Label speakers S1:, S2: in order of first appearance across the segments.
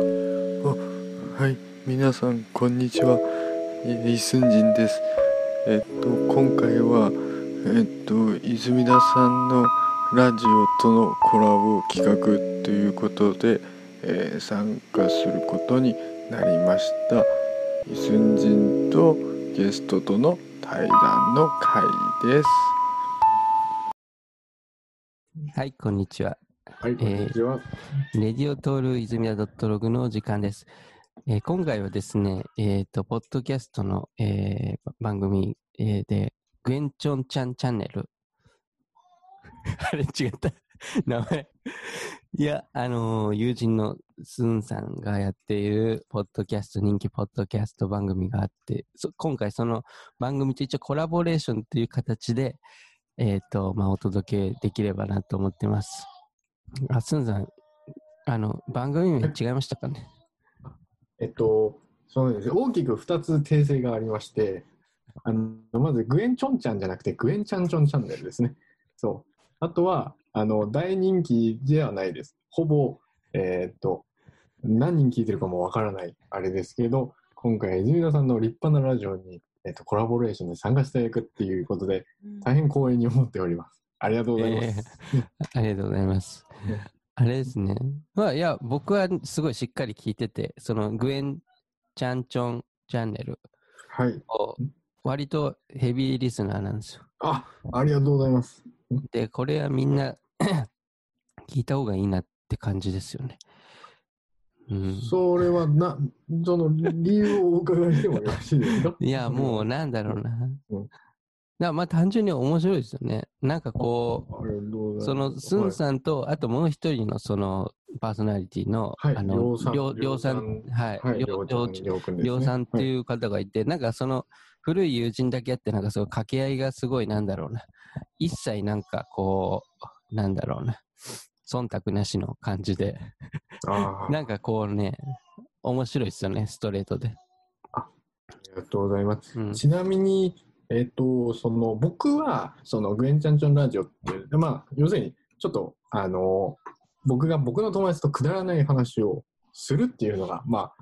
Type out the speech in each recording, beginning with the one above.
S1: あはい、皆さんこんにちは。イイスンジンです。えっと今回はえっと泉田さんのラジオとのコラボ企画ということで、えー参加することになりました。イスンジンとゲストとの対談の回です。
S2: はい、こんにちは。
S3: はい、こんにちは。
S2: レディオトール泉田 .log の時間です。えー今回はですね、えっ、と、ポッドキャストの、えー番組、えーで、グエンチョンちゃんチャンネル。あれ違った。名前。いや、あのー友人のスンさんがやっているポッドキャスト、人気ポッドキャスト番組があって、そ今回その番組と一応コラボレーションという形で、えっ、と、まあ、お届けできればなと思ってます。あ、スンさん、あの、番組名違いましたかね？
S3: えっと、そうですね大きく2つ訂正がありまして、あのまずグエンチョンちゃんじゃなくてグエンチャンチョンチャンネルですね。そう。あとは、あの大人気ではないです。ほぼ、えーっと、何人聞いてるかもわからないあれですけど、今回、泉田さんの立派なラジオに、えっと、コラボレーションで参加していくっていうことで、大変光栄に思っております。ありがとうございます。
S2: ありがとうございます
S3: ね。
S2: あれですね。まあ、いや、僕はすごいしっかり聞いてて、そのグエンチャンチョンチャンネル
S3: はい。
S2: を割とヘビーリスナーなんですよ。
S3: あ、ありがとうございます。
S2: で、これはみんな 聞いた方がいいなって感じですよね。うん、
S3: それはな、その理由をお伺いしてもよろしいですか？
S2: いや、もうなんだろうな。
S3: うん
S2: だまあ単純に面白いですよね。なんかこう、そのスンさんと、あともう一人のそのパーソナリティの、
S3: はい
S2: あの、
S3: りょうさん
S2: はい、
S3: はい、
S2: りょうさんって
S3: う。
S2: いう方がいて、なんかその古い友人だけあって、なんかその掛け合いがすごいなんだろうな。一切なんかこう、なんだろうな。忖度なしの感じで、なんかこうね、面白いですよね、ストレートで。
S3: ありがとうございます。
S2: うん。
S3: ちなみに、えっ、と、その、僕は、その、グエンチャンチョンラジオっていう、まあ、要するに、ちょっと、あの、僕が僕の友達とくだらない話をするっていうのが、まあ、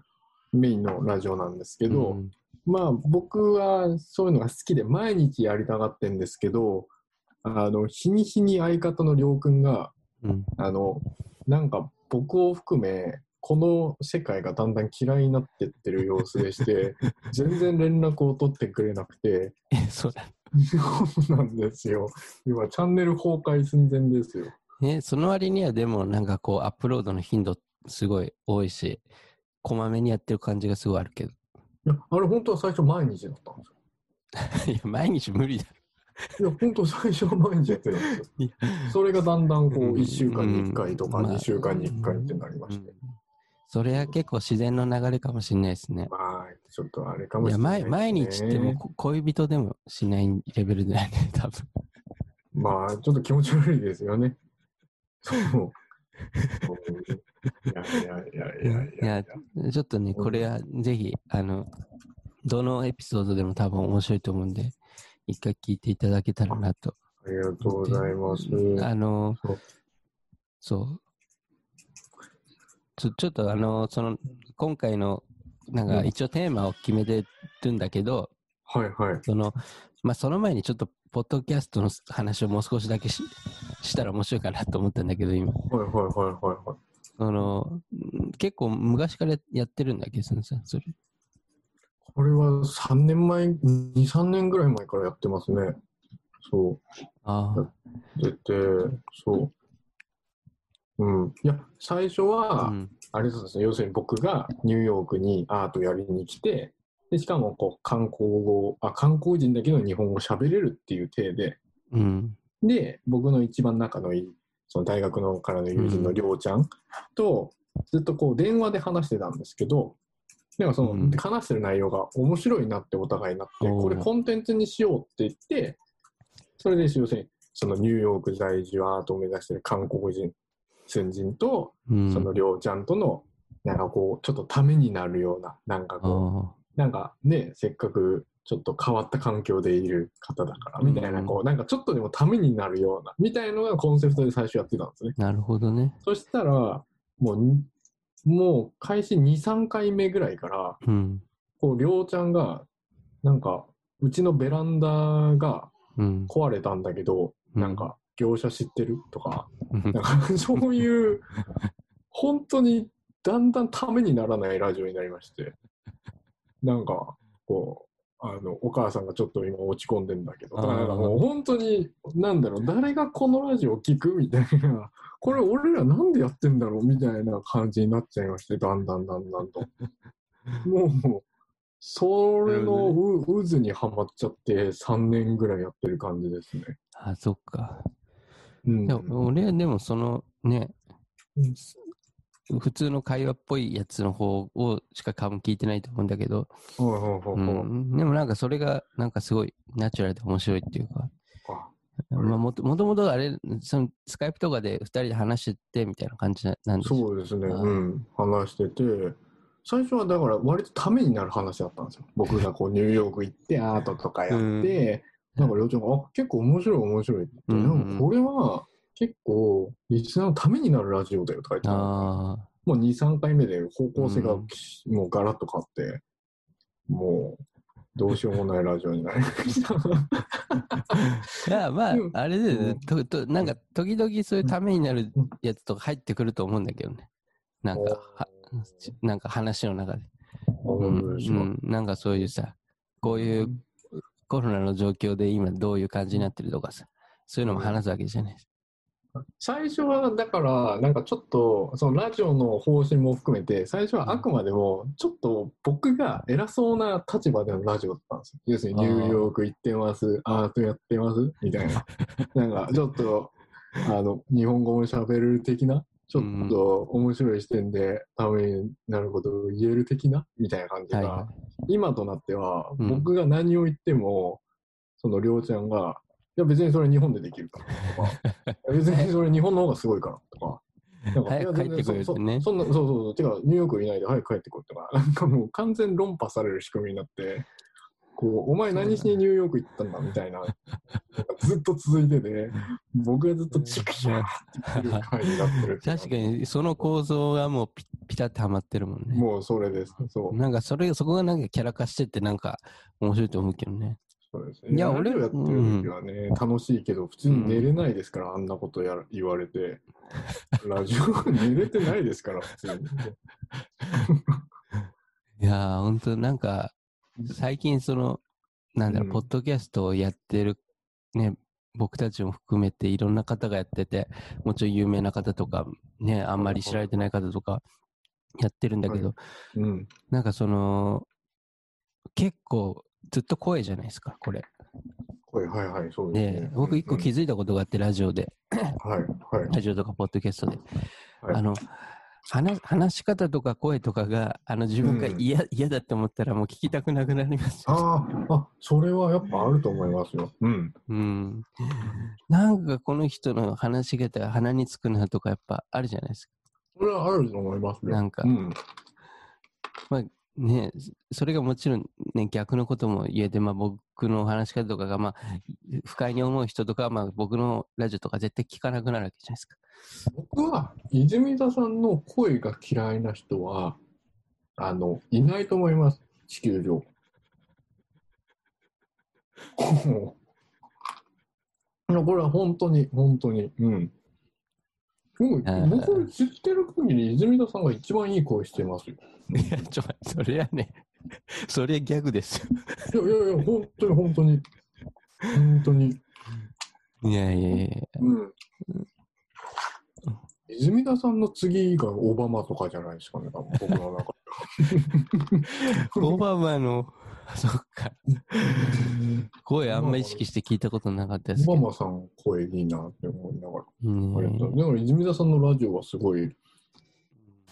S3: メインのラジオなんですけど、
S2: うん。
S3: まあ僕はそういうのが好きで毎日やりたがってんですけどあの日に日に相方のりょうくんが
S2: うん、
S3: あのなんか僕を含めこの世界がだんだん嫌いになってってる様子でして 全然連絡を取ってくれなくて。
S2: え、そうだ。
S3: そうなんですよ。今チャンネル崩壊寸前ですよ。
S2: え、その割にはでもなんかこうアップロードの頻度すごい多いし、こまめにやってる感じがすごいあるけど。
S3: いやあれ本当は最初毎日だったんですよ。
S2: いや、毎日無理だ
S3: いや本当最初は毎日やってたんですよ。それがだんだんこ
S2: う
S3: うん1週間に1回とか
S2: うんまあ
S3: 2週間に1回ってなりまして。
S2: うんそれは結構自然の流れかもしれないですね。
S3: まあ、ちょっとあれかもしれないね、
S2: 毎日ってもうこ恋人でもしないレベルだよね、多分。
S3: まあ、ちょっと気持ち悪いですよね。そう。いやいやいやいやいや
S2: いや、ちょっとね、これはぜひ、あの、どのエピソードでも多分面白いと思うんで、一回聞いていただけたらなと。
S3: ありがとうございます。
S2: あの
S3: そう。
S2: ちょちょっとあの、その、今回の、なんか
S3: うん
S2: 一応テーマを決めてるんだけど、
S3: はいはい。
S2: その、まあ、その前にちょっと、ポッドキャストの話をもう少しだけししたら面白いかなと思ったんだけど、今。
S3: はいはいはいはいはい。
S2: その、ん結構昔からやってるんだっけ、そのさ、それ。
S3: これは3年前、2、3年ぐらい前からやってますね。そ
S2: ああ。
S3: う。出て、そう。うん。いや、最初は、
S2: うん。
S3: あれですね、要するに僕がニューヨークにアートやりに来て、でしかもこう観光語あ、観光人だけど日本語喋れるっていう体で、
S2: うん。
S3: で、僕の一番仲のいい、その大学のからの友人のりょうちゃんと、ずっとこう電話で話してたんですけど、でもその、
S2: うん
S3: 話してる内容が面白いなってお互いになって、
S2: おー
S3: これコンテンツにしようって言って、それで要するに、そのニューヨーク在住アートを目指してる韓国人、先人と、
S2: うん。
S3: そのりょうちゃんとの、なんかこう、ちょっとためになるような、なんかこう、
S2: あ
S3: なんかね、せっかくちょっと変わった環境でいる方だから、みたいな、
S2: うん
S3: こう、なんかちょっとでもためになるような、みたいなのがコンセプトで最初やってたんですね。
S2: あ。なるほどね。
S3: そしたら、もうに、もう開始2、3回目ぐらいから、
S2: うん。
S3: こう、りょうちゃんが、なんか、うちのベランダが
S2: うん。
S3: 壊れたんだけど、
S2: うん
S3: なんか、業者知ってるとか、か、そういう、本当にだんだんためにならないラジオになりまして、なんか、こう、あの、お母さんがちょっと今落ち込んでんだけど、とか
S2: あー
S3: なんかもう本当に、なんだろう、誰がこのラジオ聞くみたいな、これ俺らなんでやってんだろうみたいな感じになっちゃいまして、だんだんだんだんと。もう、それのう渦にはまっちゃって3年ぐらいやってる感じですね。
S2: あ、そっか。
S3: うん。
S2: でも俺はでもそのね、
S3: うん。
S2: 普通の会話っぽいやつの方をしか多分聞いてないと思うんだけど、うん、でもなんかそれがなんかすごいナチュラルで面白いっていうか、
S3: あ
S2: まあ、もともとあれ、そのスカイプとかで二人で話しててみたいな感じなんですよ。
S3: そうですね、うん、話してて、最初はだから割とためになる話だったんですよ。僕がこうニューヨーク行ってアートとかやって、なんかりょうちゃんが、あ、結構面白い面白いって
S2: うんうん
S3: なんかこれは結構リスナーのためになるラジオだよとか言って
S2: あ
S3: もう2、3回目で方向性が
S2: うん
S3: もうガラッと変わって、もうどうしようもないラジオになりました。
S2: あ。いや、まあ
S3: うん、
S2: あれで、
S3: うん。
S2: ととなんか時々そういうためになるやつとか入ってくると思うんだけどね。なんか、はなんか話の中で。うん、なんかそういうさ、こういうコロナの状況で今どういう感じになってるとかさ、そういうのも話すわけじゃないです。
S3: 最初はだからなんかちょっとそのラジオの方針も含めて最初はあくまでもちょっと僕が偉そうな立場でのラジオだったんですよ。要するにニューヨーク行ってますアートやってますみたいな。なんかちょっとあの日本語も喋れる的なちょっと面白い視点でためになることを言える的な？みたいな感じが、
S2: はいは
S3: 今となっては、
S2: うん。
S3: 僕が何を言っても、そのりょうちゃんが、いや別にそれ日本でできるからとか、別にそれ日本の方がすごいからとか、なんか
S2: 早く帰ってくれるってね。
S3: そんな、そうそうそう、てかニューヨークいないで早く帰ってこいとか、なんかもう完全論破される仕組みになって、こう、お前何しにニューヨーク行ったんだみたいな、ずっと続いてて、僕がずっとチクシャーっていう回になってる
S2: 確かにその構造がもうピピタッとはまってるもんね。
S3: もうそれです。そう。
S2: なんかそれ、そこがなんかキャラ化してってなんか面白いと思うけどね。
S3: そうですね。
S2: いや俺
S3: ラジオやってる時はね、楽しいけど、普通に寝れないですから、あんなことやら言われて。ラジオ寝れてないですから、普通に。
S2: いやー、ほんとなんか、最近その、なんだろう、
S3: うん
S2: ポッドキャストをやってる、ね、僕たちも含めていろんな方がやってて、もちろん有名な方とか、ね、あんまり知られてない方とかやってるんだけど、
S3: うん。
S2: なんかその、結構ずっと声じゃないですか、これ。
S3: これ、はいはい、そうです
S2: で
S3: ね。、
S2: 僕一個気
S3: づ
S2: づいたことがあって、ラジオで、
S3: はい、はい。
S2: ラジオとかポッドキャストで。
S3: はい
S2: あの、話話し方とか声とかが、あの自分が
S3: うん
S2: 嫌、嫌だって思ったらもう聞きたくなくなりますよ。
S3: ああ、あ、それはやっぱあると思いますよ。うん。
S2: うん。なんかこの人の話し方が鼻につくなとかやっぱあるじゃないですか。
S3: それはあると思いますよ。
S2: なんか
S3: うん。
S2: まあね、それがもちろんね、逆のことも言えて、まあ僕の話し方とかがまあ不快に思う人とかまあ僕のラジオとか絶対聞かなくなるわけじゃないですか。
S3: 僕は、泉田さんの声が嫌いな人は、あの、いないと思います。地球上。これは本当に、本当に。うん。僕
S2: あー
S3: 僕知ってる限り、泉田さんが一番いい声してますよ。
S2: いや、ちょ、それはね、それはギャグですよ。
S3: いやいやいや、本当に本当に。本当に。
S2: いやいやいや
S3: うん。泉田さんの次がオバマとかじゃないですかね、多分僕の中
S2: オバマの、そっか。声あんま意識して聞いたことなかったです
S3: で。
S2: けど。
S3: オバマさん声いいなって思いながら。
S2: うん
S3: ありがとう。だから泉田さんのラジオはすごい、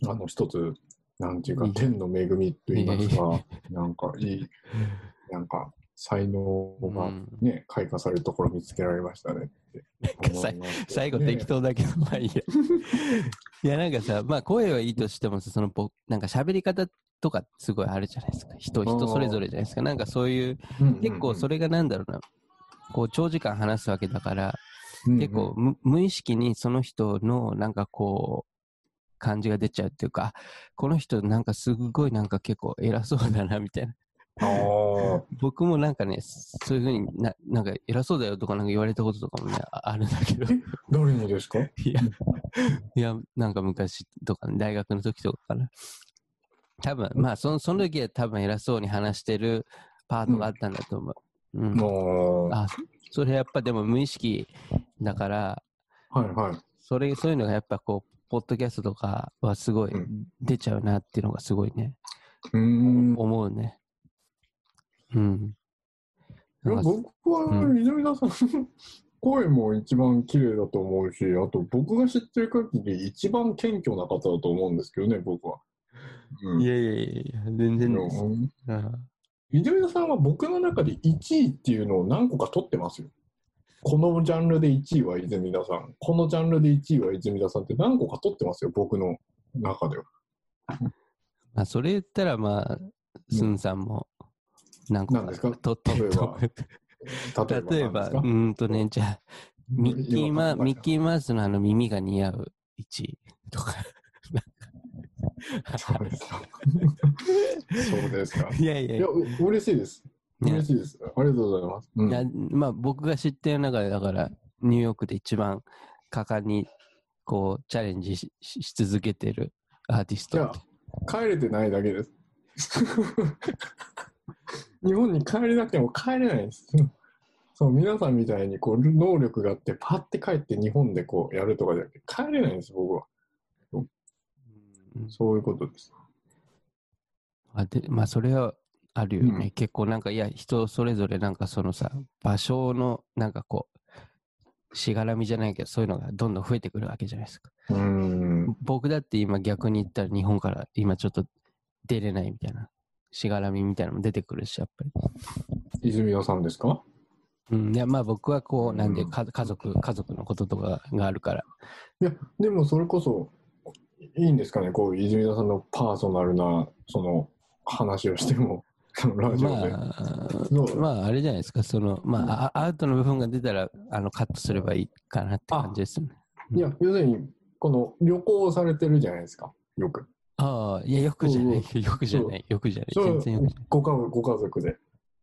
S3: あの、一つ、なんていうか天の恵みと言います
S2: い
S3: か、なんかいい、なんか、才能が
S2: うん
S3: ね、開花されるところ見つけられましたね
S2: 最後
S3: ね
S2: 適当だけど、まあいいや。いや、なんかさ、まあ声はいいとしてもさ、そのぼ、なんか喋り方とかすごいあるじゃないですか。人、人それぞれじゃないですか。なんかそういう、結構そ
S3: れ、
S2: れがなんだろうな、こう長時間話すわけだから、結構無無意識にその人のなんかこう、感じが出ちゃうっていうか、この人なんかすごいなんか結構偉そうだなみたいな。
S3: ああ。
S2: 僕もなんかね、そういうふうにな、なんか偉そうだよとかなんか言われたこととかもね、ああるんだけど。
S3: 誰にですか？
S2: いや、いや、なんか昔とか、大学の時とかかな。多分、まあ、その、その時は多分偉そうに話してるパートがあったんだと思う。うん。
S3: もう、
S2: あ、それやっぱでも無意識だから、
S3: はいはい。
S2: それ、そういうのがやっぱこう、ポッドキャストとかはすごい
S3: うん
S2: 出ちゃうなっていうのがすごいね、
S3: うーん。
S2: 思うね。うん。
S3: 僕は泉田さんの声も一番綺麗だと思うし、あと僕が知ってる限り一番謙虚な方だと思うんですけどね、僕は。うん、
S2: いやいやいや全然です。
S3: 泉田さんは僕の中で1位っていうのを何個か取ってますよ。このジャンルで1位は泉田さん、このジャンルで1位は泉田さんって何個か取ってますよ、僕の中では。
S2: まあ、それ言ったら、まあ、スンさんも、何個
S3: か
S2: 取ってると
S3: 例えば
S2: 例えば、うんとね、じゃあ、ミッキーマミッキーマウスのあの耳が似合う1位とか。
S3: そうですか。そうですか。
S2: いやいや
S3: いや、う嬉しいです。嬉しいです。ありがとうございます。うん
S2: いや、まあ僕が知ってる中で、だから、ニューヨークで一番果敢に、こう、チャレンジし続けてるアーティスト
S3: いや。帰れてないだけです。日本に帰れなくても帰れないんです。そう皆さんみたいにこう能力があってパッて帰って日本でこうやるとかじゃなくて帰れないんです僕は
S2: うん
S3: そういうことです
S2: あでまあ、それはあるよね。
S3: うん
S2: 結構なんか、いや、人それぞれなんかそのさ、場所のなんかこう、しがらみじゃないけど、そういうのがどんどん増えてくるわけじゃないですか。
S3: うーん
S2: 僕だって今逆に言ったら日本から今ちょっと出れないみたいな、しがらみみたいなのも出てくるし、やっぱり。
S3: 泉田さんですか？
S2: うん、いや、まあ僕はこう、
S3: うん
S2: なんでか家族、家族のこととかがあるから。
S3: いやでもそれこそいいんですかねこう泉田さんのパーソナルなその話をしても そのラジオで、
S2: まあまああれじゃないですか、その、まあ、あアウトの部分が出たら、あの、カットすればいいかなって感じですよね。
S3: いや要するにこの旅行をされてるじゃないですかよく。
S2: ああ、いや、よくじゃない、よくじゃない、よくじゃない、全然よくじ
S3: ご家族ご家族で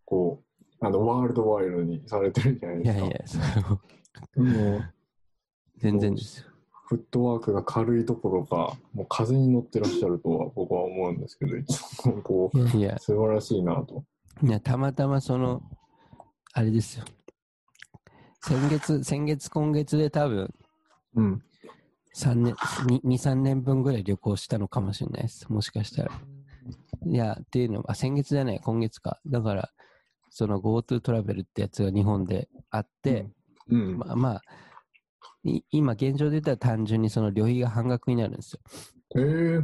S3: こうあのワールドワイドにされてるじゃない
S2: ゃない。い
S3: です
S2: や
S3: か。
S2: いや、そう。
S3: もう
S2: 全然ですよ。
S3: フットワークが軽いところかもう風に乗ってらっしゃるとは僕は思うんですけどいつもこう
S2: いや
S3: 素晴らしいなと。
S2: いや、たまたまその、あれですよ。先月、先月、今月で多分、
S3: うん。
S2: 3年、2、3年分ぐらい旅行したのかもしれないです。もしかしたら。いや、っていうのは、あ先月じゃない、今月か。だから、その GoTo トラベルってやつが日本であって、
S3: うん。
S2: まあまあ、い今現状で言ったら単純にその旅費が半額になるんですよ。
S3: え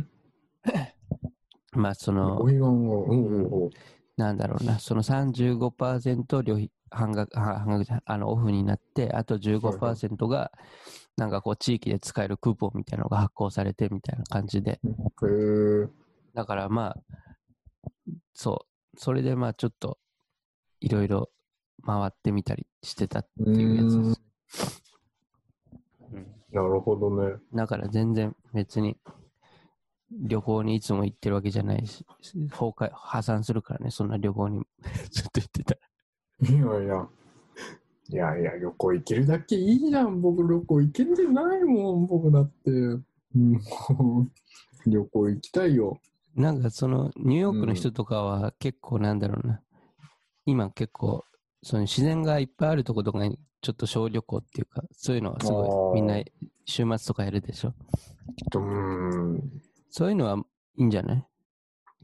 S3: え。
S2: まあその、
S3: うん。
S2: なんだろうな、その35%旅費半額、は半額あのオフになって、あと15%が、なんかこう地域で使えるクーポンみたいなのが発行されてみたいな感じで、
S3: へえ。
S2: だからまあ、そう、それでまあちょっと、いろいろ回ってみたりしてたっていうやつです。うん
S3: なるほどね。
S2: だから全然別に旅行にいつも行ってるわけじゃないし、崩壊、破産するからね、そんな旅行に ずっと行ってたら。
S3: いやいや。いやいや、旅行行けるだけいいじゃん。僕、旅行行けんじゃないもん。僕だって。旅行行きたいよ。
S2: なんかそのニューヨークの人とかは結構なんだろうな、今結構その自然がいっぱいあるとことかにちょっと小旅行っていうか、そういうのはすごいみんな週末とかやるでしょ？
S3: うーん。
S2: そういうのはいいんじゃない？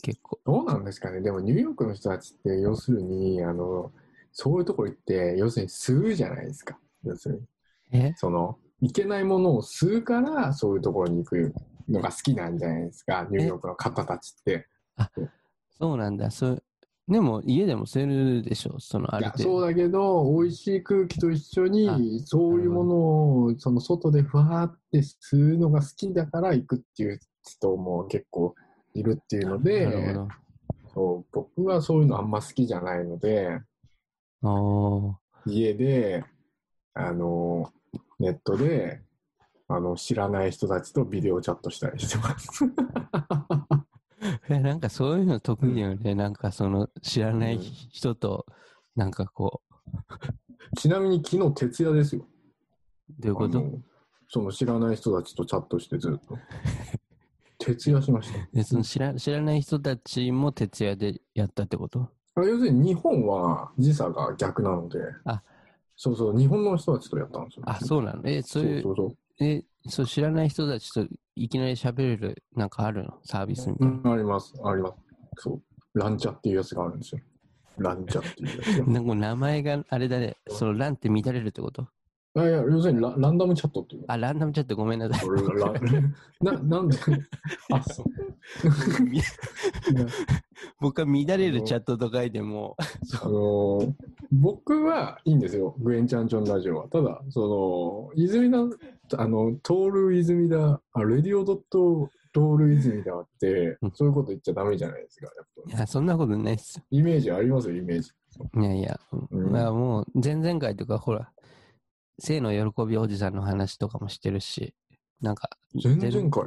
S2: 結構。
S3: どうなんですかね。でも、ニューヨークの人たちって、要するに、あの、そういうところ行って、要するに吸うじゃないですか。要するに。
S2: え？
S3: その、いけないものを吸うから、そういうところに行くのが好きなんじゃないですか。ニューヨークの方たちって。
S2: そうなんだ。そうでも家でも吸えるでしょ、そのあ
S3: いや
S2: る程度。
S3: そうだけど美味しい空気と一緒に
S2: あ
S3: そういうものをその外でふわーって吸うのが好きだから行くっていう人も結構いるっていうのでそう僕はそういうのあんま好きじゃないので家であのネットであの知らない人たちとビデオチャットしたりしてます。
S2: えなんかそういうの得意だよね。なんかその知らない人と、なんかこう、
S3: ちなみに昨日徹夜ですよ。
S2: どういうこと？
S3: その知らない人たちとチャットしてずっと。徹夜しました。
S2: でその知ら知らない人たちも徹夜でやったってこと？
S3: あ要するに日本は時差が逆なので、
S2: あ
S3: そうそう、日本の人たちとやったんですよ。
S2: あ、そうなの？え、そういう、
S3: そうそう
S2: え、そう知らない人たちといきなり喋れる、なんかあるの？サービスみた
S3: う
S2: いな。
S3: ん、あります、あります。そう。ランチャっていうやつがあるんですよ。ランチャっていうやつが
S2: なんか名前があれだね、そのランって乱れるってこと？
S3: あいや、要するにラランダムチャットっていう。
S2: あ、ランダムチャットごめんなさい。
S3: ラ ななんで、あ、そう。
S2: 僕は乱れるチャットと書いても、
S3: あのー僕はいいんですよ、グエンチャンチョンラジオは。ただ、その、泉田、あの、トール泉田、あ、レディオドットトール泉田って
S2: うん、
S3: そういうこと言っちゃダメじゃないですか、やっぱ
S2: いや、そんなことないっすよ。
S3: イメージありますよ、イメージ。
S2: いやいや、
S3: うん
S2: まあもう前々回とかほら、性の喜びおじさんの話とかもしてるし、なんか、
S3: 全然かい。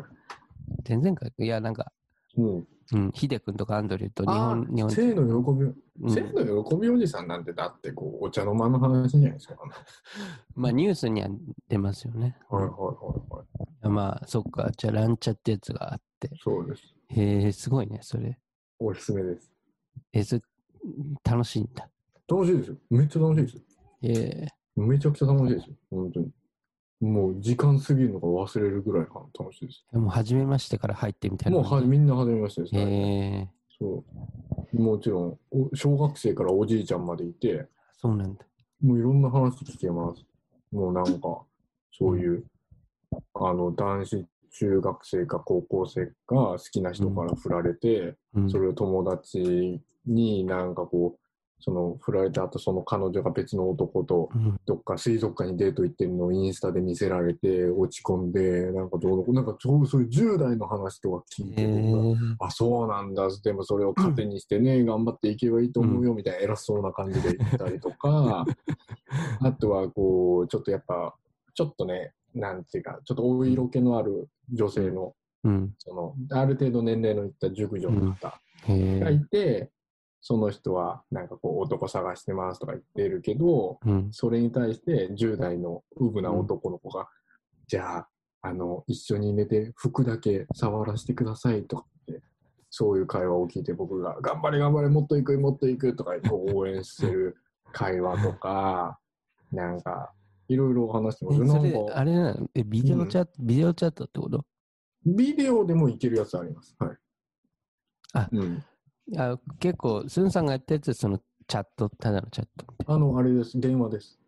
S2: 前々回いや、なんか、
S3: うん。
S2: うん、ヒデ君とかアンドリューと日本、日本
S3: 性の喜び、
S2: うん
S3: 性の喜びおじさんなんて、だって、こう、お茶の間の話じゃないですか。
S2: まあニュースには出ますよね。
S3: はいはいはいはい。
S2: まあ、そっか、じゃあランチャってやつがあって。
S3: そうです。
S2: へえ、すごいね、それ。
S3: おすすめです。
S2: え、そ楽しいんだ。
S3: 楽しいですよ。めっちゃ楽しいですよ。
S2: ええ
S3: めちゃくちゃ楽しいですよ。本当に。もう時間過ぎるのが忘れるぐらい楽しいです。
S2: もう初めましてから入ってみたいな
S3: もうはみんな初めましてです
S2: へ
S3: ね。
S2: え
S3: そう。もちろん、お小学生からおじいちゃんまでいて、
S2: そうなんだ。
S3: もういろんな話聞けます。もうなんか、そういう、あの、男子中学生か高校生が好きな人から振られて、
S2: うん、
S3: それを友達になんかこう、その振られた後、その彼女が別の男と
S2: うん。
S3: どっか水族館にデート行ってるのをインスタで見せられて落ち込んで、なんかどうの、なんかそうそういう10代の話とか聞いて、僕があ、そうなんだ、でもそれを糧にしてね、頑張っていけばいいと思うよみたいな偉そうな感じで言ったりとか、あとはこう、ちょっとやっぱ、ちょっとね、なんていうか、ちょっとお色気のある女性の、
S2: うん。
S3: その、ある程度年齢のいった熟女の方
S2: へ
S3: がい
S2: え。
S3: て、その人はなんかこう男探してますとか言ってるけど、
S2: うん。
S3: それに対して10代のウブな男の子が、じゃあ、あの、一緒に寝て服だけ触らせてくださいとかって、そういう会話を聞いて僕が、頑張れ頑張れ、もっと行く、もっと行くとか応援してる会話とか、なんか、いろいろ話してます。なんか、
S2: あれなのえ、ビデオチャット、ビデオチャットってこと？
S3: ビデオでもいけるやつあります。はい。
S2: あ
S3: うん。
S2: あ結構、スンさんがやったやつ、そのチャット、ただのチャット。
S3: あの、あれです。電話です。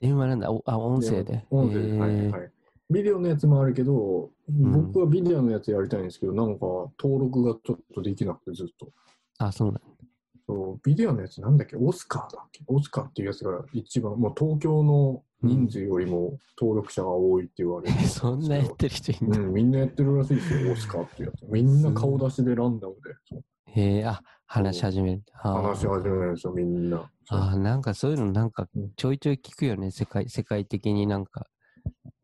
S2: 電話なんだ。おあ、音声で。
S3: 音声で、
S2: へえ
S3: はいはい。ビデオのやつもあるけど、
S2: ん
S3: 僕はビデオのやつやりたいんですけど、なんか登録がちょっとできなくてずっと。
S2: あ、そうなんだ。
S3: そうビデオのやつなんだっけ？オスカーだっけ？オスカーっていうやつが一番、もう東京の人数よりも登録者が多いって言われるんですけど。
S2: そんなやってる人いんだ。
S3: うん、みんなやってるらしいですよ、オスカーっていうやつ。みんな顔出しでランダムで
S2: へえ、あ、話し始める。
S3: 話し始めるんですよ、みんな。
S2: あー、なんかそういうのなんか
S3: うん
S2: ちょいちょい聞くよね、世界、世界的になんか、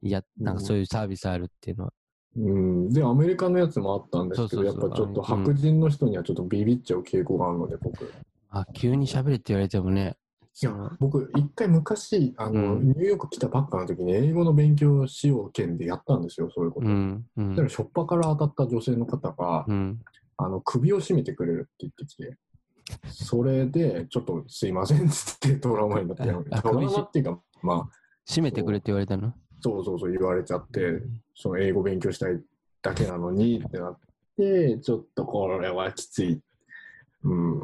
S2: いや、なんかそういうサービスあるっていうのは。
S3: うん、で、アメリカのやつもあったんですけど、
S2: そうそうそう
S3: やっぱちょっと白人の人にはちょっとビビっちゃう傾向があるので、僕。
S2: あ、急に喋れって言われてもね。
S3: いや僕、一回昔、あの、
S2: うん
S3: ニューヨーク来たばっかの時に英語の勉強しよう件でやったんですよ、そういうこと。
S2: うん、うん
S3: だから、しょっぱから当たった女性の方が、
S2: うん。
S3: あの、首を絞めてくれるって言ってきて、それで、ちょっとすいませんっつってトラウマになってトラウマっていうか、まあ、
S2: 閉めてくれって言われたの？
S3: そうそうそう言われちゃって、その英語勉強したいだけなのにってなって、ちょっとこれはきつい。うん、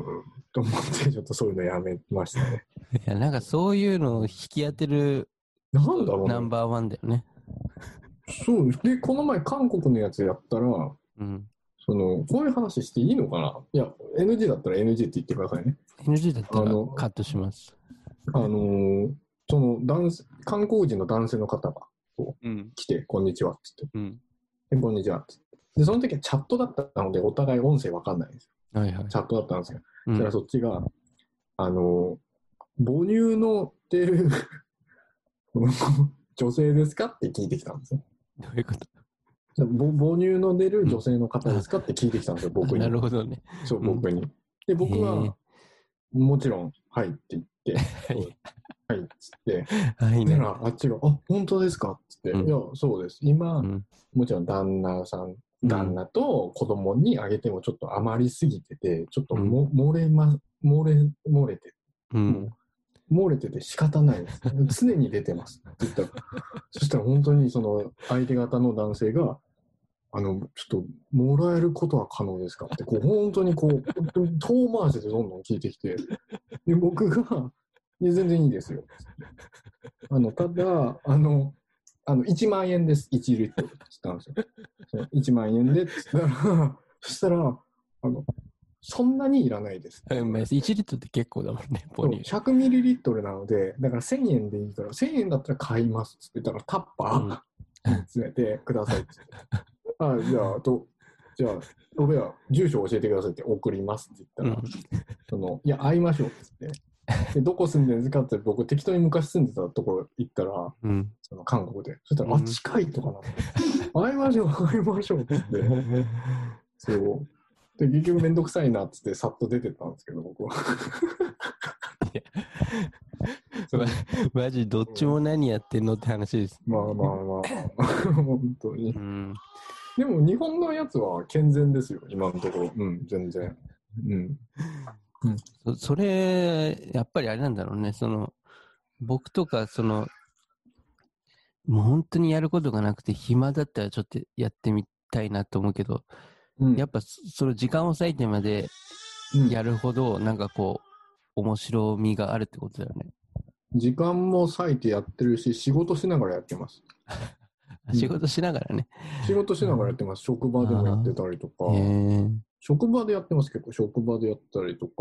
S3: と思って、ちょっとそういうのやめましたね。
S2: いや、なんかそういうのを引き当てる
S3: なんだろうな
S2: ナン。バーワンだよね。
S3: そうで、この前韓国のやつやったら、
S2: うん。
S3: その、こういう話していいのかな？いや、NG だったら NG って言ってくださいね。
S2: NG だったら
S3: あの
S2: カットします。
S3: あのーその男性、韓国人の男性の方が
S2: うん。
S3: 来て、こんにちはっつって、
S2: うん。
S3: でこんにちはっつって。で、その時はチャットだったので、お互い音声わかんないんですよ。
S2: はいはい。
S3: チャットだったんですよ。
S2: うん
S3: そしたらそっちが、あのー母乳のってる この女性ですかって聞いてきたんですよ。
S2: どういうこと？
S3: ぼ母乳の出る女性の方ですかって聞いてきたんですよ、僕に。
S2: なるほどね。
S3: そう、
S2: うん。
S3: 僕に。で、僕は、もちろん、はいって言って、
S2: は い
S3: はいっつって、
S2: はい
S3: らあっちが、あ、本当ですかっつって、
S2: うん。
S3: いや、そうです。今、
S2: うん。
S3: もちろん旦那さん、
S2: うん。
S3: 旦那と子供にあげてもちょっと余りすぎてて、ちょっとも、漏れま、漏れ、漏れて、
S2: うん。
S3: 漏れてて仕方ないです。常に出てます。って言ったら、そしたら本当にその相手方の男性が、あの、ちょっと、もらえることは可能ですかって、こう、本当にこう、本当に遠回しでどんどん聞いてきて、で、僕が、いや全然いいですよ。あの、ただ、あの、あの、1万円です、1リットルって言ったんですよ。その1万円でって言ったら、そしたら、あの、そんなにいらないです。
S2: うんまあ1リットルって結構だもんね、ポニー。
S3: 100ミリリットルなので、だから1000円でいいから、1000円だったら買いますって言ったら、タッパーに詰めてくださいって。あ、じゃあ、と、じゃあ、俺は住所教えてくださいって送りますって言ったら、その、いや、会いましょうって言って。で、どこ住んでるんですかって僕適当に昔住んでたところ行ったら、
S2: うん。
S3: その韓国で。そしたら、
S2: うん
S3: あ、近いとかなって。会いましょう、会いましょうって言って。そう。で、結局めんどくさいなっつってさっと出てったんですけど、僕は。
S2: まマジどっちも何やってんのって話です。
S3: まあまあまあ、本当に
S2: う。ん。
S3: でも日本のやつは健全ですよ、今のところ。うん、全然。うん。
S2: そそれ、やっぱりあれなんだろうね。その、僕とか、その、もう本当にやることがなくて暇だったらちょっとやってみたいなと思うけど、
S3: うん、
S2: やっぱそその時間を割いてまで
S3: うん
S2: やるほど、なんかこう、面白みがあるってことだよね。
S3: 時間も割いてやってるし、仕事しながらやってます。うん
S2: 仕事しながらね。
S3: 仕事しながらやってます。職場でもやってたりとか。職場でやってます結構。職場でやったりとか、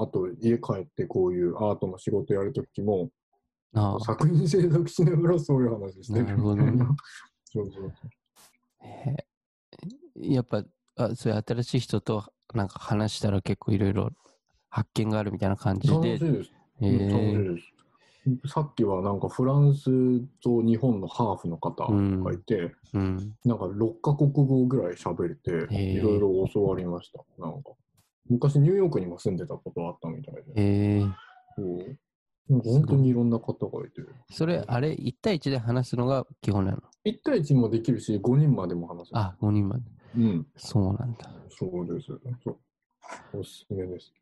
S3: あと家帰ってこういうアートの仕事やるときも、作品制作しながらそういう話してる。
S2: なるほどね
S3: そうそう
S2: やっぱ、あそういう新しい人となんか話したら結構いろいろ発見があるみたいな感じで。
S3: 楽しいです。
S2: へ
S3: うん楽し
S2: え
S3: いです。さっきはなんかフランスと日本のハーフの方がいて、
S2: うん。
S3: なんか6カ国語ぐらい喋れて、いろいろ教わりました。なんか。昔ニューヨークにも住んでたことあったみたいで。
S2: へえ。
S3: 本当にいろんな方がいて。
S2: それ、あれ、1対1で話すのが基本なの
S3: ？1対1もできるし、5人までも話せる。
S2: あ、5人まで。
S3: うん。
S2: そうなんだ。
S3: そうです。そう。おすすめです。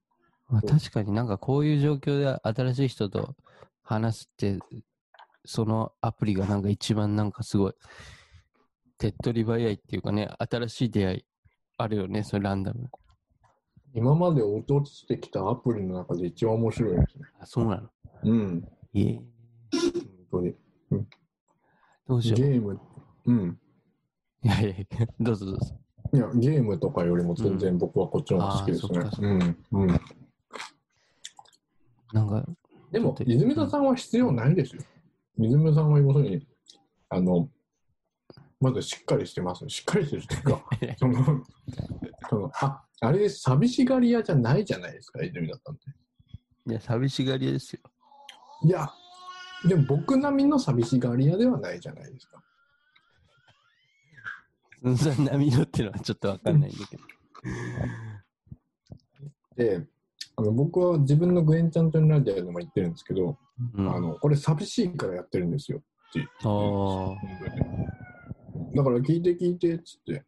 S2: まあ、確かになんかこういう状況で新しい人と話すって、そのアプリがなんか一番なんかすごい、手っ取り早いっていうかね、新しい出会いあるよね、それランダム。
S3: 今まで落としてきたアプリの中で一番面白いですね。
S2: あ、そうなの？
S3: うん。
S2: いえ。
S3: 本当に。
S2: どうしよう。
S3: ゲーム、うん。
S2: いやいやどうぞどうぞ。
S3: いや、ゲームとかよりも全然僕はこっちの方が好きですね
S2: あーそっか。そっ
S3: うん。うん。
S2: なんか、
S3: でも泉田さんは必要ないですよ。泉田さんは要するに、あの、まずしっかりしてます。しっかりしてるっていうか、その、そのあ、あれ寂しがり屋じゃないじゃないですか、泉田さんって。
S2: いや、寂しがり屋ですよ。
S3: いや、でも僕並みの寂しがり屋ではないじゃないですか。
S2: そんな波乗ってるのはちょっとわかんないんだけど。
S3: で、あの僕は自分のグエンちゃんとのラジオでも言ってるんですけど、
S2: うん、
S3: あの、これ寂しいからやってるんですよってだから聞いて聞いてっつって、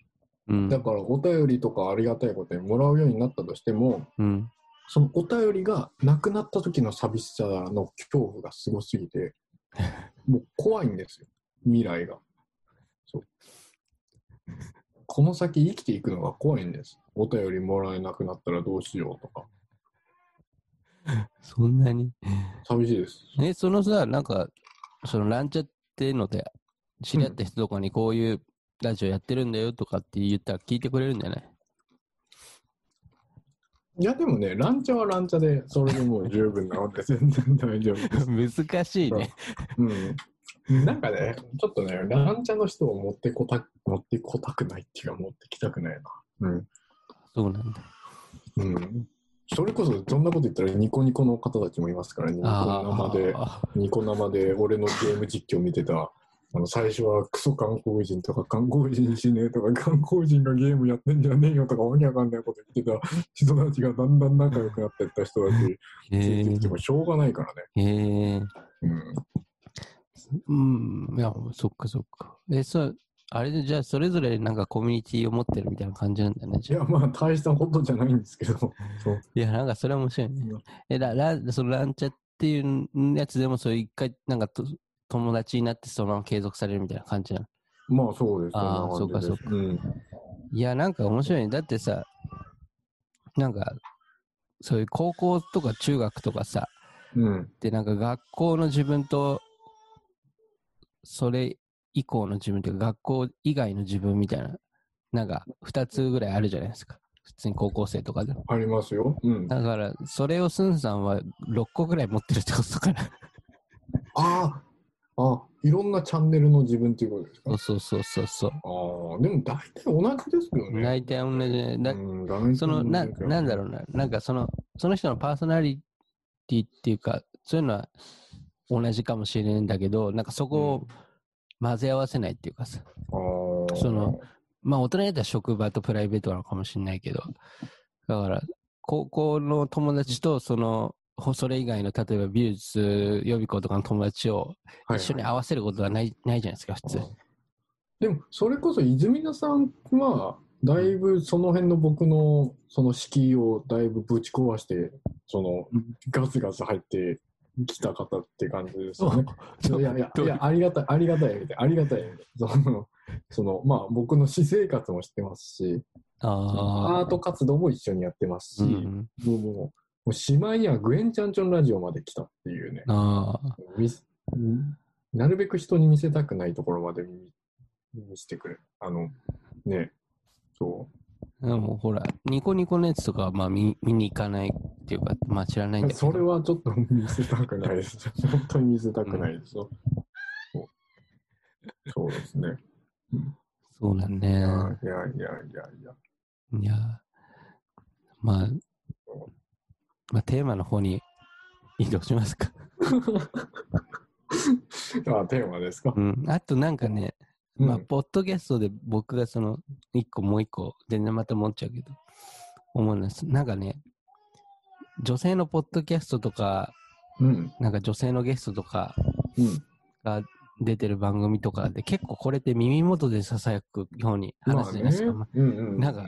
S2: うん。
S3: だからお便りとかありがたいことにもらうようになったとしても、
S2: うん。
S3: そのお便りがなくなった時の寂しさの恐怖がすごすぎて、もう怖いんですよ、未来が。そう。この先生きていくのが怖いんです。お便りもらえなくなったらどうしようとか。
S2: そんなに
S3: 寂しいです。
S2: え、そのさ、なんか、そのランチャっていうので、知り合った人とかにこういうラジオやってるんだよとかって言ったら聞いてくれるんじゃない？
S3: いや、でもね、ランチャはランチャで、それでもう十分なので、全然大丈夫です。
S2: 難しいね。
S3: うん。なんかね、ちょっとね、ランチャの人を持ってこた持ってこたくないっていうか、持ってきたくないな。うん。
S2: そうなんだ。
S3: うん。それこそ、そんなこと言ったらニコニコの方たちもいますから、ニコ生で、
S2: あ
S3: ニコ生で俺のゲーム実況見てたあの最初はクソ観光人とか観光人しねえとか観光人がゲームやってんじゃねえよとかわけわかんないこと言ってた人たちがだんだん仲良くなっていった人たちつ
S2: へ
S3: いてきてもしょうがないからね。
S2: え。へえ。
S3: うん、
S2: うん。いや、そっかそっか。え、そう、あれでじゃあそれぞれなんかコミュニティを持ってるみたいな感じなんだね。
S3: い
S2: じゃあ
S3: やまあ大したことじゃないんですけどそう
S2: いや、なんかそれは面白いね。え、だ、ラ、そのランチャっていうやつでもそういう一回、なんかと友達になってそのまま継続されるみたいな感じなの？
S3: まあそうです
S2: あー
S3: そ
S2: うかそう
S3: うん
S2: いや、なんか面白いね。だってさ、なんか、そういう高校とか中学とかさ、
S3: うん
S2: で、なんか学校の自分と、それ以降の自分というか、学校以外の自分みたいな、なんか二つぐらいあるじゃないですか。普通に高校生とかでも。
S3: ありますよ。うん、あ
S2: だから、それをスンさんは6個ぐらい持ってるってことかな。
S3: ああいろんなチャンネルの自分っていうことですか？
S2: そうそうそうそう。
S3: ああでも大体同じですけどね。
S2: 大体同じね。だ
S3: うん、
S2: そのな、なんだろうな、なんかその、その人のパーソナリティっていうか、そういうのは同じかもしれないんだけど、なんかそこを混ぜ合わせないっていうかさ、そのまあ大人になったら職場とプライベートなのかもしれないけど、だから、高校の友達とその、ほそれ以外の例えば美術予備校とかの友達を一緒に合わせることはない,、ないじゃないですか、普通。
S3: でもそれこそ泉田さんはだいぶその辺の僕のその敷居をだいぶぶち壊してそのガツガツ入ってきた方って感じですよね。いやいやいやありがたいありがたい意味でありがたい。そのそのまあ僕の私生活もしてますし
S2: あ
S3: アート活動も一緒にやってますし、
S2: うん
S3: もうもうもうしまいにはグエンチャンチョンラジオまで来たっていうね。
S2: ああ。
S3: 見せうんなるべく人に見せたくないところまで見見せてくれ。あの、ね、そ
S2: でもほら、ニコニコのやつとかはまあ見見に行かないっていうか、まあ知らないんだ
S3: う。
S2: けど。
S3: それはちょっと見せたくないです。本当に見せたくないですよ。そうそうですね。
S2: そうなんね。
S3: いやいやいやいやいや。
S2: いや、まあ、まあテーマの方に移動しますか。
S3: あ、テーマですか。
S2: うん。あとなんかね、
S3: うん
S2: まあ、ポッドキャストで僕がその、一個もう一個、全然また持っちゃうけど、思うんです。なんかね、女性のポッドキャストとか、
S3: うん。
S2: なんか女性のゲストとか
S3: うん。
S2: が出てる番組とかで、結構これって耳元で囁くように話すじゃないですか。まあ
S3: うんうん。
S2: なんか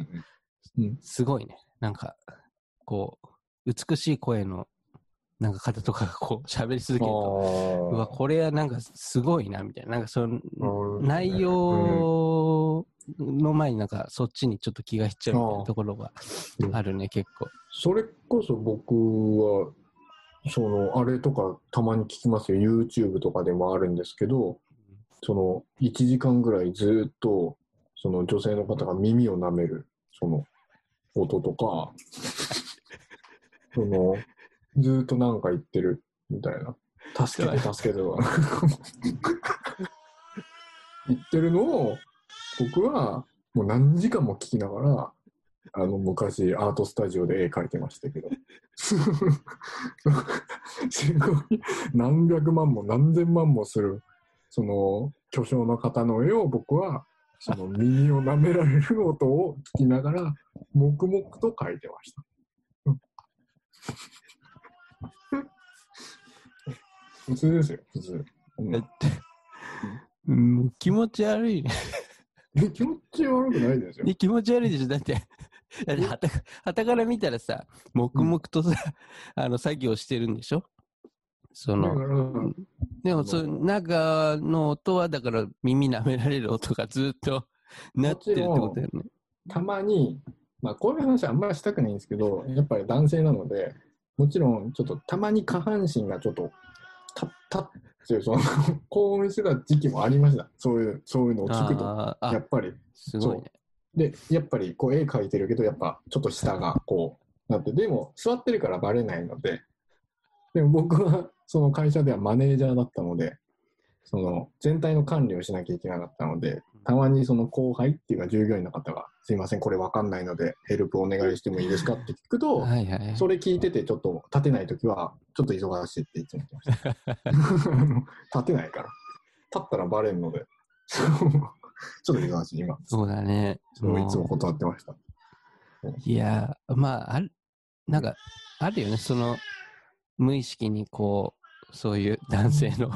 S3: うん、
S2: すごいね。なんか、こう、美しい声の、なんか方とかがこう、喋り続けると、うわ、これはなんかすごいな、みたいな。なんかその、内容の前になんかそっちにちょっと気がしちゃうみたいなところがあるね、結構。
S3: それこそ僕は、その、あれとかたまに聞きますよ。YouTube とかでもあるんですけど、その、1時間ぐらいずっと、その女性の方が耳を舐める、その、音とか、その、ずっとなんか言ってる、みたいな。助けて、助けて。言ってるのを、僕は、もう何時間も聞きながら、あの、昔、アートスタジオで絵描いてましたけど。すごい、何百万も何千万もする、その、巨匠の方の絵を僕は、その耳を舐められる音を聞きながら、黙々と描いてました。普通ですよ、普通。うん
S2: だって、うん、気持ち悪いね。
S3: え気持ち悪くないですよ。
S2: 気持ち悪いでしょ。だって、だってはたはたから見たらさ、黙々とさ、あの作業してるんでしょ？その、
S3: ら、
S2: でも、そう、中の音は、だから耳舐められる音がずっとなってるってことだよね。
S3: たまに、まあ、こういう話はあんまりしたくないんですけど、やっぱり男性なので、もちろん、ちょっとたまに下半身がちょっと、たったっていう、その、興奮してた時期もありました。そういう、そういうのを聞くと。やっぱり。
S2: すごいね。
S3: で、やっぱり、こう、絵描いてるけど、やっぱ、ちょっと下が、こう、なって、でも、座ってるからバレないので、でも僕は、その会社ではマネージャーだったので、その、全体の管理をしなきゃいけなかったので、たまにその後輩っていうか従業員の方が、すいません、これわかんないので、ヘルプお願いしてもいいですかって聞くと、
S2: はいはい。
S3: それ聞いててちょっと立てないときは、ちょっと忙しいっていつも言ってました。立てないから。ったらバレんので。ちょっと忙しい、今。
S2: そうだね。
S3: そういつも
S2: も
S3: 断ってました。
S2: ういや、まあ、ある、なんか、あるよね。その、無意識にこう、そういう男性の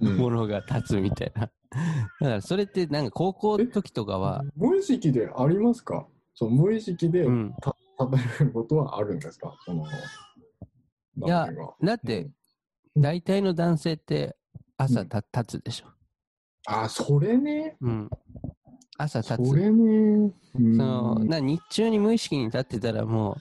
S3: うん
S2: ものが立つみたいな。だから、それって、なんか高校の時とかは、
S3: 無意識でありますか？そう無意識で
S2: うん。
S3: 立てることはあるんですか？その
S2: いやだって、大体の男性って朝た立つでしょ。
S3: あ、それね。
S2: うん。朝立つ。
S3: それね。うん
S2: そのな日中に無意識に立ってたらもう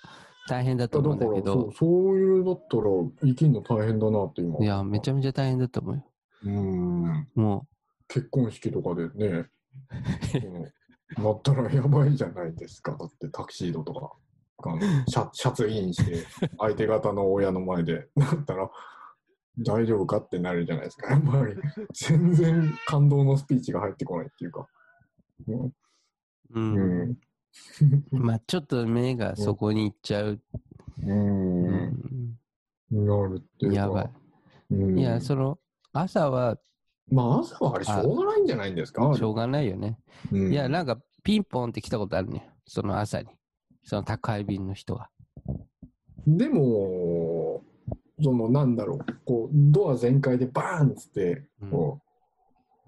S2: 大変だと思うんだけ
S3: だからそ
S2: ど
S3: う、そういうのだったら生きるの大変だなって今。
S2: いや、めちゃめちゃ大変だと思うよ。
S3: うん。
S2: も
S3: 結婚式とかでね、なったらやばいじゃないですか。だってタキシードとか。あのシャシャツインして、相手方の親の前で、なったら、大丈夫かってなるじゃないですか。やっぱり、全然感動のスピーチが入ってこないっていうか。うん
S2: う、うん。
S3: うん。
S2: まあちょっと目がそこに行っちゃう。
S3: う。
S2: うんん。
S3: なるっていうか。
S2: やばい。
S3: うん
S2: いや、その、朝は
S3: まあ、朝はあれ、しょうがないんじゃないんですか？
S2: しょうがないよね。
S3: うん
S2: いや、なんかピンポンって来たことあるね。その朝に。その宅配便の人が。
S3: でも、そのなんだろう、こうドア全開でバーンっつって、
S2: うん
S3: こ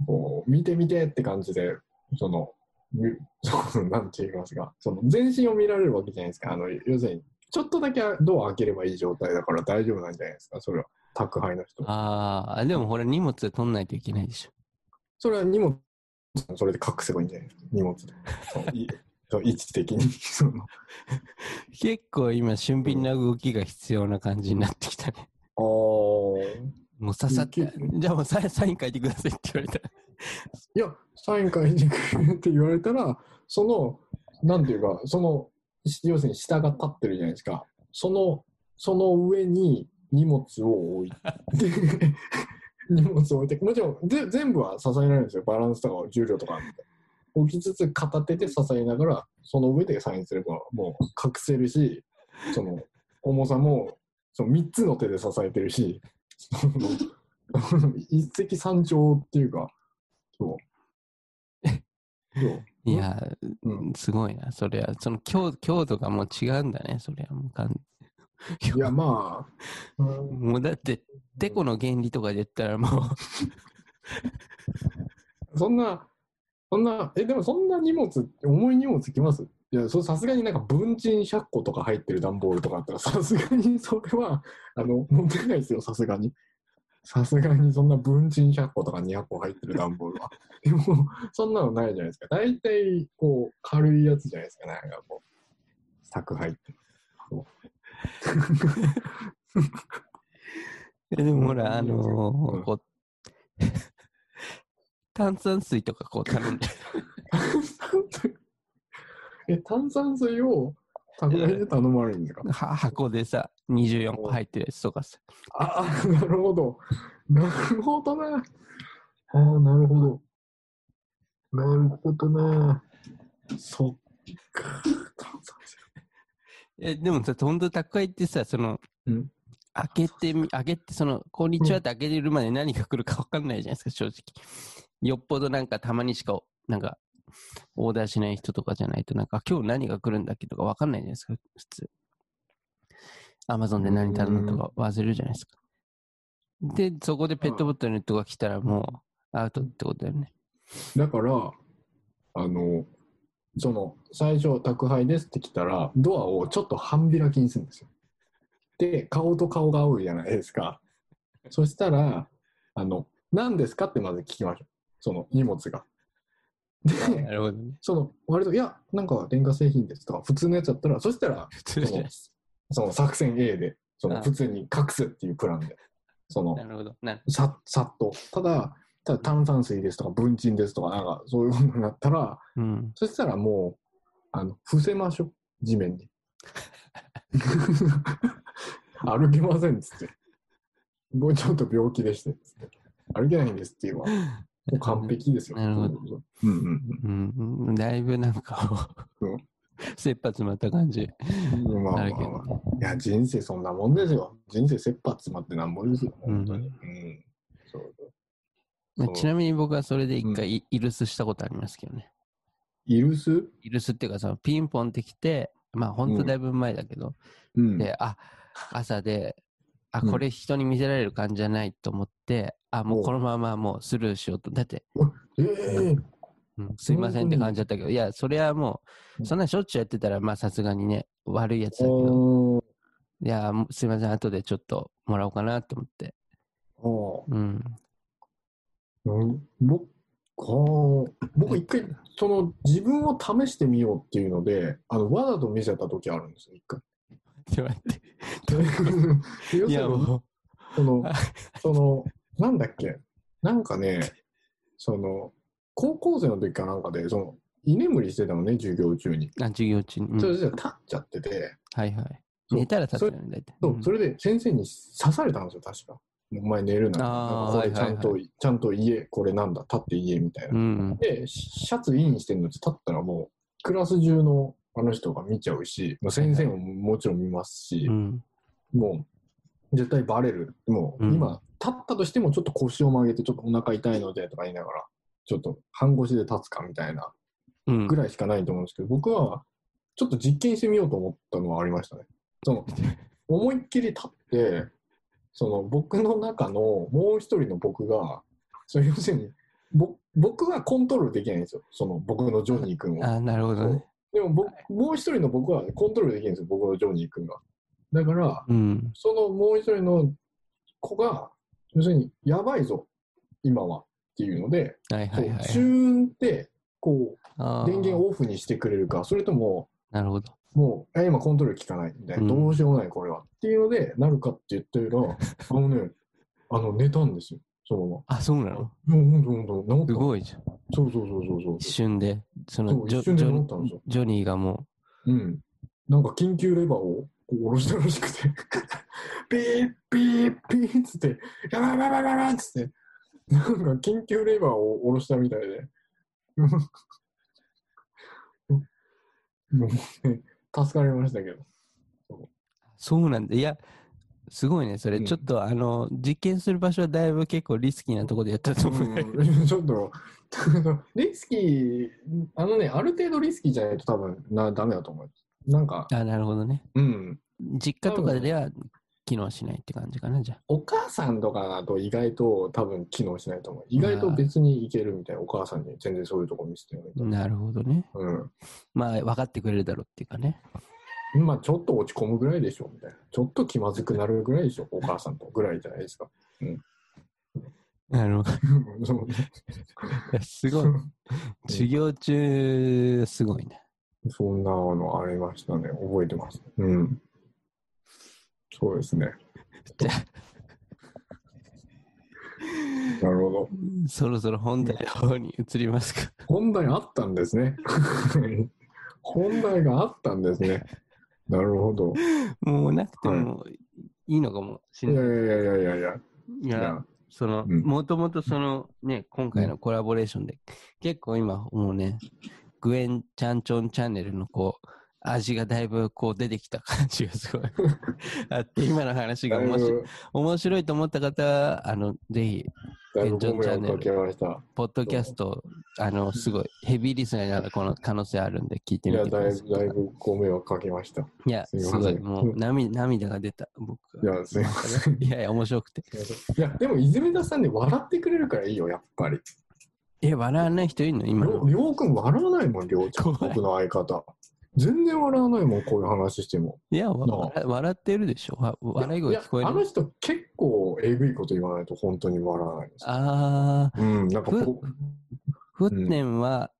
S3: う、こう見て見てって感じで、その、み そのなんて言いますか、その全身を見られるわけじゃないですか。あの要するに、ちょっとだけドア開ければいい状態だから大丈夫なんじゃないですか、それは。宅配の人。
S2: ああ、でもほら荷物取んないといけないでしょ。
S3: それは荷物、それで隠せばいいんじゃない？ですか、荷物 で。位置的に。
S2: 結構今、俊敏な動きが必要な感じになってきたね。
S3: あー
S2: もうささってじゃあもうサインサイン書いてくださいって言われたら。
S3: いや、サイン書いてくれって言われたら、その、なんていうか、その、要するに下が立ってるじゃないですか。その、その上に荷物を置いて、荷物を置いて、もちろんぜ全部は支えられるんですよ。バランスとか重量とか。置きつつ片手で支えながら、その上でサインすればもう隠せるし、その重さもその3つの手で支えてるし、一石三鳥っていうか、そう。そう。
S2: いや、
S3: うん
S2: すごいな。それは、その強強度がもう違うんだね、それはもう完
S3: いや、まあ、うん
S2: もうだって、てこの原理とかで言ったらもう、
S3: そんな、そんな、え、でもそんな荷物、重い荷物きます？いや、そさすがになんか文鎮100個とか入ってる段ボールとかあったら、さすがにそれは、あの、持てないですよ、さすがに。さすがにそんな文鎮100個とか200個入ってる段ボールは。でも、そんなのないじゃないですか。大体、こう、軽いやつじゃないですか、なんかこう、柵入って。そう
S2: え でもほら、あの
S3: うん
S2: ーこう、炭酸水とかこう頼んで、
S3: え、炭酸水を宅配で頼まれるんですか？
S2: は箱でさ、24個入ってるやつとかさ、
S3: ああ、なるほど。なるほどな。ああ、なるほど。なるほどな。そっか。炭酸
S2: えでもさ、本当宅配ってさ、その、
S3: うん
S2: 開けてみ、開けて、その、こんにちはって開けてるまで何が来るか分かんないじゃないですか、正直。よっぽどなんかたまにしか、なんか、オーダーしない人とかじゃないと、なんか、今日何が来るんだっけとか分かんないじゃないですか、普通。アマゾンで何頼むとか忘れるじゃないですか。で、そこでペットボトルとか来たらもう、アウトってことだよね。
S3: だから、あの、その、最初、宅配ですって来たら、ドアをちょっと半開きにするんですよ。で、顔と顔が合うじゃないですか。そしたら、あの、何ですかってまず聞きましょう。その荷物が。で、
S2: なるほどね。
S3: その、割と、いや、なんか電化製品ですとか、普通のやつだったら、そしたら、
S2: 普通じゃないです。
S3: その作戦 A で、そ
S2: あ
S3: の普通に隠すっていうプランで、その
S2: な、るほど。
S3: ささっと。ただ、ただ炭酸水ですとか、文鎮ですとか、なんかそういうものになったら、
S2: うん。
S3: そしたらもう、あの、伏せましょう、地面に。歩けませんっつって。もうちょっと病気でして、つって。歩けないんですっていうのは、もう完璧ですよ。
S2: なるほど
S3: ど。うんうん
S2: うん、うんだいぶなんか、
S3: うん
S2: 切羽詰まった感じ。
S3: うん。まあまあまあ。いや、人生そんなもんですよ。人生切羽詰まってなんぼですよ、本当に。
S2: う
S3: うんん。そうそう。その
S2: ちなみに僕はそれで一回イイルスしたことありますけどね。
S3: イルス？
S2: イルスっていうか、そのピンポンってきて、まあ本当だいぶ前だけど、
S3: うん。
S2: で、あ、朝で、あ、
S3: うん
S2: これ人に見せられる感じじゃないと思って、あ、も
S3: お
S2: うこのままもうスルーしようと。だって、
S3: ええ
S2: うんすいませんって感じだったけど、いや、それはもう、
S3: うん
S2: そんなしょっちゅうやってたら、まあさすがにね、悪いやつだけど、いや、すいません、後でちょっともらおうかなと思って。
S3: お
S2: うん。
S3: ーうん僕は僕一回その自分を試してみようっていうのであのわざと見せた時あるんですよ一回。
S2: ちょっと待って。
S3: その そのなんだっけ？なんかねその高校生の時かなんかでその居眠りしてたのね授業中に。
S2: う、あ授業中に。うん
S3: それで立っちゃってて、
S2: はいはい。寝たら立つよね、大体。
S3: そうそれで先生に刺されたんですよ確か。お前寝るな。これちゃんと、
S2: はい
S3: ちゃんと家これなんだ立って家みたいな
S2: う。ん。
S3: で、シャツインしてるのって立ったらもう、クラス中のあの人が見ちゃうし、まあ、先生ももちろん見ますし
S2: う、ん。
S3: もう、絶対バレる。もう、
S2: うん
S3: 今、立ったとしてもちょっと腰を曲げて、ちょっとお腹痛いのでとか言いながら、ちょっと半腰で立つかみたいな
S2: うん。
S3: ぐらいしかないと思うんですけど、僕は、ちょっと実験してみようと思ったのはありましたね。その、思いっきり立って、その僕の中のもう一人の僕が、それ要するに、ぼ僕はコントロールできないんですよ。その僕のジョニー君を。
S2: あ、なるほどね。
S3: でも僕、もう一人の僕はコントロールできるんですよ。僕のジョニー君が。だから、
S2: うん。
S3: そのもう一人の子が、要するに、やばいぞ、今は。っていうので、
S2: はいはいはい。
S3: チューンって、こう、電源オフにしてくれるか、それとも、
S2: なるほど。
S3: もう、え今コントロール効かないみたいな、
S2: うん
S3: どうしようもないこれは。っていうので、なるかって言ったら、あのね、あの、寝たんですよ、そのま
S2: あ、そうなの？
S3: ま。うん、ほんとほんと、治った。
S2: すごいじゃん。
S3: そうそうそうそうそう
S2: 一。瞬で、そ
S3: そ
S2: のジョ
S3: う一瞬で
S2: ジョジョニーがも
S3: うん。なんか緊急レバーをこう下ろしたらしくて、ピーピーピーっつって、やばいやばいやばいやばいっつって、なんか緊急レバーを下ろしたみたいで、もうね助かりましたけど。
S2: う、そうなんだ。いや、すごいね。それ、
S3: うん
S2: ちょっと、あの、実験する場所はだいぶ結構リスキーなところでやったと思う。
S3: うんちょっと、リスキー、あのね、ある程度リスキーじゃないと多分なダメだと思います。なんか、
S2: あ、なるほどね。
S3: うん。
S2: 実家とかでは機能しないって感じかな、じゃあ。
S3: お母さんとかだと意外と多分機能しないと思う。意外と別にいけるみたいな、お母さんに全然そういうとこ見せてないと。
S2: なるほどね。
S3: うん。
S2: まあ、分かってくれるだろうっていうかね。
S3: まあちょっと落ち込むぐらいでしょ、みたいな。ちょっと気まずくなるぐらいでしょ、お母さんとぐらいじゃないですか。
S2: なるほど。すごい。授業中、すごいね。
S3: そんなのありましたね。覚えてます。うん。そうですね。
S2: じゃ
S3: なるほど。
S2: あ、そろそろ本題の方に移りますか。
S3: 本題あったんですね。本題があったんですね。なるほど。
S2: もうなくてもいいのかもしれないい。
S3: やいやいやいや。
S2: いや
S3: いや、
S2: その、
S3: うん
S2: もともとそのね、今回のコラボレーションで、結構今もうね、グエン・チャンチョンチャンネルのこう、味がだいぶこう出てきた感じがすごいあって、今の話が面白い
S3: ぶ、
S2: 面白いと思った方は、あの、ぜひ、
S3: だいぶご迷惑かけました。
S2: ポッドキャスト、あの、すごいヘビーリスナーになるこの可能性あるんで聞いて
S3: いや、
S2: みてください。
S3: だいぶ、だいぶご迷惑かけました。
S2: いや、
S3: す
S2: ごい、もう涙涙が出た、僕は。
S3: いや、すいません。
S2: いやいや、面白くて。
S3: いや、でも泉田さんね、笑ってくれるからいいよ、やっぱり。
S2: え、笑わない人いるの？今の。
S3: りょうくん笑わないもん、りょうちゃん、僕の相方。全然笑わないもん、こういう話しても。
S2: いや、笑笑ってるでしょ。わ笑い声聞こえる。
S3: やあの人、結構えぐいこと言わないと本当に笑わないんですよ。
S2: あ
S3: うん、なんか
S2: ふ
S3: ぼ
S2: ー、沸点は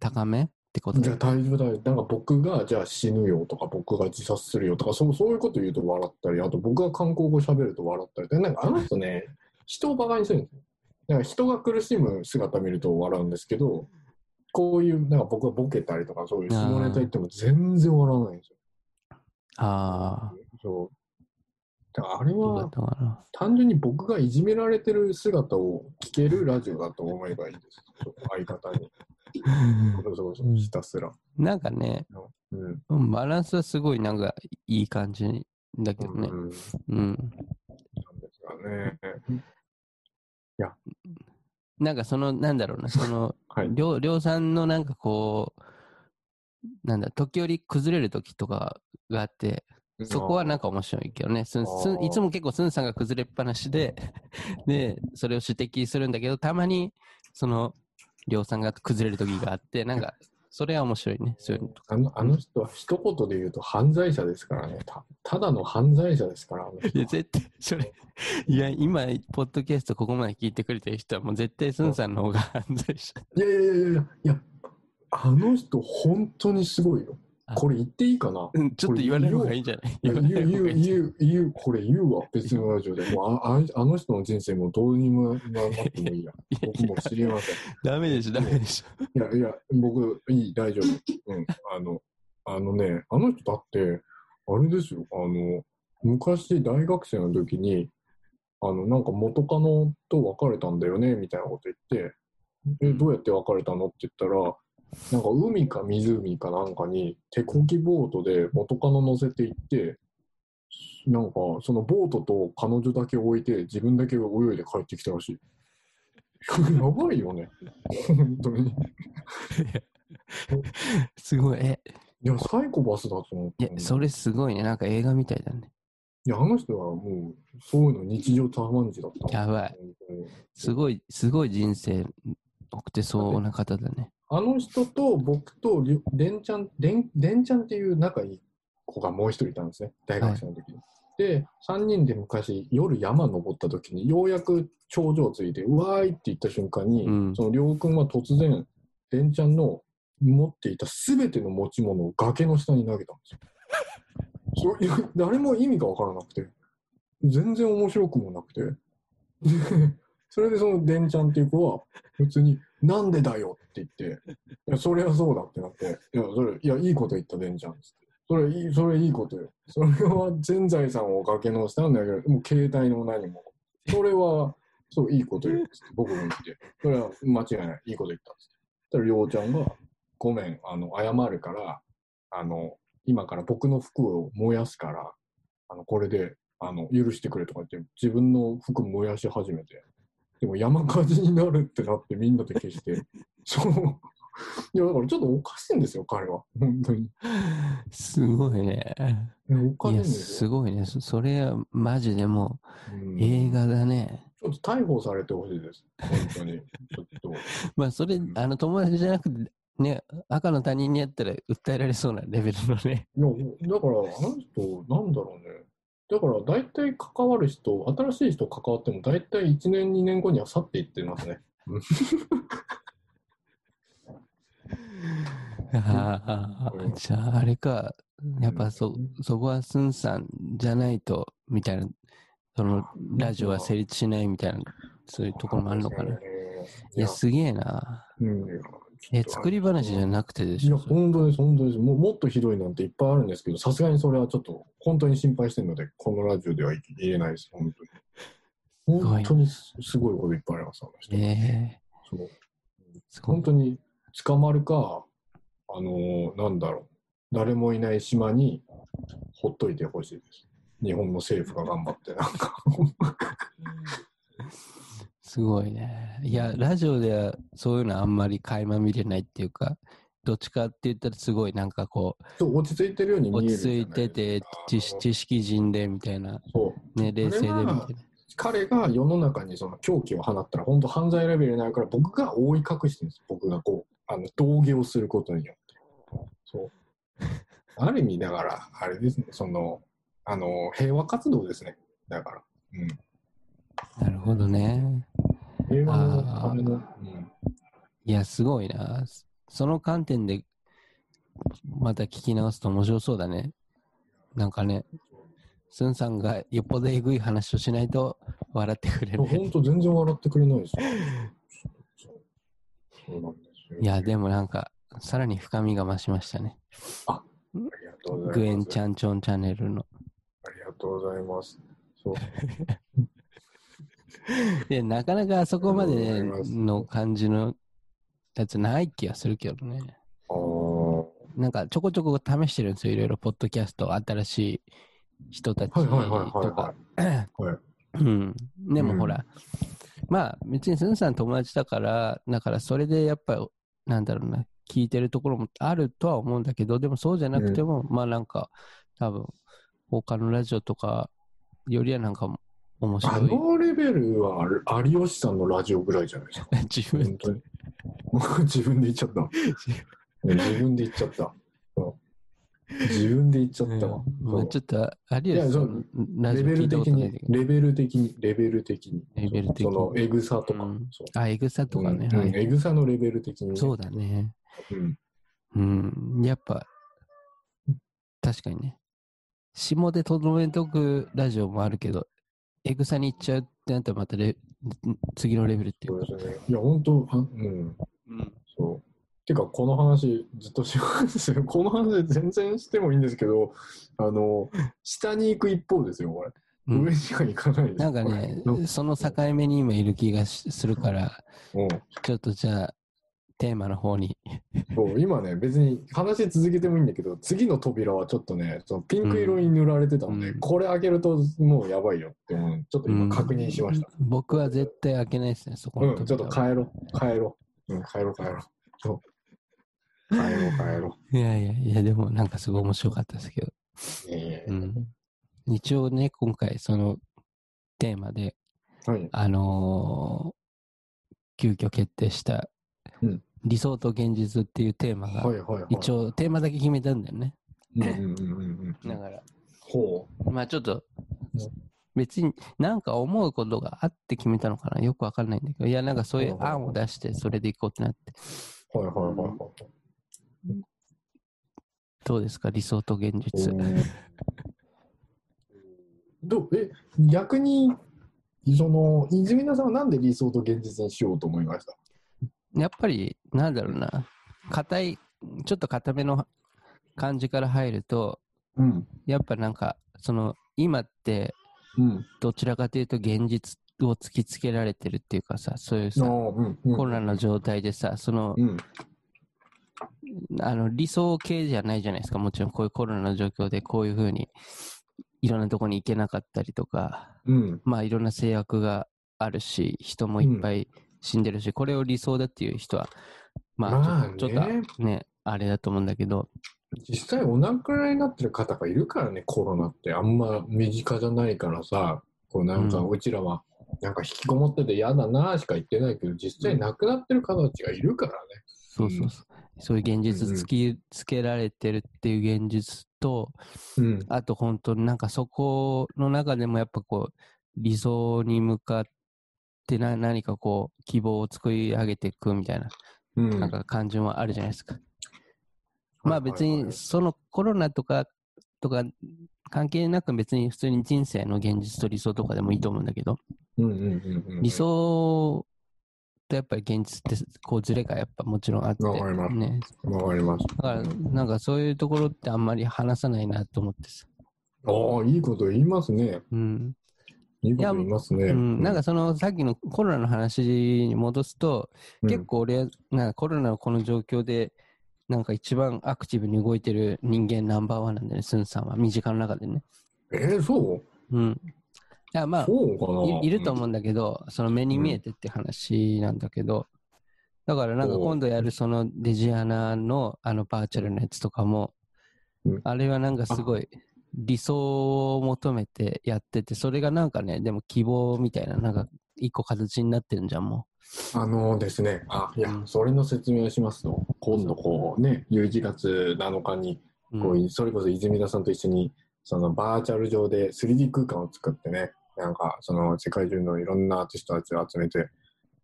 S2: 高めってこと？
S3: じゃあ大丈夫大丈夫。なんか僕がじゃあ死ぬよとか、僕が自殺するよとか、そうそういうこと言うと笑ったり、あと僕が韓国語喋ると笑ったりで、なんかあの人ね、人をバカにするんですよ。なんか人が苦しむ姿見ると笑うんですけど、こういう、なんか僕がボケたりとか、そういう下ネタ言っても全然笑わないんですよ。
S2: ああ、
S3: そう。だからあれは。単純に僕がいじめられてる姿を聞けるラジオだと思えばいいです。相方に。そうそうそう、ひたすら。
S2: なんかね、
S3: うん。
S2: うんバランスはすごいなんかいい感じだけどね。
S3: うん
S2: うん。
S3: なんですがね。
S2: なんかその、なんだろうな、その、
S3: はい。
S2: りょう、りょうさんのなんかこう、なんだ、時折崩れる時とかがあって、そこはなんか面白いけどね。すんすんいつも結構スンさんが崩れっぱなしで、で、それを指摘するんだけど、たまに、その、りょうさんが崩れる時があって、なんか、それは面白いね。そういうのとか。
S3: あのあの人は一言で言うと犯罪者ですからね。たただの犯罪者ですから。
S2: いや、絶対、それ、いや、今、ポッドキャストここまで聞いてくれてる人は、もう絶対スンさんの方が犯罪者。
S3: いやいやいやいやいや、あの人本当にすごいよ。
S2: あ
S3: これ言っていいかな？
S2: うんちょっと言わない？方がいいんじゃない？
S3: 言う、言う、
S2: 言
S3: う、言う、これ言うわ。別のラジオで。もうあああの人の人生もどうにもなってもい いや。僕も知りません。
S2: ダメでしょ、ダメでしょ。
S3: いやいや、僕、いい、大丈夫。うん。あの、あのね、あの人だって、あれですよ、あの、昔大学生の時に、あの、なんか元カノと別れたんだよね、みたいなこと言って、え、どうやって別れたのって言ったら、なんか海か湖かなんかに手漕ぎボートで元カノ乗せて行って、なんかそのボートと彼女だけ置いて自分だけ泳いで帰ってきたらしい。やばいよね。本当に。
S2: すごい。え、
S3: いや、サイコパスだと思って。
S2: いや、それすごいね。なんか映画みたいだね。
S3: いや、あの人はもう、そういうの日常茶飯事だった。
S2: やばい。すごい、すごい人生送ってそうな方だね。
S3: あの人と僕とりょレンちゃん、レンレンちゃんっていう仲いい子がもう一人いたんですね。大学生の時に。で、3人で昔夜山登った時にようやく頂上ついて、うわーいって言った瞬間に、
S2: うん
S3: そのりょうくんは突然、レンちゃんの持っていた全ての持ち物を崖の下に投げたんですよ。そ誰も意味がわからなくて、全然面白くもなくて。でそれでそのデンちゃんっていう子は、普通に、なんでだよって言って、いや、それはそうだってなって、いや、それ、いや、いいこと言ったデンちゃんって。それいい、それいいことよ。それは全財産を崖の下に投げる。もう携帯の何も。それは、そう、いいことよって、僕も言って。それは間違いない。いいこと言ったっつって。そしたら、りょうちゃんが、ごめん、あの、謝るから、あの、今から僕の服を燃やすから、あの、これで、あの、許してくれとか言って、自分の服燃やし始めて、でも山火事になるってなってみんなで消して、そう。いや、だからちょっとおかしいんですよ、彼は。本当に。
S2: すごいね。
S3: おかしいんですよ。
S2: すごいね。そそれはマジでも
S3: うん
S2: う映画だね。
S3: ちょっと逮捕されてほしいです。本当に。ちょっと。
S2: まあ、それ、あの、友達じゃなくて、ね、赤の他人にやったら訴えられそうなレベルのね。
S3: いや、だから、あの人、なんだろうね。だから、大体関わる人、新しい人関わっても、大体1年、2年後には去っていってますね。
S2: ああ、じゃあ、あれか。やっぱそ、そこはスンさんじゃないと、みたいな、その、ラジオは成立しないみたいな、そういうところもあるのかな。い
S3: い
S2: や、すげえな。
S3: うん、
S2: え、作り話じゃなくてで
S3: いや、
S2: しょ。それ
S3: 本当です、本当です。もっとひどいなんていっぱいあるんですけど、さすがにそれはちょっと、本当に心配してるので、このラジオでは言えないです、本当に。本当にすすごいこといっぱいあります、あの人。
S2: え
S3: そう
S2: ー、
S3: 本当に捕まるか、あのーなんだろう、誰もいない島にほっといてほしいです。日本の政府が頑張って、なんか。
S2: すごいね。いや、ラジオではそういうのあんまり垣間見れないっていうか、どっちかって言ったらすごいなんかこ
S3: そう落ち着いてるように
S2: う、
S3: 見える
S2: 落ち着いてて、知識知識人でみたいな、
S3: そう。
S2: ね、冷静でみたいな。
S3: 彼が世の中にその狂気を放ったら本当犯罪レベルになるから僕が覆い隠してるんです僕がこうあの同義をすることによって。そう。ある意味だからあれですね。そのあの平和活動ですね。だから、うん、
S2: なるほどね。
S3: 平和のための、うん、
S2: いや、すごいな。その観点で、また聞き直すと面白そうだね。なんかね、スンさんがよっぽどえぐい話をしないと笑ってくれる。
S3: 本当全然笑ってくれないですよそうそうなんですよ
S2: いや、でもなんか、さらに深みが増しましたね。
S3: ありがとうございます
S2: グエンチャンチョンチャンネルの。
S3: ありがとうございますそう
S2: で、なかなかあそこまでの感じのやつない気がするけどね。なんかちょこちょこ試してるんですよ。いろいろポッドキャスト、新しい人たちとか。
S3: はいはい
S2: うん。でも
S3: うん
S2: ほら、まあ別にスンさん友達だから、だからそれでやっぱ、なんだろうな、聞いてるところもあるとは思うんだけど、でもそうじゃなくても、まあなんか、多分、他のラジオとかよりはなんか面
S3: あ
S2: 白い。
S3: のレベルは有吉さんのラジオぐらいじゃないですか。
S2: 自分
S3: 本当に。自分で言っちゃった。自分で言っちゃった。自分で言っちゃったわ。
S2: まあちょっと、有
S3: いやそ
S2: 吉さ
S3: うんレベル的に。レベル的に、レベル的に。
S2: レベル的に
S3: その、エグさとか。
S2: あ、エグさとかね。
S3: エグさのレベル的にね。
S2: そうだね。
S3: うん。
S2: うん。やっぱ、確かにね。下でとどめとくラジオもあるけど、エグさに行っちゃうってなったらまたレ次のレベルっていか。
S3: そううですね。いや、本当は、うん。
S2: うん。
S3: そう。てか、この話、ずっとしますよ。この話全然してもいいんですけど、あの、下に行く一方ですよ、これ。
S2: うん
S3: 上には行かないです。
S2: なんかねその境目に今いる気がしするから、
S3: うん。
S2: ちょっとじゃあ、テーマの方に。
S3: そう今ね、別に話続けてもいいんだけど、次の扉はちょっとね、そのピンク色に塗られてたので、
S2: うん
S3: これ開けるともうやばいよって思う。ちょっと今確認しました。
S2: うん僕は絶対開けないですね、そこの
S3: うん、ちょっと帰ろう、帰ろう。うん、帰ろう、帰ろう。そう帰ろう、帰ろ
S2: いやいやいや、でもなんかすごい面白かったですけど。
S3: う。いやいやいや
S2: うん。一応ね、今回そのテーマで、
S3: はい。
S2: あのー急遽決定した、
S3: うん
S2: 理想と現実っていうテーマが、
S3: はいはいはい。
S2: 一応テーマだけ決めたんだよね。
S3: うんうんうんうんうん。
S2: だから、
S3: ほ
S2: まあちょっと
S3: うん、
S2: 別になんか思うことがあって決めたのかなよくわかんないんだけど、いやなんかそういう案を出してそれでいこうってなって、
S3: う。はいはいはいはい。
S2: どうですか？理想と現実。
S3: どえ逆にその泉田さんはなんで理想と現実にしようと思いました？
S2: やっぱり、なんだろうな、硬い、ちょっと硬めの感じから入ると、
S3: うん。
S2: やっぱなんか、その、今って、
S3: うん。
S2: どちらかというと現実を突きつけられてるっていうかさ、そういう
S3: あ
S2: さ、
S3: ーうんうん。
S2: コロナの状態でさ、その、
S3: うん。
S2: あの、理想系じゃないじゃないですか。もちろんこういうコロナの状況でこういうふうに、いろんなとこに行けなかったりとか、
S3: うん。
S2: まあいろんな制約があるし、人もいっぱい死んでるし、これを理想だっていう人は、ま
S3: まあね。
S2: あちょっと、ちょっとね、あれだと思うんだけど、
S3: 実際お亡くなりになってる方がいるからねコロナって。あんま身近じゃないからさこうなんか
S2: うん。
S3: うちらはなんか引きこもってて嫌だなしか言ってないけど実際亡くなってる方たちがいるからね。
S2: そうそうそう。そういう現実突きつけられてるっていう現実と、
S3: うん。
S2: あと本当になんかそこの中でもやっぱこう、理想に向かってな何かこう、希望を作り上げていくみたいな、
S3: うん
S2: なんか感じもあるじゃないですか。まあ別にそのコロナとか、とか関係なく別に普通に人生の現実と理想とかでもいいと思うんだけど、理想とやっぱり現実ってこうズレがやっぱもちろんあって、
S3: わかります
S2: ね。
S3: わかります
S2: だからなんかそういうところってあんまり話さないなと思ってさ。
S3: ああいいこと言いますね
S2: うん。
S3: いいこと言いますね。
S2: うん、なんかそのさっきのコロナの話に戻すと、
S3: うん。
S2: 結構俺はなんかコロナのこの状況でなんか一番アクティブに動いてる人間ナンバーワンなんだよね、スンさんは。身近な中でね。
S3: えー、そう？
S2: うん。いやまあ
S3: い
S2: いると思うんだけど、その目に見えてって話なんだけど、だからなんか今度やるそのデジアナのあのバーチャルのやつとかも、
S3: うん。
S2: あれはなんかすごい理想を求めてやってて、それがなんかね、でも希望みたいな、なんか一個形になってるんじゃん、も
S3: あのですね、あ、いや
S2: う、ん。
S3: それの説明をしますと、今度こうね、11月7日に、
S2: う。
S3: こ
S2: うん
S3: うそれこそ泉田さんと一緒に、そのバーチャル上で 3D 空間を作ってね、なんかその世界中のいろんなアーティストたちを集めて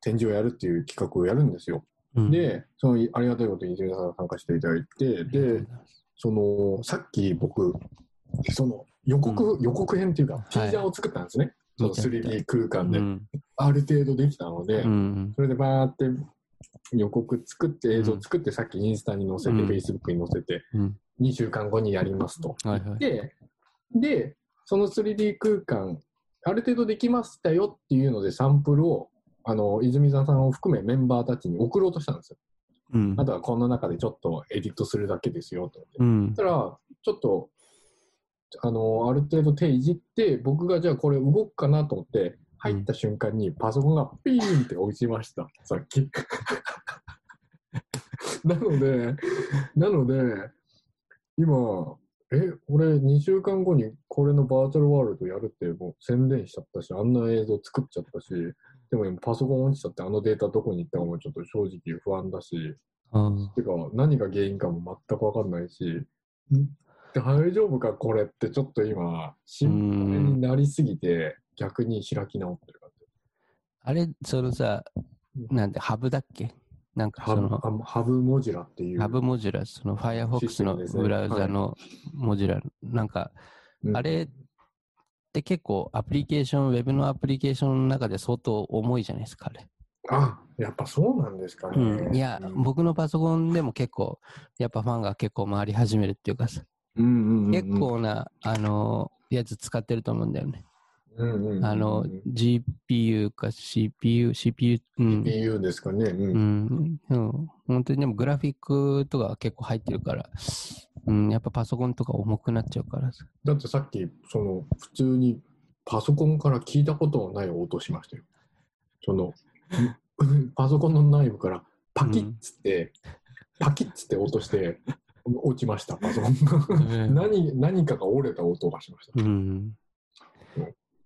S3: 展示をやるっていう企画をやるんですよ。
S2: うん、
S3: で、そのありがたいことに泉田さんが参加していただいて、で、そのさっき僕、その予告、予告編っていうか、ティーザーを作ったんですね。その
S2: 見た見た
S3: 3D 空間で、
S2: うん。
S3: ある程度できたので、
S2: うん。
S3: それでバーって予告作って映像作ってさっきインスタに載せて、
S2: うん
S3: Facebook に載せて
S2: うん。
S3: 2週間後にやりますと。
S2: はいはい。
S3: で、で、その 3D 空間、ある程度できましたよっていうのでサンプルを、あの、泉沢さんを含めメンバーたちに送ろうとしたんですよ。
S2: うん
S3: あ。とはこの中でちょっとエディットするだけですよと思って。
S2: うん
S3: そし。たら、ちょっと、あの、ある程度手いじって、僕がじゃあこれ動くかなと思って、入った瞬間にパソコンがピーンって落ちました、さっき。なので、なので、今、え、俺2週間後にこれのバーチャルワールドやるってもう宣伝しちゃったし、あんな映像作っちゃったし、でも今パソコン落ちちゃってあのデータどこに行ったかもちょっと正直不安だし、
S2: あ
S3: てか何が原因かも全くわかんないし、大丈夫かこれってちょっと今心配になりすぎて逆に開き直ってる感じ。
S2: あれ、そのさ、なんで、ハブだっけ？なんかその、
S3: あハブモジュラっていう。
S2: ハブモジュラ、その Firefox のブラウザのモジュラ、なんか、
S3: うん
S2: あれって結構アプリケーション、ウェブのアプリケーションの中で相当重いじゃないですか、あれ。
S3: あ、やっぱそうなんですかね。
S2: うん、いや、
S3: うん
S2: 僕のパソコンでも結構、やっぱファンが結構回り始めるっていうかさ、結構な、あの、やつ使ってると思うんだよね。
S3: うんうんうんうん
S2: あの、GPU か CPU、CPU、うん。
S3: CPU ですかね。う
S2: うんん、うん。本当にでもグラフィックとか結構入ってるから、うん、やっぱパソコンとか重くなっちゃうからさ。
S3: だってさっき、その、普通にパソコンから聞いたことのない音しましたよ。その、パソコンの内部からパキッつって、パキッつって音して、落ちました、パソコンが。
S2: うん
S3: 何何かが折れた音がしました。
S2: うん。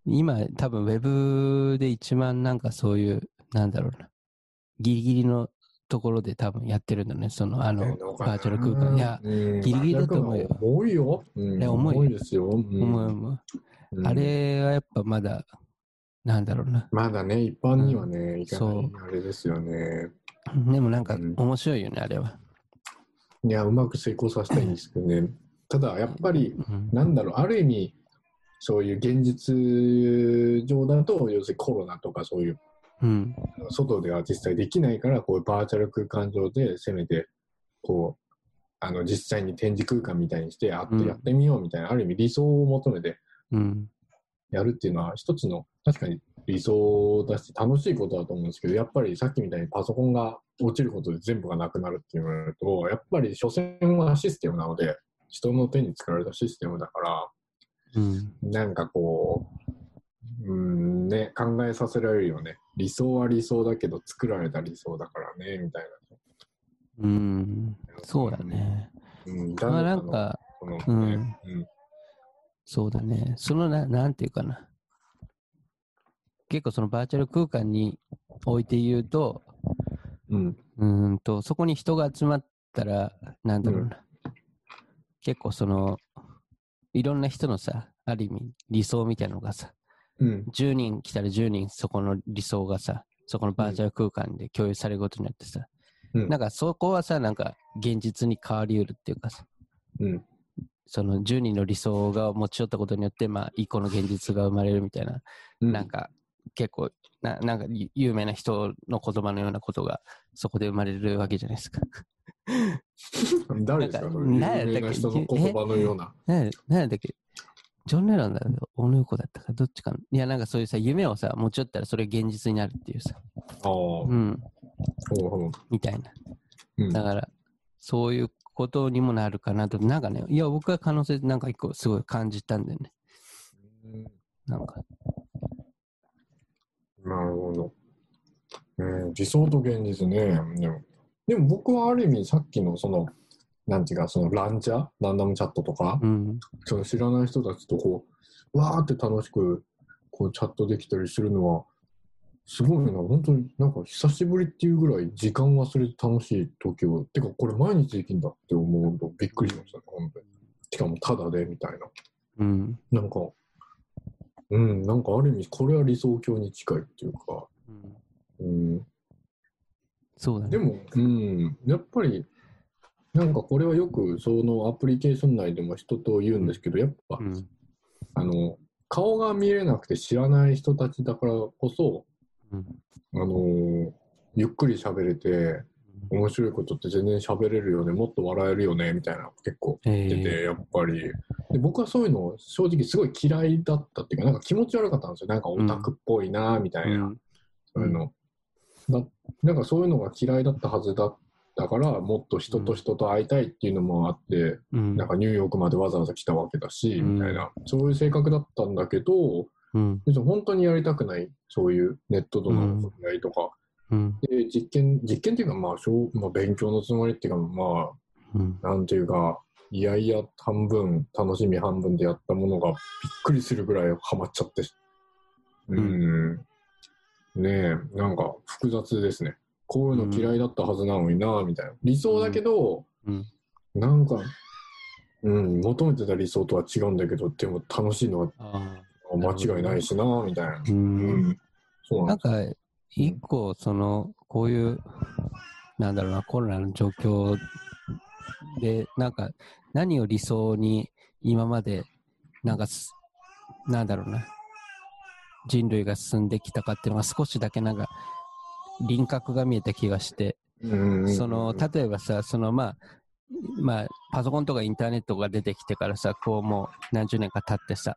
S2: 今、多分ウェブで一番なんかそういう、なんだろうな、ギリギリのところで多分やってるんだね、その、あの、バーチャル空間。いや、
S3: うん
S2: ギリギリだと思うよ
S3: 重いよ。うん
S2: いや重い
S3: 重いですよ。うん
S2: 思う思う。
S3: うん
S2: あれはやっぱまだ、なんだろうな。
S3: まだね、一般にはね、いかな
S2: そ
S3: い、あれですよね。
S2: でもなんか
S3: うん
S2: 面白いよね、あれは。
S3: いや、うまく成功させたいんですけどね。ただ、やっぱり、
S2: うん
S3: なんだろう、ある意味、そういう現実上だと、要するにコロナとかそういう、
S2: うん。
S3: 外では実際できないから、こういうバーチャル空間上で、せめて、こう、あの、実際に展示空間みたいにして、あってやってみようみたいな、ある意味理想を求めて
S2: うん。
S3: やるっていうのは、一つの、確かに理想だし、楽しいことだと思うんですけど、やっぱりさっきみたいにパソコンが落ちることで全部がなくなるっていうと、やっぱり所詮はシステムなので、人の手に作られたシステムだから、
S2: うん。
S3: なんかこう、うんね、考えさせられるよね。理想は理想だけど、作られた理想だからね、みたい
S2: うん。
S3: な。
S2: そうだね。
S3: うん。
S2: まあなんか、
S3: ね
S2: うん
S3: うん
S2: そうだね。そのな、なんていうかな。結構そのバーチャル空間に置いて言うと、
S3: うん。
S2: うーんと、そこに人が集まったら、なんだろうな。結構その、いろんな人のさ、ある意味理想みたいなのがさ、
S3: うん。
S2: 10人来たら10人そこの理想がさ、そこのバーチャル空間で共有されることになってさ、
S3: うん
S2: なんかそこはさ、なんか現実に変わりうるっていうかさ、
S3: うん。
S2: その10人の理想が持ち寄ったことによって、まあ、一個の現実が生まれるみたいな、
S3: うん。
S2: なんか結構な、なんかゆ有名な人の言葉のようなことがそこで生まれるわけじゃないですか。
S3: 誰ですか？
S2: なんか
S3: それ有名な人の言葉のような。
S2: なんなんだっけ？ジョン・レノンだけど、小野横だったか、どっちか。な。いや、なんかそういうさ、夢をさ、持ち寄ったらそれ現実になるっていうさ、
S3: ああ。ほ
S2: うん、
S3: うほう
S2: みたいな。
S3: うん。
S2: だから、そういうことにもなるかなと、なんかね、いや、僕は可能性なんか一個すごい感じたんだよね。
S3: うん。
S2: なんか、
S3: なるほど。うん、理想と現実ね。でも、でも僕はある意味さっきのその、なんていうか、そのランチャー、ランダムチャットとか、
S2: うん、
S3: その知らない人たちとこう、わーって楽しくこうチャットできたりするのは、すごいな、本当になんか久しぶりっていうぐらい時間忘れて楽しい時を、てかこれ毎日できるんだって思うとびっくりしましたね、本当に。しかもタダでみたいな。
S2: うん、
S3: なんか、うん、なんかある意味これは理想郷に近いっていうか、
S2: うん。
S3: うん、
S2: そうだね。
S3: でも、うん、やっぱり、なんかこれはよくそのアプリケーション内でも人と言うんですけど、やっぱ、
S2: うん、
S3: あの、顔が見えなくて知らない人たちだからこそ、
S2: うん、
S3: あのゆっくり喋れて、面白いことって全然喋れるよね、もっと笑えるよね、みたいな結構
S2: え
S3: 言ってて、
S2: ー、
S3: やっぱり。で僕はそういうの正直すごい嫌いだったっていうか、なんか気持ち悪かったんですよ。なんかオタクっぽいな、みたいな。
S2: うん
S3: そういうの。だなんかそういうのが嫌いだったはずだったから、もっと人と人と会いたいっていうのもあって、
S2: うん
S3: なんかニューヨークまでわざわざ来たわけだし、
S2: うん
S3: みたいな、そういう性格だったんだけど、
S2: うん。
S3: 本当にやりたくない、そういうネットとの触れ合いとか。
S2: うん。
S3: で、実験、実験っていうか、まあ、しょうまあ、勉強のつもりっていうか、ま
S2: うん。
S3: あ、なんていうか、いやいや半分、楽しみ半分でやったものがびっくりするぐらいハマっちゃって。うん。ねえ、なんか複雑ですね。こういうの嫌いだったはずなのにな、みたいな。理想だけど、
S2: うん。
S3: なんか、うん、求めてた理想とは違うんだけど、でも楽しいのは
S2: あ
S3: 間違いないしな、みたいな。
S2: う。
S3: うんん。そうな
S2: なんん
S3: です。
S2: か、一個、その、こういう、なんだろうな、コロナの状況で、なんか、何を理想に今まで、なんかす、なんだろうな、人類が進んできたかっていうのが少しだけなんか、輪郭が見えた気がして、
S3: うん
S2: その、例えばさ、その、まあ、まあ、パソコンとかインターネットが出てきてからさ、こうもう何十年か経ってさ、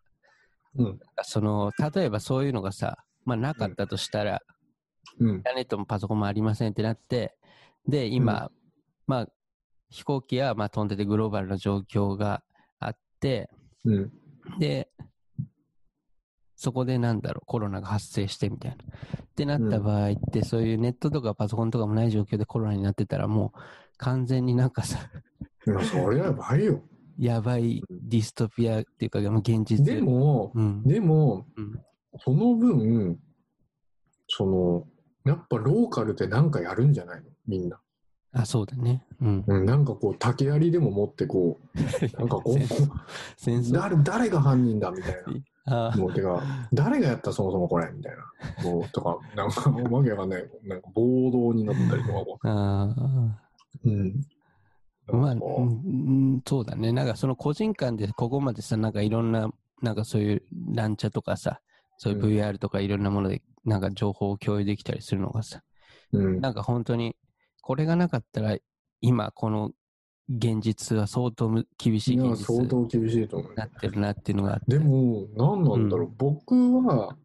S3: うん。
S2: その、例えばそういうのがさ、まあなかったとしたら、
S3: うん
S2: インターネットもパソコンもありませんってなって、で、今、まあ、飛行機はまあ飛んでてグローバルな状況があって、
S3: うん。
S2: で、そこでなんだろう、コロナが発生してみたいな。ってなった場合って、そういうネットとかパソコンとかもない状況でコロナになってたら、もう完全になんかさ、
S3: いや、それはやばいよ。
S2: やばいディストピアっていうか、もう現実。
S3: で、も、
S2: うん。
S3: でも、
S2: うん
S3: その分、その、やっぱローカルでなんかやるんじゃないの？みんな。
S2: あ、そうだね。うん。
S3: うん、なんかこう、竹槍でも持ってこう、なんかこう、誰誰が犯人だみたいな。
S2: あ
S3: もうてか、誰がやったそもそもこれみたいな。こうとか、なんか、わけわかんない。なんか暴動になったりとかこ
S2: あ
S3: う。うん。
S2: あ。まあ、うんうん、そうだね。なんかその個人間でここまでさ、なんかいろんな、なんかそういうランチャとかさ、そういう
S3: うん
S2: VR とかいろんなもので、なんか情報を共有できたりするのがさ、
S3: うん。
S2: なんか本当に、これがなかったら、今この現実は相当む厳し
S3: い
S2: 現実に
S3: 相当厳しいと思う。
S2: なってるなっていうのがあって。
S3: でも、何なんだろう。
S2: う
S3: 僕は、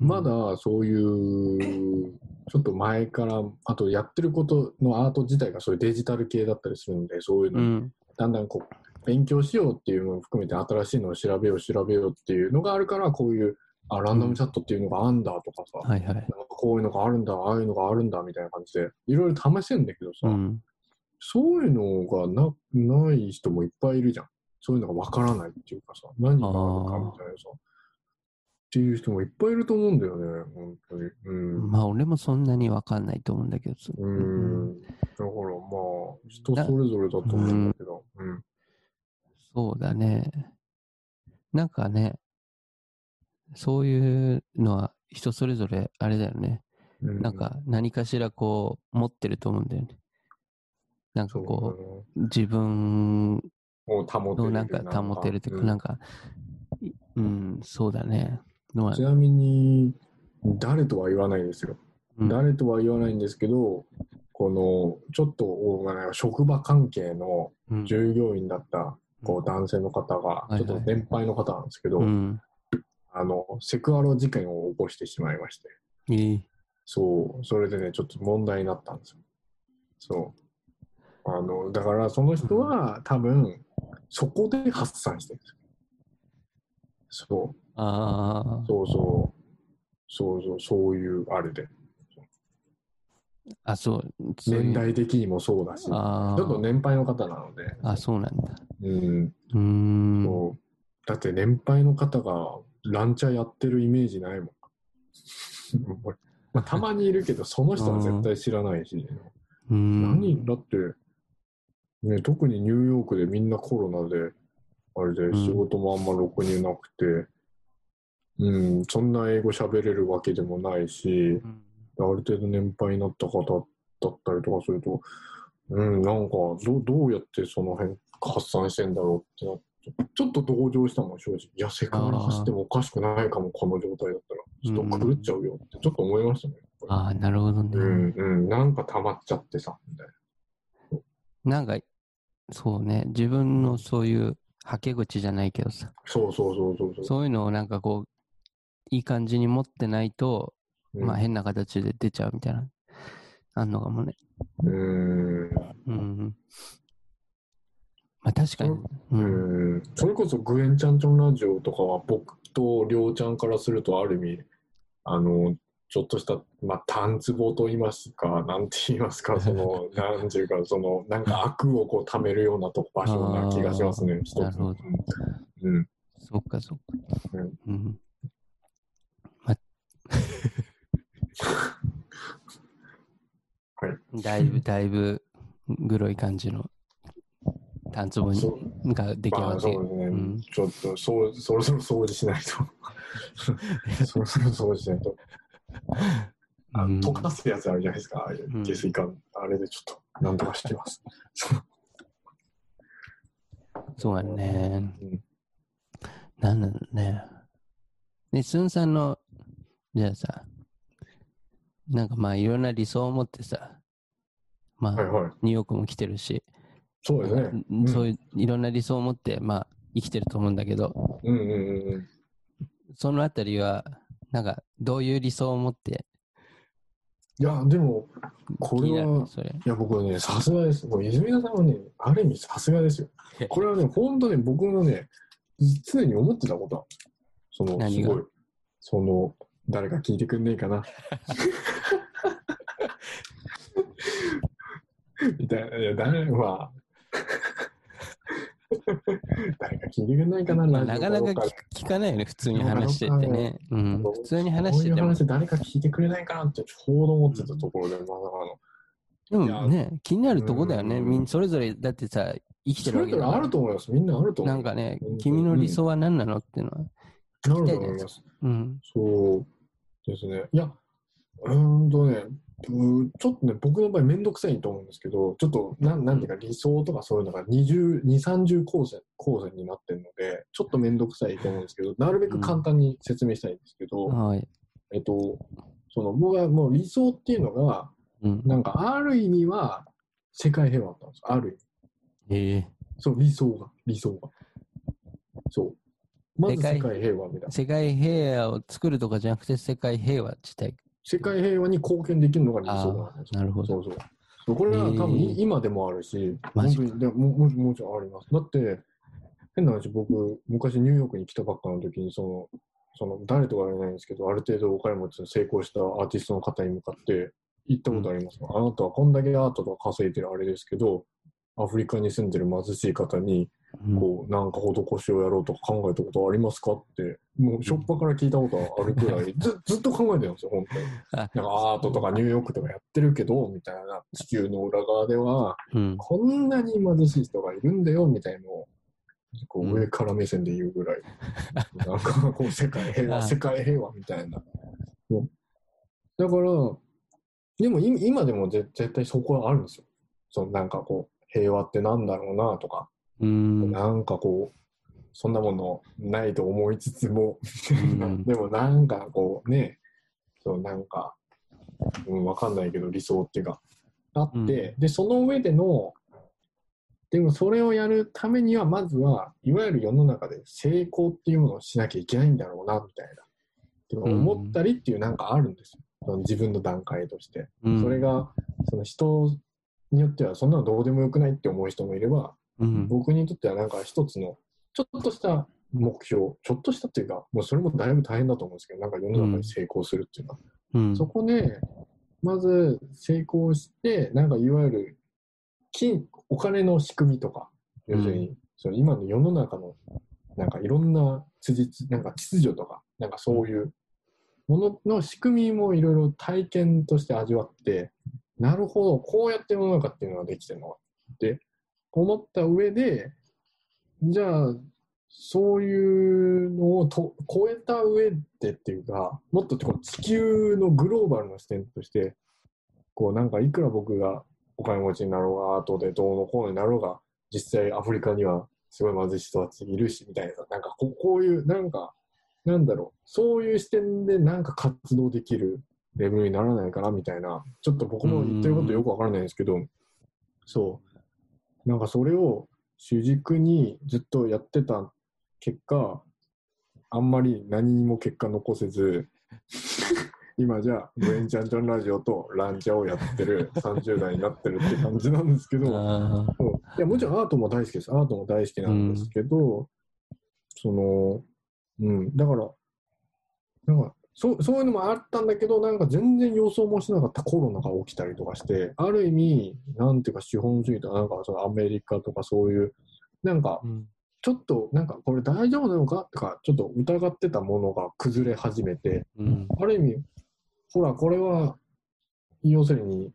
S2: うん、
S3: まだそういう、ちょっと前から、あとやってることのアート自体がそういうデジタル系だったりするんで、そういうのに
S2: うん。
S3: だんだんこう、勉強しようっていうのを含めて新しいのを調べよう、調べようっていうのがあるから、こういう、あ、ランダムチャットっていうのがあんだとかさ、
S2: はいはい。
S3: なんかこういうのがあるんだ、ああいうのがあるんだみたいな感じで、いろいろ試せるんだけどさ、
S2: うん。
S3: そういうのがなない人もいっぱいいるじゃん。そういうのがわからないっていうかさ、何があるかみたいなさ。っていう人もいっぱいいると思うんだよね、本当に。うん。
S2: まあ俺もそんなにわかんないと思うんだけど。
S3: う
S2: うん
S3: ん。だからまあ、人それぞれだと思うんだけど。うん。
S2: そうだね。なんかね、そういうのは人それぞれあれだよね。
S3: うん
S2: なんか何かしらこう持ってると思うんだよね。なんか
S3: そう
S2: こう、自分
S3: を保てる
S2: のなんか保てるというか、なんか、いうん、そうだね。
S3: ちなみに、誰とは言わないですよ。
S2: うん
S3: 誰とは言わないんですけど、この、ちょっと、職場関係の
S2: うん
S3: 従業員だった、こう、男性の方が、ちょっと年配の方なんですけど、
S2: うん。
S3: あの、セクハラ事件を起こしてしまいまして、
S2: いい。
S3: そう、それでね、ちょっと問題になったんですよ。そう。あの、だからその人は多分、そこで発散してるんですよ。そう。
S2: ああ、
S3: そうそう。そうそう、そういうあれで。
S2: あ、そう。そういう
S3: 年代的にもそうだし、ちょ
S2: あ
S3: っと年配の方なので、
S2: あ、あ、そうなんだ。
S3: うん、
S2: うーん。
S3: そう。だって年配の方がランチャーやってるイメージないもん。まあ、たまにいるけど、その人は絶対知らないし。何だって、ね、特にニューヨークでみんなコロナで、あれで
S2: うん
S3: 仕事もあんまろくになくて、うん、そんな英語喋れるわけでもないし、
S2: うん
S3: ある程度年配になった方だったりとかすると、うん、なんかど、どうやってその辺発散してんだろうってなって、ちょっと同情したもん、正直。いや、セクハラ走ってもおかしくないかも、この状態だったら。ちょっと狂っちゃうよって、ちょっと思いましたね。
S2: ああ、なるほどね。
S3: うん、うん、なんか溜まっちゃってさ、みたいな。
S2: なんか、そうね、自分のそういうはけ口じゃないけどさ、
S3: そうそうそうそうそう。
S2: そういうのをなんかこう、いい感じに持ってないと、
S3: うん
S2: まあ変な形で出ちゃうみたいな、あんのかもね。
S3: うーん。
S2: うん。まあ確かに。う。
S3: うんん、それこそグエンチャンチョンラジオとかは僕とりょうちゃんからするとある意味あのちょっとした、まあ、単壺と言いますかなんて言いますか そのなんていうかそのなんか悪をこう貯めるようなと場所な気がしますね一つ
S2: なるほど
S3: うん、うん
S2: そっかそっか。
S3: うん
S2: うん。
S3: はい
S2: だいぶ、だいぶ、グロい感じの、単壺に
S3: そう
S2: が出来上
S3: まあ
S2: がってる。
S3: そうですね、
S2: うん
S3: ちょっとそうそろそろ掃除しないと そろそろ掃除しないとあ
S2: うん
S3: 溶かすやつあるじゃないですか、ああいう
S2: うん
S3: 下水管、あれでちょっとなんとかしてます。
S2: そうやね。
S3: うん
S2: なんだろうね。で、スンさんの、じゃあさ、なんかまあいろんな理想を持ってさ、まあ、
S3: はいはい。
S2: ニューヨークも来てるし、
S3: そうですね。
S2: うんそういういろんな理想を持って、まあ生きてると思うんだけど、
S3: うんうんうんうん。
S2: そのあたりは、なんかどういう理想を持って、
S3: いや、でも、これは、
S2: それ。
S3: いや、僕はね、さすがです。もう泉田さんはね、ある意味さすがですよ。これはね、本当ね、僕のね、常に思ってたことその、すごい。その、誰か聞いてくんねえかな。みたいな。いや、誰、まあ。誰か聞いてくんないかな、
S2: まあ、なかなか聞聞かないよね、普通に話しててね。うん、普通に話してても。
S3: こういう話誰か聞いてくれないかなってちょうど思ってたところで、まさかの。
S2: でもね、気になるとこだよね。
S3: うん
S2: みんそれぞれ、だってさ、生きて
S3: それぞれあ
S2: るわけだから
S3: ると思います。みんなあると思う。
S2: なんかね
S3: うん、
S2: 君の理想は何なのっていうのは。
S3: あると思います。
S2: うん。
S3: そうですね。いや、うーんとね、ぶちょっとね、僕の場合めんどくさいと思うんですけど、ちょっと、なんなんていうか理想とかそういうのが20、20 30構成構成になってるので、ちょっとめんどくさいと思うんですけど、なるべく簡単に説明したいんですけど、
S2: はい。
S3: えっと、その僕はもう理想っていうのが、
S2: うん。
S3: なんかある意味は世界平和だったんですある意味。
S2: ええ
S3: そう、理想が、理想が。そう。まず
S2: 世界
S3: 平和みたいな。
S2: 世界平和を作るとかじゃなくて、世界平和自体。
S3: 世界平和に貢献できるのが理想なんですよ
S2: なるほど。
S3: そうそう。これは多分今でもあるし、本当にでももももちろんあります。だって、変な話、僕、昔ニューヨークに来たばっかの時に、その、その誰とか言わないんですけど、ある程度お金持ちの成功したアーティストの方に向かって言ったことあります、あなたはこんだけアートとか稼いでるあれですけど、アフリカに住んでる貧しい方に、
S2: うん
S3: こう、なんか施しをやろうとか考えたことありますかって、もう、しょっぱから聞いたことあるくらい、ず ずっと考えてるんですよ、本当に。
S2: あ
S3: なんかアートとかニューヨークとかやってるけど、みたいな、地球の裏側では、
S2: うん。
S3: こんなに貧しい人がいるんだよ、みたいのを、こ
S2: うん
S3: う上から目線で言うぐらい、なんかこう、世界平
S2: あ
S3: 和、世界平和みたいな。だから、でもい今でもぜ絶対そこはあるんですよ。そのなんかこう、平和ってなんだろうなとか、
S2: うん。
S3: なんかこう、そんなものないと思いつつも、
S2: ん
S3: でもなんかこうね、そうなんか、うん、わかんないけど理想っていうか、あって、で、その上での、でもそれをやるためには、まずは、いわゆる世の中で成功っていうものをしなきゃいけないんだろうな、みたいな。思ったりっていうなんかあるんですよ。その自分の段階として。
S2: うん
S3: それが、その人によっては、そんなのどうでもよくないって思う人もいれば、
S2: うん。
S3: 僕にとってはなんか一つのちょっとした目標ちょっとしたっていうかもうそれもだいぶ大変だと思うんですけどなんか世の中に成功するっていうのは、
S2: うん。
S3: そこでまず成功してなんかいわゆる金お金の仕組みとか要するに、その今の世の中のなんかいろんな辻なんか秩序とかなんかそういうものの仕組みもいろいろ体験として味わってなるほどこうやって世の中っていうのができてるのかって思った上でじゃあそういうのをと超えた上でっていうかもっとこう地球のグローバルな視点としてこうなんかいくら僕がお金持ちになろうがアートでどうのこうになろうが実際アフリカにはすごい貧しい人たちいるしみたいななんかここういうなんかなんだろうそういう視点でなんか活動できるレベルにならないかなみたいなちょっと僕も言ってることよくわからないんですけどそう。なんかそれを主軸にずっとやってた結果あんまり何にも結果残せず 今じゃあブエンチャンチャンラジオとランチャをやってる30代になってるって感じなんですけど
S2: あ
S3: いや、もちろんアートも大好きです。アートも大好きなんですけど、その、うん、だから、なんか、そうそういうのもあったんだけど、なんか全然予想もしなかったコロナが起きたりとかして、ある意味、なんていうか資本主義とか、なんかそのアメリカとかそういう、なんか
S2: うん。
S3: ちょっと、なんかこれ大丈夫なのかとか、ちょっと疑ってたものが崩れ始めて、
S2: うん。
S3: ある意味、ほら、これは、要するに、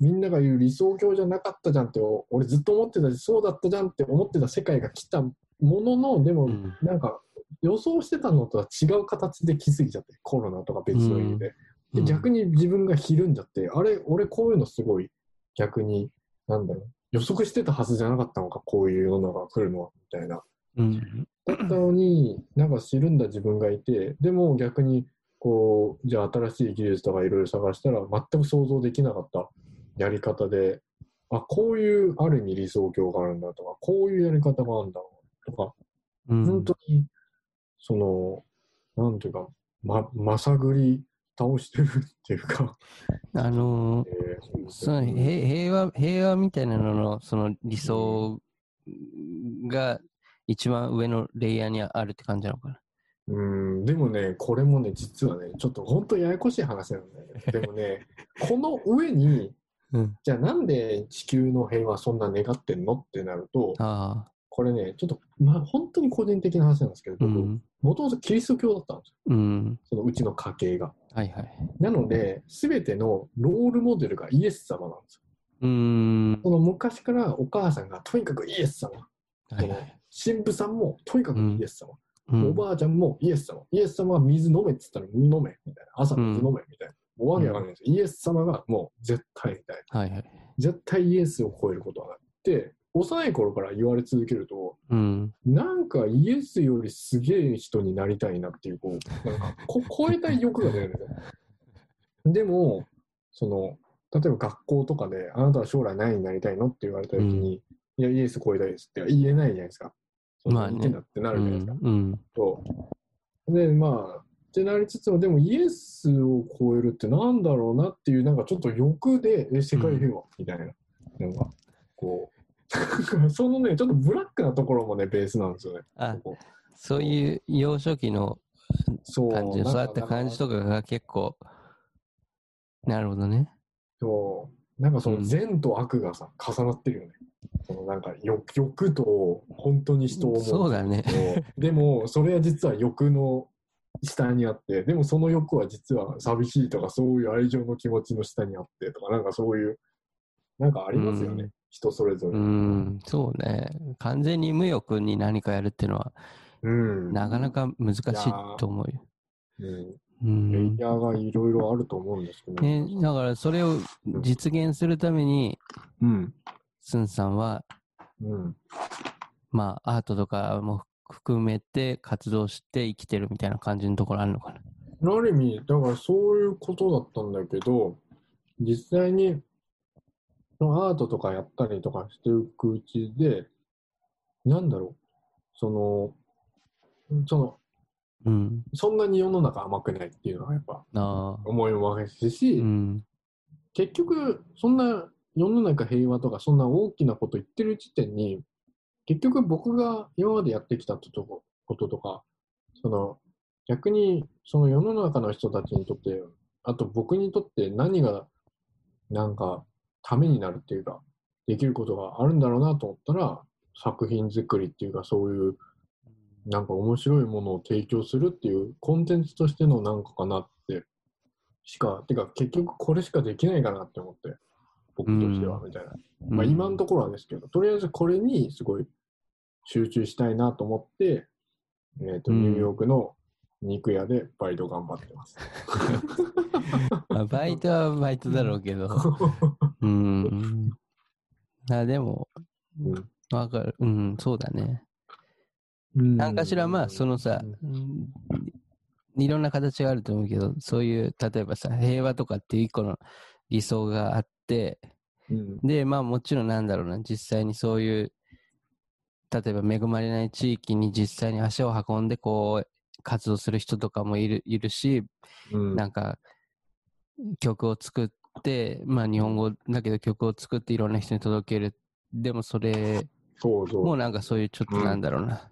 S3: みんなが言う理想郷じゃなかったじゃんって、お俺ずっと思ってたし、そうだったじゃんって思ってた世界が来たものの、でも、
S2: うん
S3: なんか、予想してたのとは違う形で来すぎちゃって、コロナとか別の意味で。で逆に自分がひるんじゃって、あれ、俺こういうのすごい、逆に、なんだろう、予測してたはずじゃなかったのか、こういう世の中が来るのは、みたいな。
S2: うん。
S3: だったのに、なんか知るんだ自分がいて、でも逆に、こう、じゃあ新しい技術とかいろいろ探したら、全く想像できなかったやり方で、あ、こういうある意味理想郷があるんだとか、こういうやり方があるんだとか、
S2: うん。
S3: 本当に、その、なんていうか、ま、まさぐり倒してるっていうか、
S2: あのー
S3: えー
S2: そのへ平和、平和みたいなのの、その理想が一番上のレイヤーにあるって感じなのかな。
S3: うん、でもね、これもね、実はね、ちょっと本当ややこしい話なんだよね。でもね、この上に、
S2: うん。
S3: じゃあなんで地球の平和そんな願ってんのってなると、
S2: ああ。
S3: これね、ちょっと、まあ、本当に個人的な話なんですけど、僕、
S2: うん。
S3: もともとキリスト教だったんですよ。
S2: うん。
S3: そのうちの家系が。
S2: はいはい。
S3: なので、すべてのロールモデルがイエス様なんですよ。
S2: うーん。
S3: その昔からお母さんがとにかくイエス様。
S2: はいはい。
S3: 神父さんもとにかくイエス様。
S2: うん
S3: おばあちゃんもイエス様。イエス様は水飲めって言ったら飲めみたいな。朝水飲めみたいな。もうわけわかんないんですよ。イエス様がもう絶対みたいな。
S2: はいはい。
S3: 絶対イエスを超えることはない。って、幼い頃から言われ続けると、
S2: うん。
S3: なんかイエスよりすげえ人になりたいなっていう、こう、なんかこ 超えたい欲が出るんですよ。でも、その、例えば学校とかで、あなたは将来何になりたいのって言われた時に、いや、イエス超えたいですって言えないじゃないですか。
S2: まあね
S3: 言ってな
S2: う
S3: るじゃないですか。
S2: ん。うん。
S3: そうで、まあ、ってなりつつも、でもイエスを超えるってなんだろうなっていう、なんかちょっと欲で、え、世界平和みたいな、なんか、こう、そのね、ちょっとブラックなところもね、ベースなんですよね。
S2: あ
S3: ここ
S2: そういう幼少期の
S3: そう
S2: 感じ、そうやった感じとかが結構、なるほどね。
S3: そう、なんかその
S2: うん
S3: 善と悪がさ、重なってるよね。そのなんか欲欲と本当に人を思う。
S2: そうだね。
S3: でも、それは実は欲の下にあって、でもその欲は実は寂しいとか、そういう愛情の気持ちの下にあってとか、なんかそういう、なんかありますよね。
S2: うん
S3: 人それぞ
S2: う
S3: れ。
S2: ん、そうね。完全に無欲に何かやるっていうのは、
S3: うん。
S2: なかなか難しいと思うよ。
S3: うん。
S2: うん。
S3: レイヤーがいろいろあると思うんですけど
S2: ね、だからそれを実現するために、
S3: うん。
S2: スンさんは、
S3: うん。
S2: まあ、アートとかも含めて活動して生きてるみたいな感じのところあるのかな？
S3: ある意味、だからそういうことだったんだけど、実際に、そのアートとかやったりとかしていくうちで、なんだろう、その、その、
S2: うん。
S3: そんなに世の中甘くないっていうのはやっぱ。思いもますし、
S2: うん。
S3: 結局、そんな世の中平和とか、そんな大きなこと言ってる時点に、結局僕が今までやってきたことこととか、その逆にその世の中の人たちにとって、あと僕にとって何がなんかためになるっていうか、できることがあるんだろうなと思ったら、作品作りっていうか、そういうなんか面白いものを提供するっていうコンテンツとしてのなんかかなってしか、てか結局これしかできないかなって思って、僕としては
S2: うん
S3: みたいな。まあ今のところはですけど、とりあえずこれにすごい集中したいなと思って、えっ、と、
S2: うん
S3: ニューヨークの肉屋でバイト頑張ってます。
S2: まあバイトはバイトだろうけど。うん。あでも、
S3: うん
S2: わかる。うん、そうだね。何かしら、まあ、そのさ、うんいろんな形があると思うけど、そういう、例えばさ、平和とかっていう一個の理想があって、
S3: うん
S2: で、まあもちろんなんだろうな、実際にそういう、例えば恵まれない地域に実際に足を運んで、こう、活動する人とかもいるいるし、
S3: うん
S2: なんか、曲を作って、まあ日本語だけど曲を作っていろんな人に届けるっでもそれ、
S3: そうそう。
S2: もうなんかそういうちょっとなんだろうな、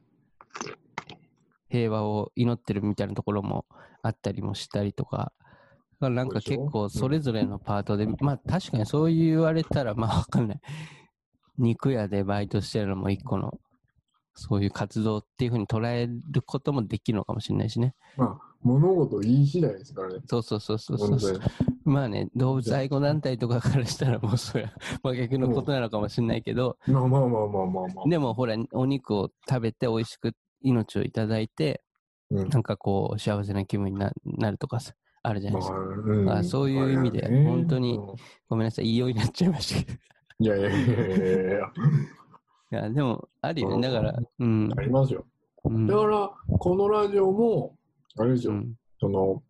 S2: 平和を祈ってるみたいなところもあったりもしたりとか、だからなんか結構それぞれのパートで、まあ確かにそう言われたらまあわかんない。肉屋でバイトしてるのも一個の、そういう活動っていうふうに捉えることもできるのかもしれないしね。
S3: まあ、物事いい次第ですからね。
S2: そうそうそうそうそう。まあね、動物愛護団体とかからしたらもうそれは 真逆のことなのかもしれないけど、
S3: まあまあまあまあまあまあ。
S2: でもほら、お肉を食べて美味しく命をいただいて、
S3: うん
S2: なんかこう、幸せな気分にななるとかさ、あるじゃないですか。
S3: まあうん
S2: あそういう意味で本当に
S3: うん
S2: ごめんなさい、いいようになっちゃいましたけど。
S3: いやいやいやいやいやいや、
S2: でも、あるよね。だから、うん。
S3: ありますよ。
S2: うん
S3: だから、このラジオも、あれですよ、
S2: うん。
S3: その、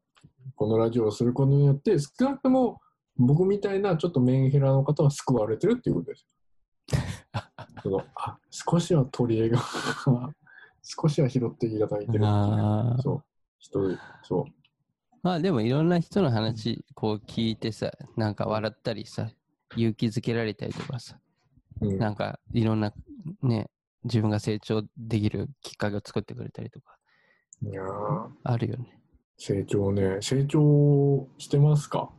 S3: このラジオをすることによって、少なくとも僕みたいなちょっとメンヘラの方は救われてるっていうことですよ。そのあ少しは取り柄が 少しは拾っていただいてるってそう。一人そう。
S2: まあでもいろんな人の話こう聞いてさ、なんか笑ったりさ、勇気づけられたりとかさ、
S3: うん。
S2: なんかいろんなね、自分が成長できるきっかけを作ってくれたりとか、
S3: いやー。
S2: あるよね。
S3: 成長ね。成長してますか？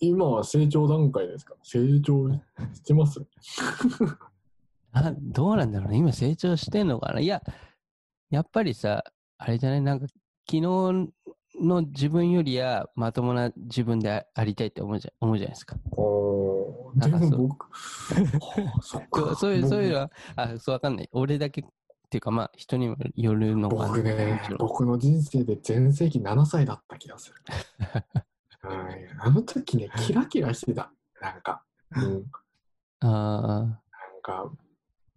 S3: 今は成長段階ですか？成長してます？
S2: あどうなんだろうね。今成長してんのかな？いや、やっぱりさ、あれじゃない？なんか昨日の自分よりはまともな自分であありたいって思うじゃ思うじゃないですか。
S3: おー。でも僕 はあそっか。
S2: そういう、そういうの
S3: 僕
S2: は、あ、そうわかんない。俺だけっていうかまあ人にもよるのかな
S3: 僕ね僕の人生で全盛期7歳だった気がする。はい。あの時ねキラキラしてた。なんか、うん、
S2: あ
S3: なんか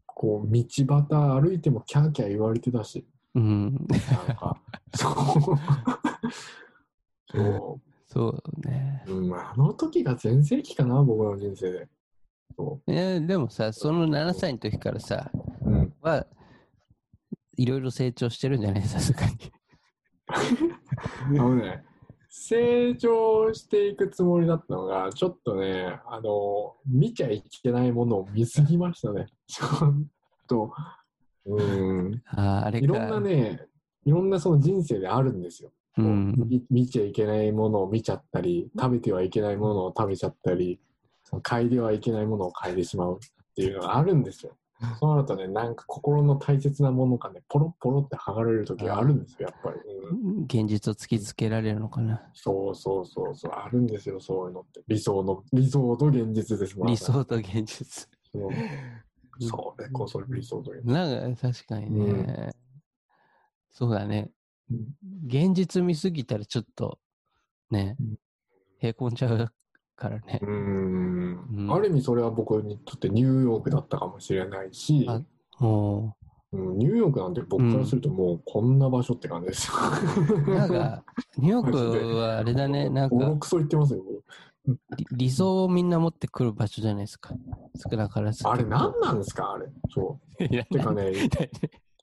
S3: こう道端歩いてもキャーキャー言われてたし。
S2: あ、うん。
S3: なんかそう。そ
S2: そうね。
S3: う、うん、あの時が全盛期かな僕の人生で。そ
S2: えでもさ、その7歳の時からさ、
S3: う、うん、
S2: は、いろいろ成長してるんじゃない？さすがに。
S3: あのね成長していくつもりだったのがちょっとねあの見ちゃいけないものを見すぎましたね ちょっとうん
S2: ああ、あれか。
S3: いろんなねいろんなその人生であるんですよ
S2: うん。
S3: み見ちゃいけないものを見ちゃったり食べてはいけないものを食べちゃったりその嗅いではいけないものを嗅いでしまうっていうのがあるんですよ。そうなるとねなんか心の大切なものがねポロッポロって剥がれる時があるんですよやっぱり、うん。
S2: 現実を突きつけられるのかな。
S3: そうそうそうそう。あるんですよそういうのって。理想の理想と現実ですもん
S2: 理想と現実。
S3: そうそれこそ理想と現実。
S2: なんか確かにね、そうだね。
S3: うん。
S2: 現実見すぎたらちょっとね。
S3: うん、
S2: へこんじゃうからね。
S3: うーん
S2: うん
S3: ある意味それは僕にとってニューヨークだったかもしれないし、
S2: あも
S3: うん、ニューヨークなんて僕からするともうこんな場所って感じですよ。
S2: う、なんか、ニューヨークはあれだね、なんか
S3: ボロクソ言ってますよ。僕
S2: 理理想をみんな持ってくる場所じゃないですか。少なからず。
S3: あれ何なんですかあれ。そう。てかね、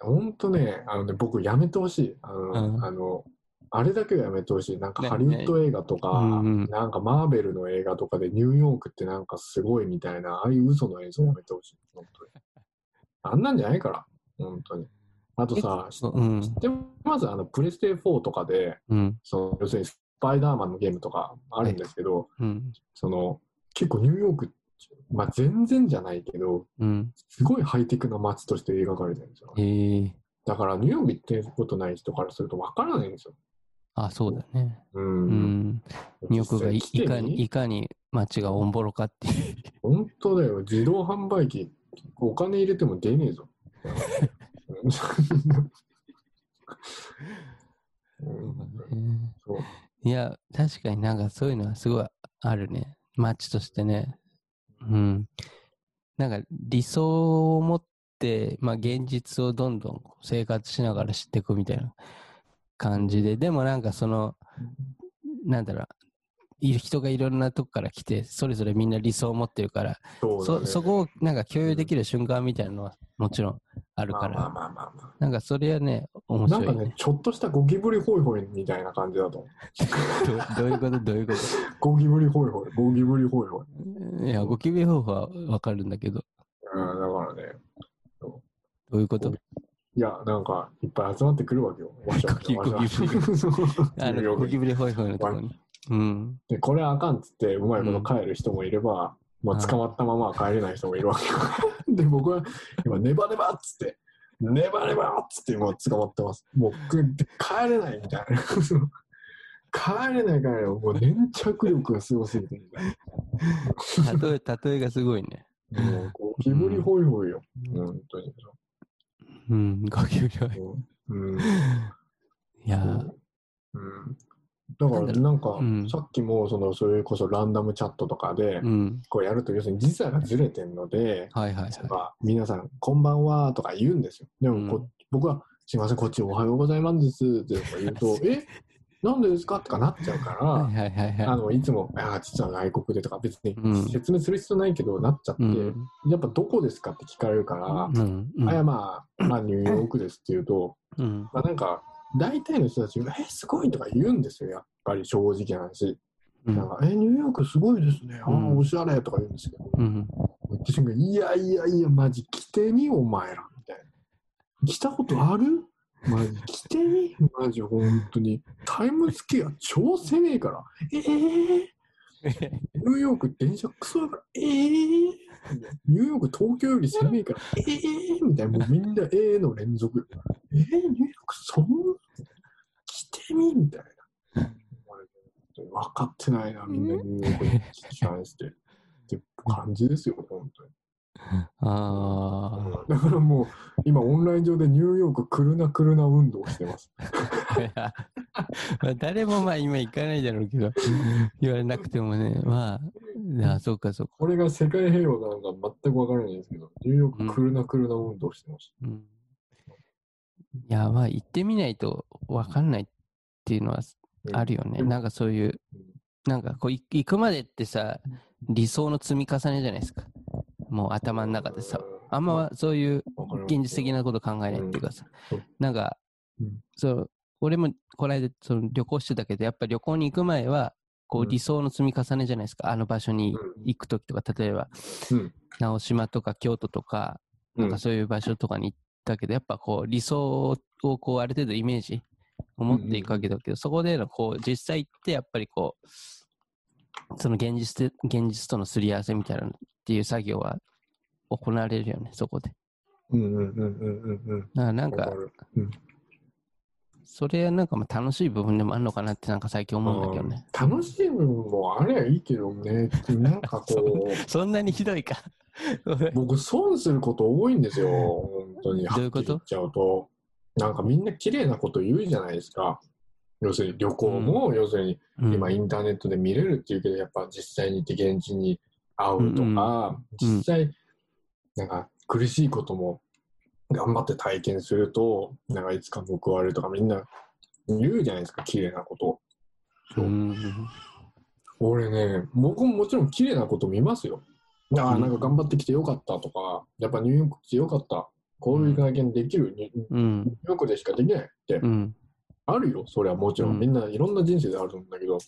S3: ほんとね、あのね、僕やめてほしい。あの、
S2: うん
S3: あの、あれだけはやめてほしい。なんか
S2: ね
S3: ハリウッド映画とか、
S2: うんうん
S3: なんかマーベルの映画とかでニューヨークってなんかすごいみたいな、ああいう嘘の映像やめてほしい。本当に。あんなんじゃないから。本当に。あとさ、知
S2: うん。
S3: ってます？あの、プレステ4とかで、
S2: うん。
S3: その要するにスパイダーマンのゲームとかあるんですけど、
S2: うん。
S3: その結構ニューヨーク、まあ、全然じゃないけど
S2: うん。
S3: すごいハイテクな街として描かれてるんですよ
S2: ええ
S3: だからニューヨーク行ってことない人からするとわからないんですよ、
S2: あ、そうだね。
S3: う
S2: うんん。ニューヨークがいかに、
S3: み？
S2: いかに街がオンボロかっていう。
S3: 本当だよ自動販売機お金入れても出ねえぞ うんそう
S2: いや、確かになんかそういうのはすごいあるね。街としてね。うん。なんか理想を持って、まあ現実をどんどん生活しながら知っていくみたいな感じで、でもなんかその、なんだろう、人がいろんなとこから来て、それぞれみんな理想を持ってるから、そ
S3: ね。
S2: そこをなんか共有できる瞬間みたいなのはもちろんあるから、
S3: まあまあまあまあ。まあ
S2: なんかそれはね、面
S3: なん
S2: 白い、ね。
S3: かねちょっとしたゴキブリホイホイみたいな感じだと思う。
S2: どどういうこと？どういうこと？
S3: ゴキブリホイホイ。ゴキブリホイホイ。
S2: いや、ゴキブリ方法はわかるんだけど。
S3: うんからね。
S2: どういうこと？
S3: いや、なんか、いっぱい集まってくるわけよ。わしゃわしゃ
S2: ゴキ
S3: わしゃ
S2: ゴキブリゴキブリホイホイのところに。うん。
S3: で、これあかんっつって、うまいこと帰る人もいれば、もう捕まったまま帰れない人もいるわけよ。で、僕は今、ネバネバっつって、ネバネバっつって今捕まってます。もうく帰れないみたいな。帰れない帰れない。もう粘着力がすごすぎてみ たい
S2: 例え、例えがすごいね。
S3: な。もうゴキブリホイホイよ。本当に。
S2: うん、ゴキブリホイ。
S3: うん。
S2: いや、
S3: うん。だから
S2: なん
S3: かさっきもそのそれこそランダムチャットとかで。こうやると要するに時差がずれてるので
S2: はいはいは
S3: ば皆さんこんばんはとか言うんですよ。でもこ、僕はすいませんこっちおはようございますって言うとえなんでですか？とかなっちゃうか
S2: い。
S3: ら。あのいつもあー実は外国でとか別に
S2: うん
S3: 説明する必要ないけどなっちゃって、
S2: い。うん。
S3: やっぱどこですかって聞かれるから、
S2: うん。うん
S3: あいやまあ、まあニューヨークですって言うと、
S2: うん。
S3: まあなんか大体の人たちが「えすごい!」とか言うんですよやっぱり正直な話。
S2: うん
S3: なんか、え、ニューヨークすごいですね。ああ、
S2: うん
S3: おしゃれとか言うんですけど、
S2: うん。
S3: 言った瞬間、いやいやいや、マジ来てみ、お前ら。みたいな。来たことある？マジ来てみマジ本当に。タイムスケア超攻めえから。ええニューヨーク電車クソだから。ええニューヨーク東京より攻めえから。ええみたいな。もうみんなええの連続。ええニューヨークそんな来てみみたいな。分かってないな、みんなニューヨークに関して。って感じですよ、本当に。
S2: あ
S3: だからもう、今オンライン上でニューヨーク来るな来るな運動をしてます。
S2: あ。まあ誰もまあ今行かないだろうけど、言われなくてもね、まあ、あそうかそうか。
S3: これが世界平和なのか全く分からないんですけど、ニューヨーク来るな来るな運動をしてます。
S2: うん、いや、まあ行ってみないと分かんないっていうのはあるよね。
S3: うん
S2: なんかそういう、なんかこうい行くまでってさ、理想の積み重ねじゃないですか。もう頭の中でさ、あんまそういう現実的なこと考えないっていうかさ
S3: うん、
S2: なんか
S3: うん、
S2: そう、俺もこの間その旅行してたけど、やっぱ旅行に行く前は、こ
S3: う
S2: うん。理想の積み重ねじゃないですか。あの場所に
S3: うん。
S2: 行くときとか、例えば
S3: うん、
S2: 直島とか京都とか、
S3: うん。
S2: なんかそういう場所とかに行ったけど、やっぱこう理想をこうある程度イメージを持っていくわけだけど、そこでのこう実際行ってやっぱりこう、その現実で現実とのすり合わせみたいなのっていう作業は行われるよね、そこで。
S3: うんうんうんうんうんうん。
S2: だからなんか、それはなんかまあ楽しい部分でもあるのかなってなんか最近思うんだけどね。
S3: 楽しい部分もあれはいいけどね、なんかこう、
S2: そんなにひどいか。
S3: 僕損すること多いんですよ、本当に。
S2: どういうこと
S3: 言っちゃうと。なんかみんな綺麗なこと言うじゃないですか。要するに旅行も、要するに
S2: うん
S3: 今インターネットで見れるっていうけど、やっぱ実際に行って現地に会うとか、
S2: うん
S3: 実際、なんか苦しいことも頑張って体験すると、なんかいつか報われるとかみんな言うじゃないですか、綺麗なこと。そう
S2: うん
S3: 俺ね、僕ももちろん綺麗なこと見ますよ。ああ、
S2: うん
S3: なんか頑張ってきてよかったとか、やっぱニューヨーク来てよかった。こういう体験できる、ニュ。ーヨークでしかできないって
S2: うん。
S3: あるよ、それはもちろん。
S2: うん
S3: みんないろんな人生であるんだけど、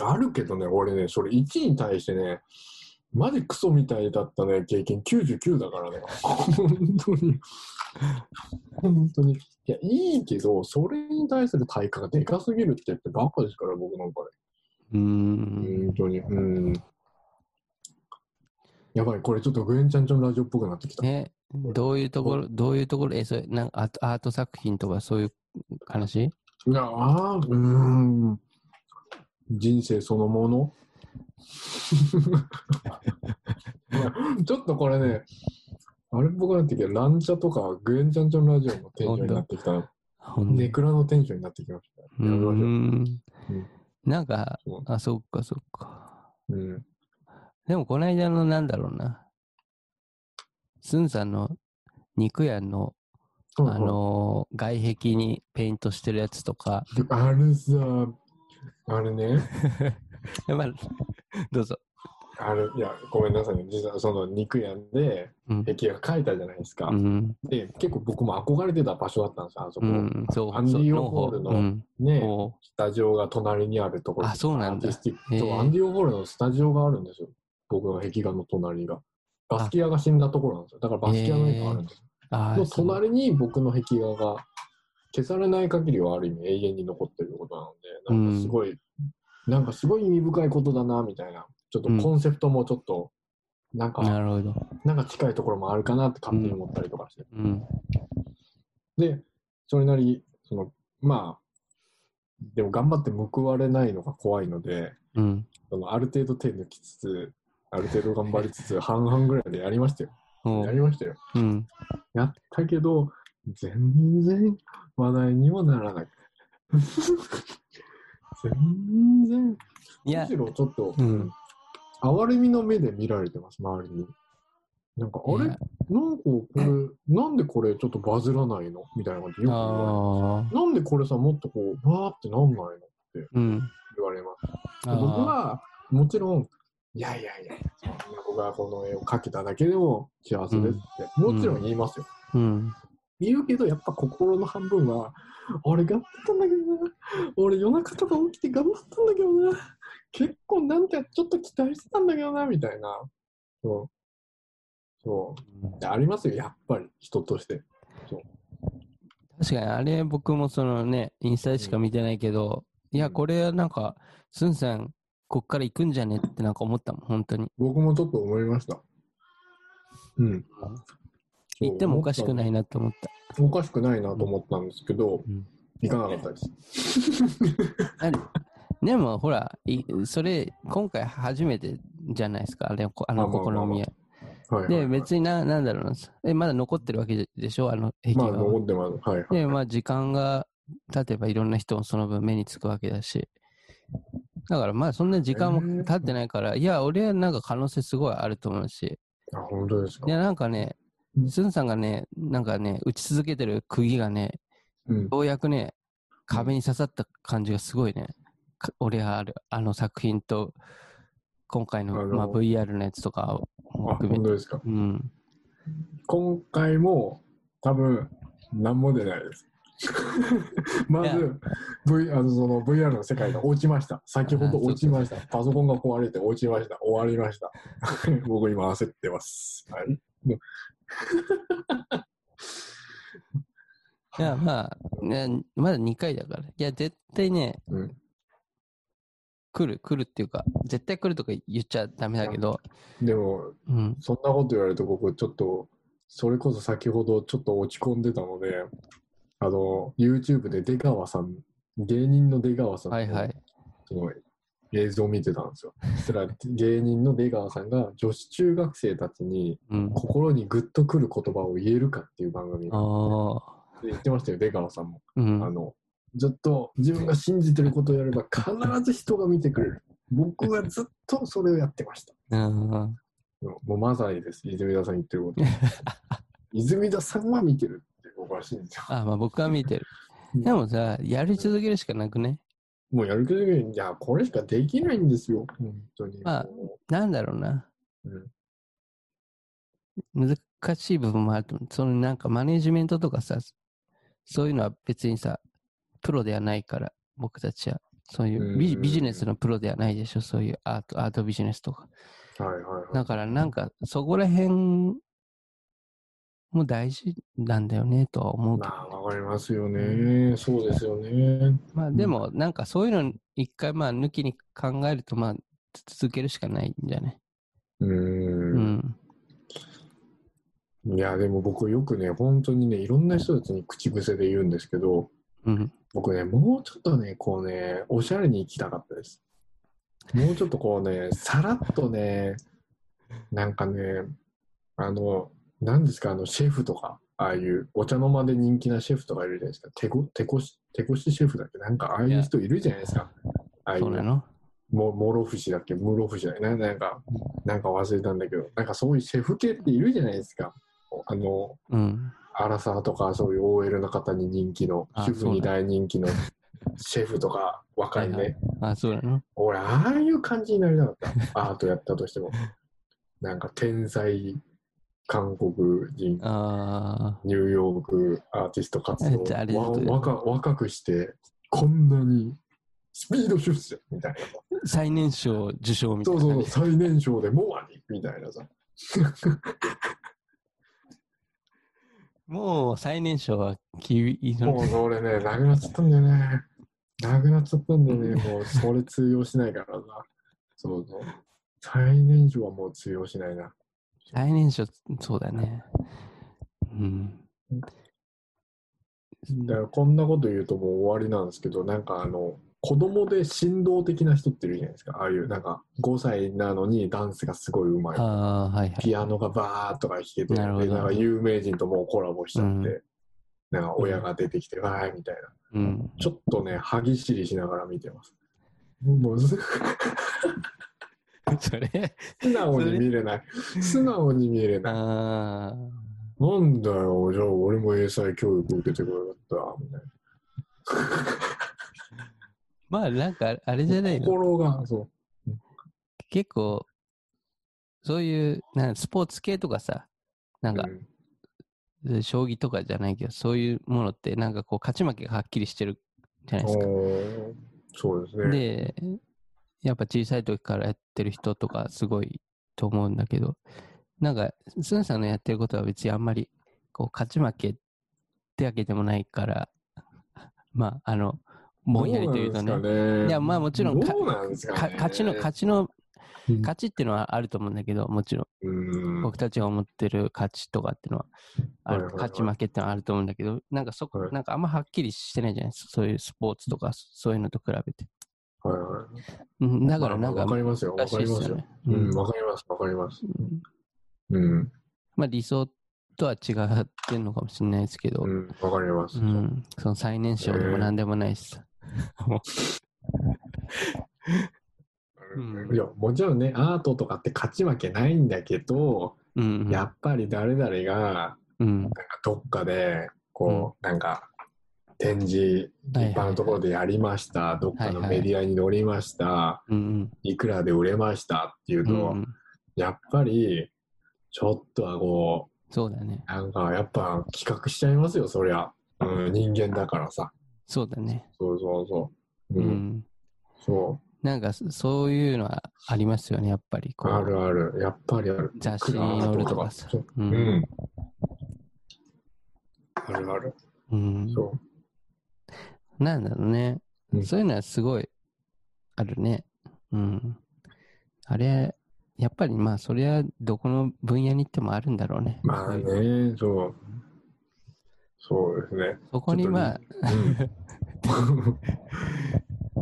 S3: あるけどね、俺ね、それ1に対してね、マジクソみたいだったね、経験99だからね。本当に。本当に。いや、いいけど、それに対する対価がでかすぎるって言ってバカですから、僕なんかね。
S2: うん。
S3: 本当に。うん。やばい、これちょっとグエンちゃんちゃんラジオっぽくなってきた。
S2: え、どういうところ、どういうところ、え、それ、なんアート作品とかそういう話？
S3: いや、ああ、うーん。人生そのもの？ちょっとこれね、あれっぽくなってきた。ランチャとかグエンちゃんちゃんラジオのテンションになってきた。ネクラのテンションになってきました。
S2: う
S3: やめましょう。
S2: ん。なんかあ、そっかそっか。
S3: うん。
S2: でもこの間のなんだろうな。スンさんの肉屋の、あのー外壁にペイントしてるやつとか、
S3: あれさ、あれね、
S2: まあ、どうぞ。
S3: あれ、いや、ごめんなさいね。実はその肉屋で
S2: うん。
S3: 壁画描いたじゃないですか。
S2: うん。
S3: で、結構僕も憧れてた場所だったんですよ、あそこ。
S2: うん。そう。
S3: アンディ・オホールの
S2: そううん。
S3: スタジオが隣にあるところ
S2: あそうなんだ
S3: アンディ・オホールのスタジオがあるんですよ。僕の壁画の隣が。バスキアが死んだところなんですよ。だからバスキアの絵があるんですよ。の隣に僕の壁画が消されない限りはある意味永遠に残ってることなので、なんかすごい、なんかすごい意味深いことだな、みたいな。ちょっとコンセプトもちょっと、なんか、
S2: なるほど。
S3: なんか近いところもあるかなって勝手に思ったりとかして。
S2: うん。
S3: で、それなり、その、まあ、でも頑張って報われないのが怖いので、
S2: うん。
S3: そのある程度手抜きつつ、ある程度頑張りつつ、半々ぐらいでやりましたよ。やりましたよ。
S2: うん。
S3: やったけど、全然話題にもならない。全然、むし、ろちょっと、
S2: うん
S3: 哀れみの目で見られてます、周りに。なんか、あれ？なんかこれ、なんでこれちょっとバズらないの？みたいな感じでよく言わ。れるなんでこれさ、もっとこう、わーってなんないの？
S2: うん。
S3: 言われます。
S2: あー
S3: 僕は、もちろん、いやいやいや、僕がこの絵を描けただけでも幸せですって、もちろん言いますよ。
S2: うん。
S3: 言うけど、やっぱ心の半分は、俺頑張ったんだけどな。俺夜中とか起きて頑張ったんだけどな。結構なんかちょっと期待してたんだけどな、みたいな。そう。そう。ありますよ、やっぱり、人として。
S2: 確かに、あれ僕もそのね、インスタでしか見てないけど、いや、これはなんか、スンさん、こっから行くんじゃねってなんか思ったもん、本当に。
S3: 僕もちょっと思いました。うん。
S2: 行ってもおかしくないなと思った。
S3: おかしくないなと思ったんですけど、
S2: うん
S3: 行かなかったです。
S2: でも、ほら、いそれ、今回初めてじゃないですか、あれ、こあの
S3: まあまあまあまあ
S2: 試みは。で、
S3: はい。
S2: 別にな、なんだろうな、え、まだ残ってるわけでしょ、あの壁
S3: まあ、
S2: 画は。
S3: 残ってます。はいはい。
S2: で、まあ、時間が経てばいろんな人もその分目につくわけだし。だからまあ、そんな時間も経ってないから、いや、俺はなんか可能性すごいあると思うし。
S3: あ、本当ですか？
S2: い。や、なんかね
S3: う、ん
S2: スンさんがね、なんかね、打ち続けてる釘がね、
S3: うん。
S2: ようやくね、壁に刺さった感じがすごいね、か俺はある、あの作品と、今回のまあ、VR のやつとかを
S3: あ、
S2: 含めて。
S3: 本当ですか？
S2: うん。
S3: 今回も多分何も出ないです。まず、v、あのその VR の世界が落ちました。先ほど落ちました。パソコンが壊れて落ちました。終わりました。僕今焦ってます。はい。
S2: いや、まあ、ね、まだ2回だから。いや、絶対ね、
S3: うん
S2: 来る、来るっていうか、絶対来るとか言っちゃダメだけど、
S3: でも、
S2: うん。
S3: そんなこと言われると僕ちょっと、それこそ先ほどちょっと落ち込んでたので、あの、YouTube で出川さん、芸人の出川さんの、
S2: はいはい。
S3: その映像を見てたんですよ。そしたら芸人の出川さんが女子中学生たちに
S2: うん。
S3: 心にグッとくる言葉を言えるかっていう番組
S2: ああ。
S3: で言ってましたよ、出川さんも。
S2: うん。
S3: あの、ずっと自分が信じてることをやれば必ず人が見てくれる。僕はずっとそれをやってました。
S2: うん。
S3: もうまさにです、泉田さん言ってること。泉田さんは見てるって僕は信じてます。
S2: あ、まあ僕は見てる。でもさ、やり続けるしかなくね？
S3: もうやる気でいや、これしかできないんですよ、本当に。
S2: まあ
S3: も
S2: なんだろうな。
S3: ううん
S2: 難しい部分もあると思う。そのなんかマネジメントとかさ、そういうのは別にさ、プロではないから、僕たちは。そういうビ
S3: うん
S2: ビジネスのプロではないでしょ、そういうアート、アートビジネスとか。
S3: はいはいはい。
S2: だからなんか、そこら辺も大事なんだよね、とは思うけど。
S3: まあ、わかりますよね。そうですよね。
S2: まあでも、なんかそういうの一回まあ抜きに考えると、まあ続けるしかないんじゃね。
S3: う。
S2: うんん。
S3: いや、でも僕よくね、本当にね、いろんな人たちに口癖で言うんですけど、
S2: うん。
S3: 僕ね、もうちょっとね、こうね、おしゃれに行きたかったです。もうちょっとこうね、さらっとね、なんかね、あの、何ですか、あの、シェフとか、ああいうお茶の間で人気なシェフとかいるじゃないですか。手こ手こし、手こしシェフだっけ？なんかああいう人いるじゃないですか。ああいう
S2: そうなの？
S3: も、もろ節だっけ？室節だっけななんか、なんか忘れたんだけど、なんかそういうシェフ系っているじゃないですか。あの、
S2: うん。
S3: アラサーとかそういう OL の方に人気の、
S2: あ
S3: 主婦に大人気の シェフとか若いね。
S2: はいはいあ、そうなの？
S3: 俺、ああいう感じになりたかった。アートやったとしても。なんか天才韓国人、
S2: あ
S3: ニューヨークアーティスト活動若若くして、こんなにスピード出世みたいな。
S2: あ、最年少受賞みたいなね、
S3: そうそう、最年少でもうありみたいなさ。
S2: もう最年少は厳いいの
S3: もうそれね、なくなっちゃったんだよね。なくなっちゃったんだよね。もうそれ通用しないからさ。そうそう。最年少はもう通用しないな。
S2: 最年少、そうだね。うん。
S3: だからこんなこと言うともう終わりなんですけど、なんかあの、子供で振動的な人っているじゃないですか。ああいうなんか5歳なのにダンスがすごい上手い。
S2: ああ、はいはい。
S3: ピアノがバーッとか弾けて、で
S2: な
S3: なんか有名人ともうコラボしちゃって、
S2: うん
S3: なんか親が出てきて、わーいみたいな。
S2: うん。
S3: ちょっとね、歯ぎしりしながら見てます。もうす
S2: それ、
S3: 素直に見れない。素直に見れない。
S2: ああ、
S3: なんだよ、じゃあ俺も英才教育受けてくれよかった、みたい
S2: まあなんかあれじゃな
S3: な。
S2: いの？
S3: 心が、そ
S2: 結構、そういう、なんスポーツ系とかさ、な
S3: う。
S2: んか
S3: う、ん
S2: 将棋とかじゃないけど、そういうものって、なんかこう、勝ち負けがはっきりしてるじゃないですか。
S3: そうですね。
S2: で、やっぱ小さい時からやってる人とかすごいと思うんだけど、なんか、スンさんのやってることは別にあんまり、こう、勝ち負けってわけでもないから、まあ、あの、ぼんやりというとね、
S3: ね。
S2: いやまあもちろん
S3: ね。
S2: か勝ちの、勝ちの、
S3: うん。
S2: 勝ちっていうのはあると思うんだけど、もちろん、
S3: うん。
S2: 僕たちが思ってる勝ちとかっていうのは、ある
S3: はいはいはい。
S2: 勝ち負けってのはあると思うんだけど、なんかそこ、
S3: はい。
S2: なんかあんまはっきりしてないじゃないですか、そういうスポーツとか、そういうのと比べて。
S3: はいはい。
S2: うんだから
S3: まあ
S2: なんか、
S3: わかりますよ、わかりますよ。う、
S2: うん。ん
S3: わかります、わかります。
S2: うん。
S3: うん、
S2: まあ理想とは違ってんのかもしれないですけど、
S3: うん、わかります。
S2: うん、その最年少でも何でもないしさ。うん。
S3: いや、もちろんね、アートとかって勝ち負けないんだけど、
S2: うん、
S3: やっぱり誰々が、
S2: うん、
S3: なんかどっかで、こう、なんか、展示、
S2: はいはい
S3: 一般のところでやりました、どっかの
S2: はいはい
S3: メディアに載りました、
S2: うん、
S3: いくらで売れましたっていう
S2: うん、
S3: と、
S2: うん、
S3: やっぱり、ちょっとはこ
S2: そうだね。
S3: う、なんかやっぱ企画しちゃいますよ、そりゃ。うん、人間だからさ。
S2: そうだね。
S3: そうそうそう。
S2: う
S3: うん、
S2: ん。
S3: そ
S2: なんかそそういうのはありますよね、やっぱり。
S3: う。
S2: こう
S3: あるある。やっぱりある。
S2: 雑誌に載るとかさ
S3: そう
S2: う。
S3: うんん。あるある。
S2: うん。
S3: そ
S2: なんだろうね、
S3: うん
S2: そういうのはすごいあるね。うん。あれ、やっぱりまあ、それはどこの分野に行ってもあるんだろうね。
S3: う。まあ
S2: そういう
S3: ね、そう。そうですね。
S2: そこにまあ、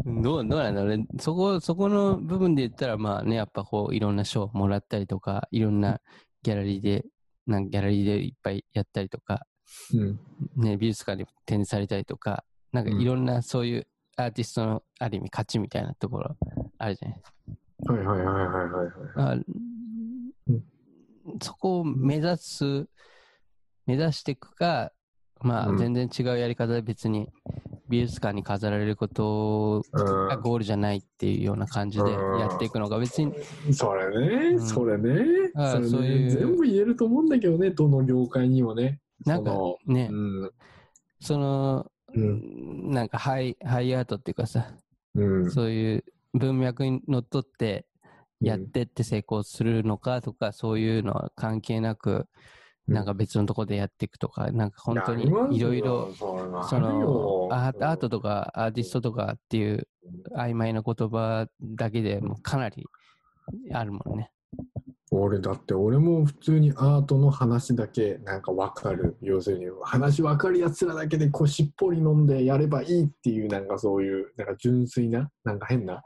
S3: うん、
S2: どうどうなんだろうね。そこ、そこの部分で言ったら、まあね、やっぱこう、いろんな賞もらったりとか、いろんなギャラリーで、なんかギャラリーでいっぱいやったりとか、
S3: うん。
S2: ね、美術館に展示されたりとか、なんかいろんなそういうアーティストのある意味勝ちみたいなところあるじゃないですか。
S3: はいはいはいはいはいはい。
S2: そこを目指す、目指していくか、まあ
S3: うん
S2: 全然違うやり方で別に美術館に飾られることがゴールじゃないっていうような感じでやっていくのが別に、
S3: それね、
S2: うん
S3: それね。それ
S2: ういう
S3: 全部言えると思うんだけどね、どの業界にもね。
S2: なんか
S3: そ
S2: ね
S3: の、うん。
S2: その、
S3: うん。
S2: なんかハイ、ハイアートっていうかさ、
S3: うん。
S2: そういう文脈にのっとってやってって成功するのかとか、そういうのは関係なく、
S3: うん。
S2: なんか別のとこでやっていくとか、なんか本当にいろいろ、その
S3: よ
S2: アートとかアーティストとかっていう曖昧な言葉だけでもうかなりあるもんね。
S3: 俺だって俺も普通にアートの話だけなんか分かる。要するに話分かるやつらだけでこうしっぽり飲んでやればいいっていうなんかそういうなんか純粋ななんか変な、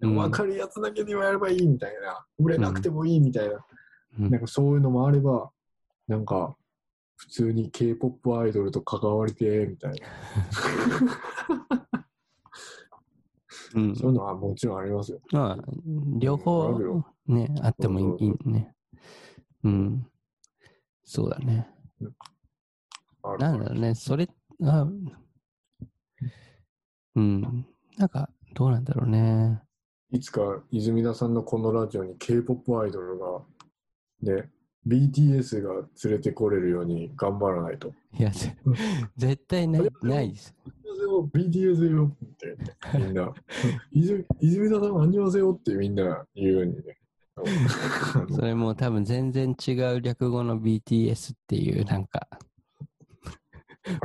S2: うん。
S3: 分かるやつだけでやればいいみたいな。売れなくてもいいみたいな、
S2: うん。
S3: なんかそういうのもあればなんか普通に k p o p アイドルと関わりてみたいな。
S2: うん。
S3: そういうのはもちろんありますよ。
S2: まあ、両
S3: あ
S2: 方ね、あってもいいね。うん。そうだね。なんだろうね、それ、あうん。なんか、どうなんだろうね。
S3: いつか泉田さんのこのラジオに k p o p アイドルがね BTS が連れてこれるように頑張らないと。
S2: いや、ぜ絶対ない、ないです。
S3: BTS よってみんな 泉泉田さん、アンニョンせよってみんな言うようにね、頑
S2: それも多分全然違う略語の BTS っていうなんか、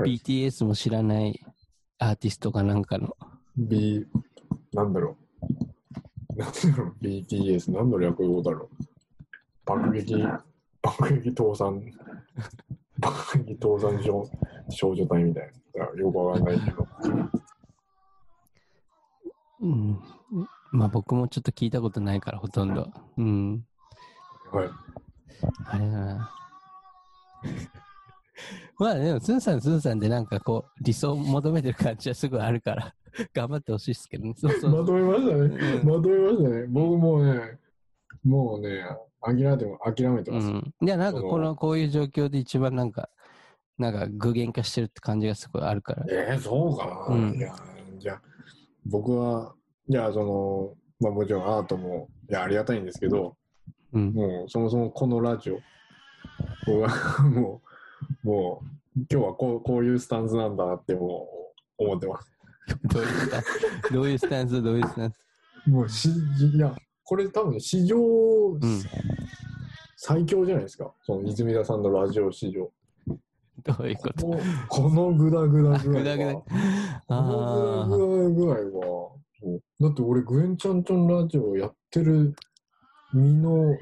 S2: BTS も知らないアーティストかなんかの、
S3: B、なんだろう。なんだろう、BTS、何の略語だろう。爆撃、爆撃倒産、爆撃倒産少少女隊みたいな。よくわかんないけど。
S2: うん、まあ僕もちょっと聞いたことないからほとんど。うん。
S3: はい。
S2: あれだな。まあでも、スンさん、スンさんでなんかこう、理想を求めてる感じはすごいあるから、頑張ってほしいですけどね。そうそう
S3: まとめましたね。
S2: うん
S3: まとめましたね。僕もうね、もうね、諦めても諦めてます。
S2: うん。いや、なんかこの、こういう状況で一番なんか、なんか具現化してるって感じがすごいあるから。
S3: えー、そうかな、
S2: うん
S3: いや、じゃあ、僕は、いや、その、まあもちろんアートも、いや、ありがたいんですけど、
S2: うん。
S3: もうそもそもこのラジオ もう、もう、今日はこうこういうスタンスなんだなってもう思ってます。
S2: どういうスタンス、どういうスタンス、どういうスタンス？
S3: もうし、いや、これ多分史上、
S2: ん
S3: 最強じゃないですか。その泉田さんのラジオ史上。
S2: どういうこと？
S3: このグダグダ具合
S2: グダグダ
S3: は。こ
S2: あ
S3: のグダグダ具合は。だって俺、グエンちゃんちゃんラジオやってる身の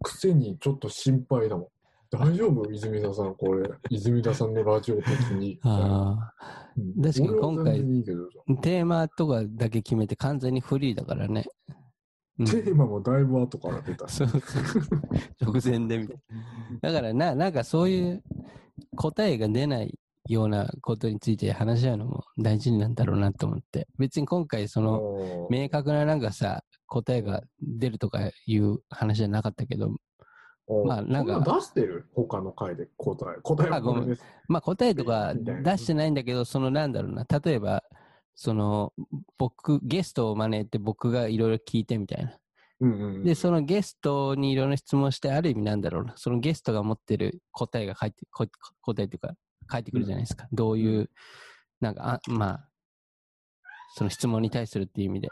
S3: くせにちょっと心配だもん。大丈夫？泉田さん、これ。泉田さんのラジオ的に。
S2: あ。あ
S3: うん
S2: 確かに今回
S3: いい。
S2: テーマとかだけ決めて完全にフリーだからね。うん
S3: テーマもだいぶ後から出たし。
S2: そうそう直前でみたいな。だからな、なんかそういう答えが出ないようなことについて話し合うのも大事なんだろうなと思って。別に今回その
S3: の
S2: 明確ななんかさ、答えが出るとかいう話じゃなかったけど、まあなんか
S3: 出してる？他の回で答え。答えは
S2: あごめん。まあ答えとか出してないんだけど、そのなんだろうな、例えば、その僕、ゲストを招いて僕がいろいろ聞いてみたいな。
S3: うんうんうん
S2: で、そのゲストにいろんな質問して、ある意味なんだろうな、そのゲストが持ってる答えが返って、こ答えっていうか、返ってくるじゃないですか。どういう、なんか、あまあ、その質問に対するっていう意味で。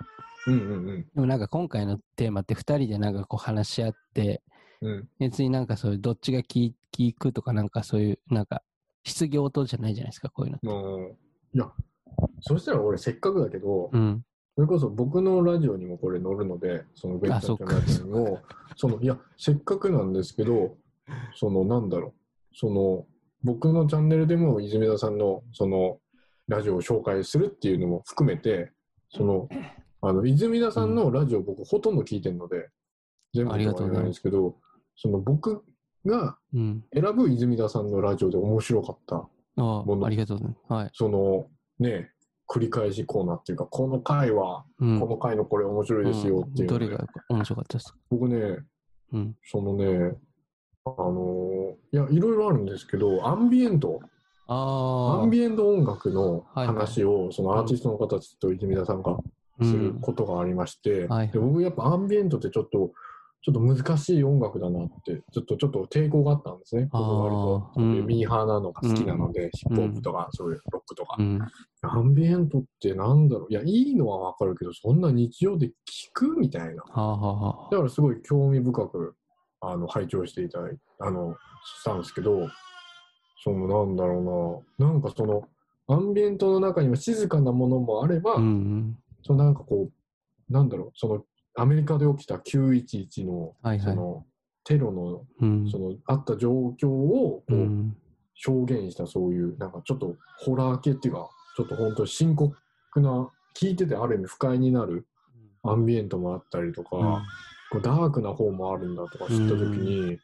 S3: うんうん
S2: でもなんか今回のテーマって2人でなんかこう話し合って、
S3: うん。うん
S2: 別になんかそういうどっちが聞聞くとかなんかそういう、なんか質疑応答じゃないじゃないですか、こういうの。
S3: もういや、そしたら俺せっかくだけど、
S2: うん。
S3: それこそ僕のラジオにもこれ載るので、そのベンチャーのラジオにも、その、いや、せっかくなんですけど、その、なんだろう、その、僕のチャンネルでも泉田さんの、その、ラジオを紹介するっていうのも含めて、その、あの、泉田さんのラジオ僕ほとんど聞いてるので、全部
S2: ありがとうございます
S3: ないんですけど、その僕が
S2: うん。
S3: 選ぶ泉田さんのラジオで面白かった
S2: あ
S3: もの
S2: あ、ありがとうございます。はい。
S3: そのね、繰り返しコーナーっていうか、この回は、
S2: うん。
S3: この回のこれ面白いですよっていう
S2: どれが面白かったですか？
S3: 僕ね、
S2: うん。
S3: そのね、あのーいや、いろいろあるんですけど、アンビエント。アンビエント音楽の
S2: はいはい。
S3: 話を、そのアーティストの方たちと泉田さんがすることがありまして、
S2: はい
S3: で僕やっぱアンビエントってちょっと、ちょっと難しい音楽だなって、ちょっとちょっと抵抗があったんですね。僕割
S2: うん。
S3: ミーハーなのが好きなので、ヒップホップとか、そういうロックとか。
S2: うん。
S3: アンビエントってなんだろう。いや、いいのはわかるけど、そんな日常で聞くみたいな。だからすごい興味深く、あの、拝聴していただいあの、したんですけど、その、なんだろうな、なんかその、アンビエントの中には静かなものもあれば、
S2: うん。
S3: そのなんかこう、なんだろう、その、アメリカで起きた911の、
S2: はいはい
S3: その、テロの、
S2: うん。
S3: その、あった状況を、こう、
S2: うん。
S3: 表現したそういう、なんかちょっとホラー系っていうか、ちょっと本当に深刻な、聞いててある意味不快になるアンビエントもあったりとか、
S2: うん
S3: こうダークな方もあるんだとか知ったときに、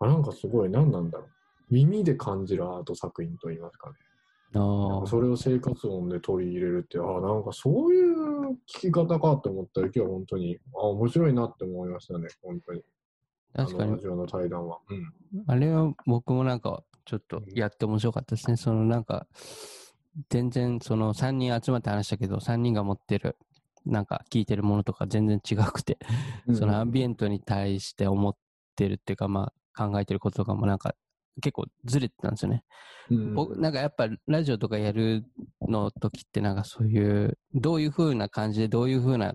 S3: あなんかすごい何なんだろう。耳で感じるアート作品といいますかね。
S2: あ
S3: かそれを生活音で取り入れるって、あなんかそういう聞き方かと思った時は本当に、あ面白いなって思いましたね、本当に。
S2: あ。確かに
S3: ラ、ジオの対談は。うん。
S2: あれは僕もなんか、ちょっとやって面白かったですね。そのなんか、全然その3人集まって話したけど、3人が持ってる、なんか聞いてるものとか全然違くて、そのアンビエントに対して思ってるっていうか、まあ考えてることとかもなんか結構ずれてたんですよね。
S3: うん
S2: 僕、なんかやっぱラジオとかやるの時ってなんかそういう、どういう風な感じでどういう風な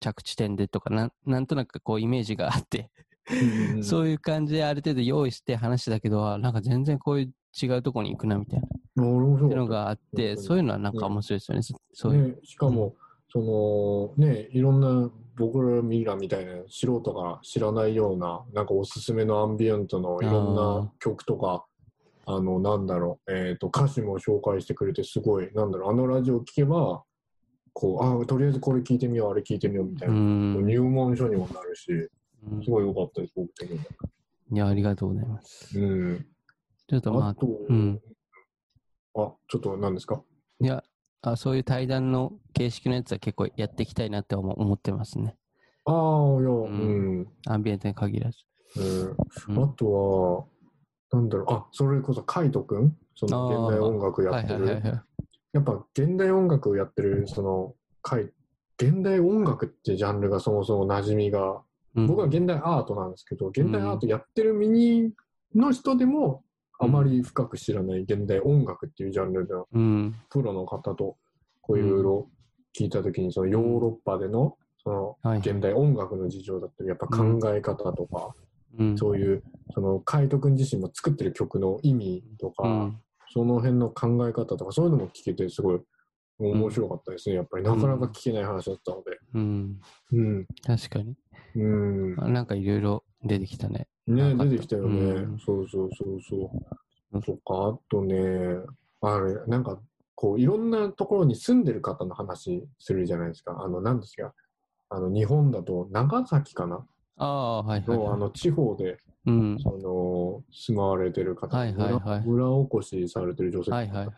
S2: 着地点でとかなん、なんとなくこうイメージがあって、そういう感じである程度用意して話してたけど、あなんか全然こういう違うとこに行くなみたいな。
S3: っ
S2: ていうのがあって、そういうのはなんか面白いですよね。そそういう。
S3: ね、しかも、そのねいろんな僕らミラみたいな素人が知らないようななんかおすすめのアンビエントのいろんな曲とかあのなんだろう、えー、と歌詞も紹介してくれてすごいなんだろうあのラジオ聴けばこうあとりあえずこれ聞いてみようあれ聞いてみようみたいうな、
S2: ん。
S3: 入門書にもなるし
S2: うん
S3: すごい良かったです僕的には。
S2: いや、ありがとうございます。
S3: うん、
S2: ちょっとまあ、
S3: あと、
S2: うん。
S3: あちょっと何ですか？
S2: いやあ、そういう対談の形式のやつは結構やっていきたいなって思思ってますね。
S3: ああいやうんん、
S2: アンビエントに限らず。
S3: うん
S2: うん
S3: あとは、なんだろう、あ、それこそカイトくん、その現代音楽や
S2: はい
S3: ってる。
S2: はいはいはい。
S3: やっぱ現代音楽をやってる、その、カイ現代音楽ってジャンルがそもそも馴染みが、
S2: うん
S3: 僕は現代アートなんですけど、現代アートやってる身にの人でも、あまり深く知らない現代音楽っていうジャンルの
S2: うん。
S3: プロの方と、こういろいろ聞いたときに、そのヨーロッパでの、その
S2: はい
S3: 現代音楽の事情だったり、やっぱ考え方とか、
S2: うん。
S3: そういう、その、海斗くん自身も作ってる曲の意味とか、
S2: うん。
S3: その辺の考え方とか、そういうのも聞けて、すごい面白かったですね。やっぱり、なかなか聞けない話だったので。
S2: うん。
S3: うん。
S2: 確かに。
S3: うん。
S2: あなんかいろいろ出てきたね。
S3: ね、出てきたよね。
S2: うん
S3: そうそうそうそうか、あとね、あれ、なんか、こう、いろんなところに住んでる方の話するじゃないですか。あの、なんですか。あの、日本だと、長崎かな
S2: ああ、はいはい。
S3: あの、地方で、
S2: うん。
S3: その、住まわれてる方、
S2: はいはいはい
S3: 村村おこしされてる女性の方
S2: はいはい
S3: ね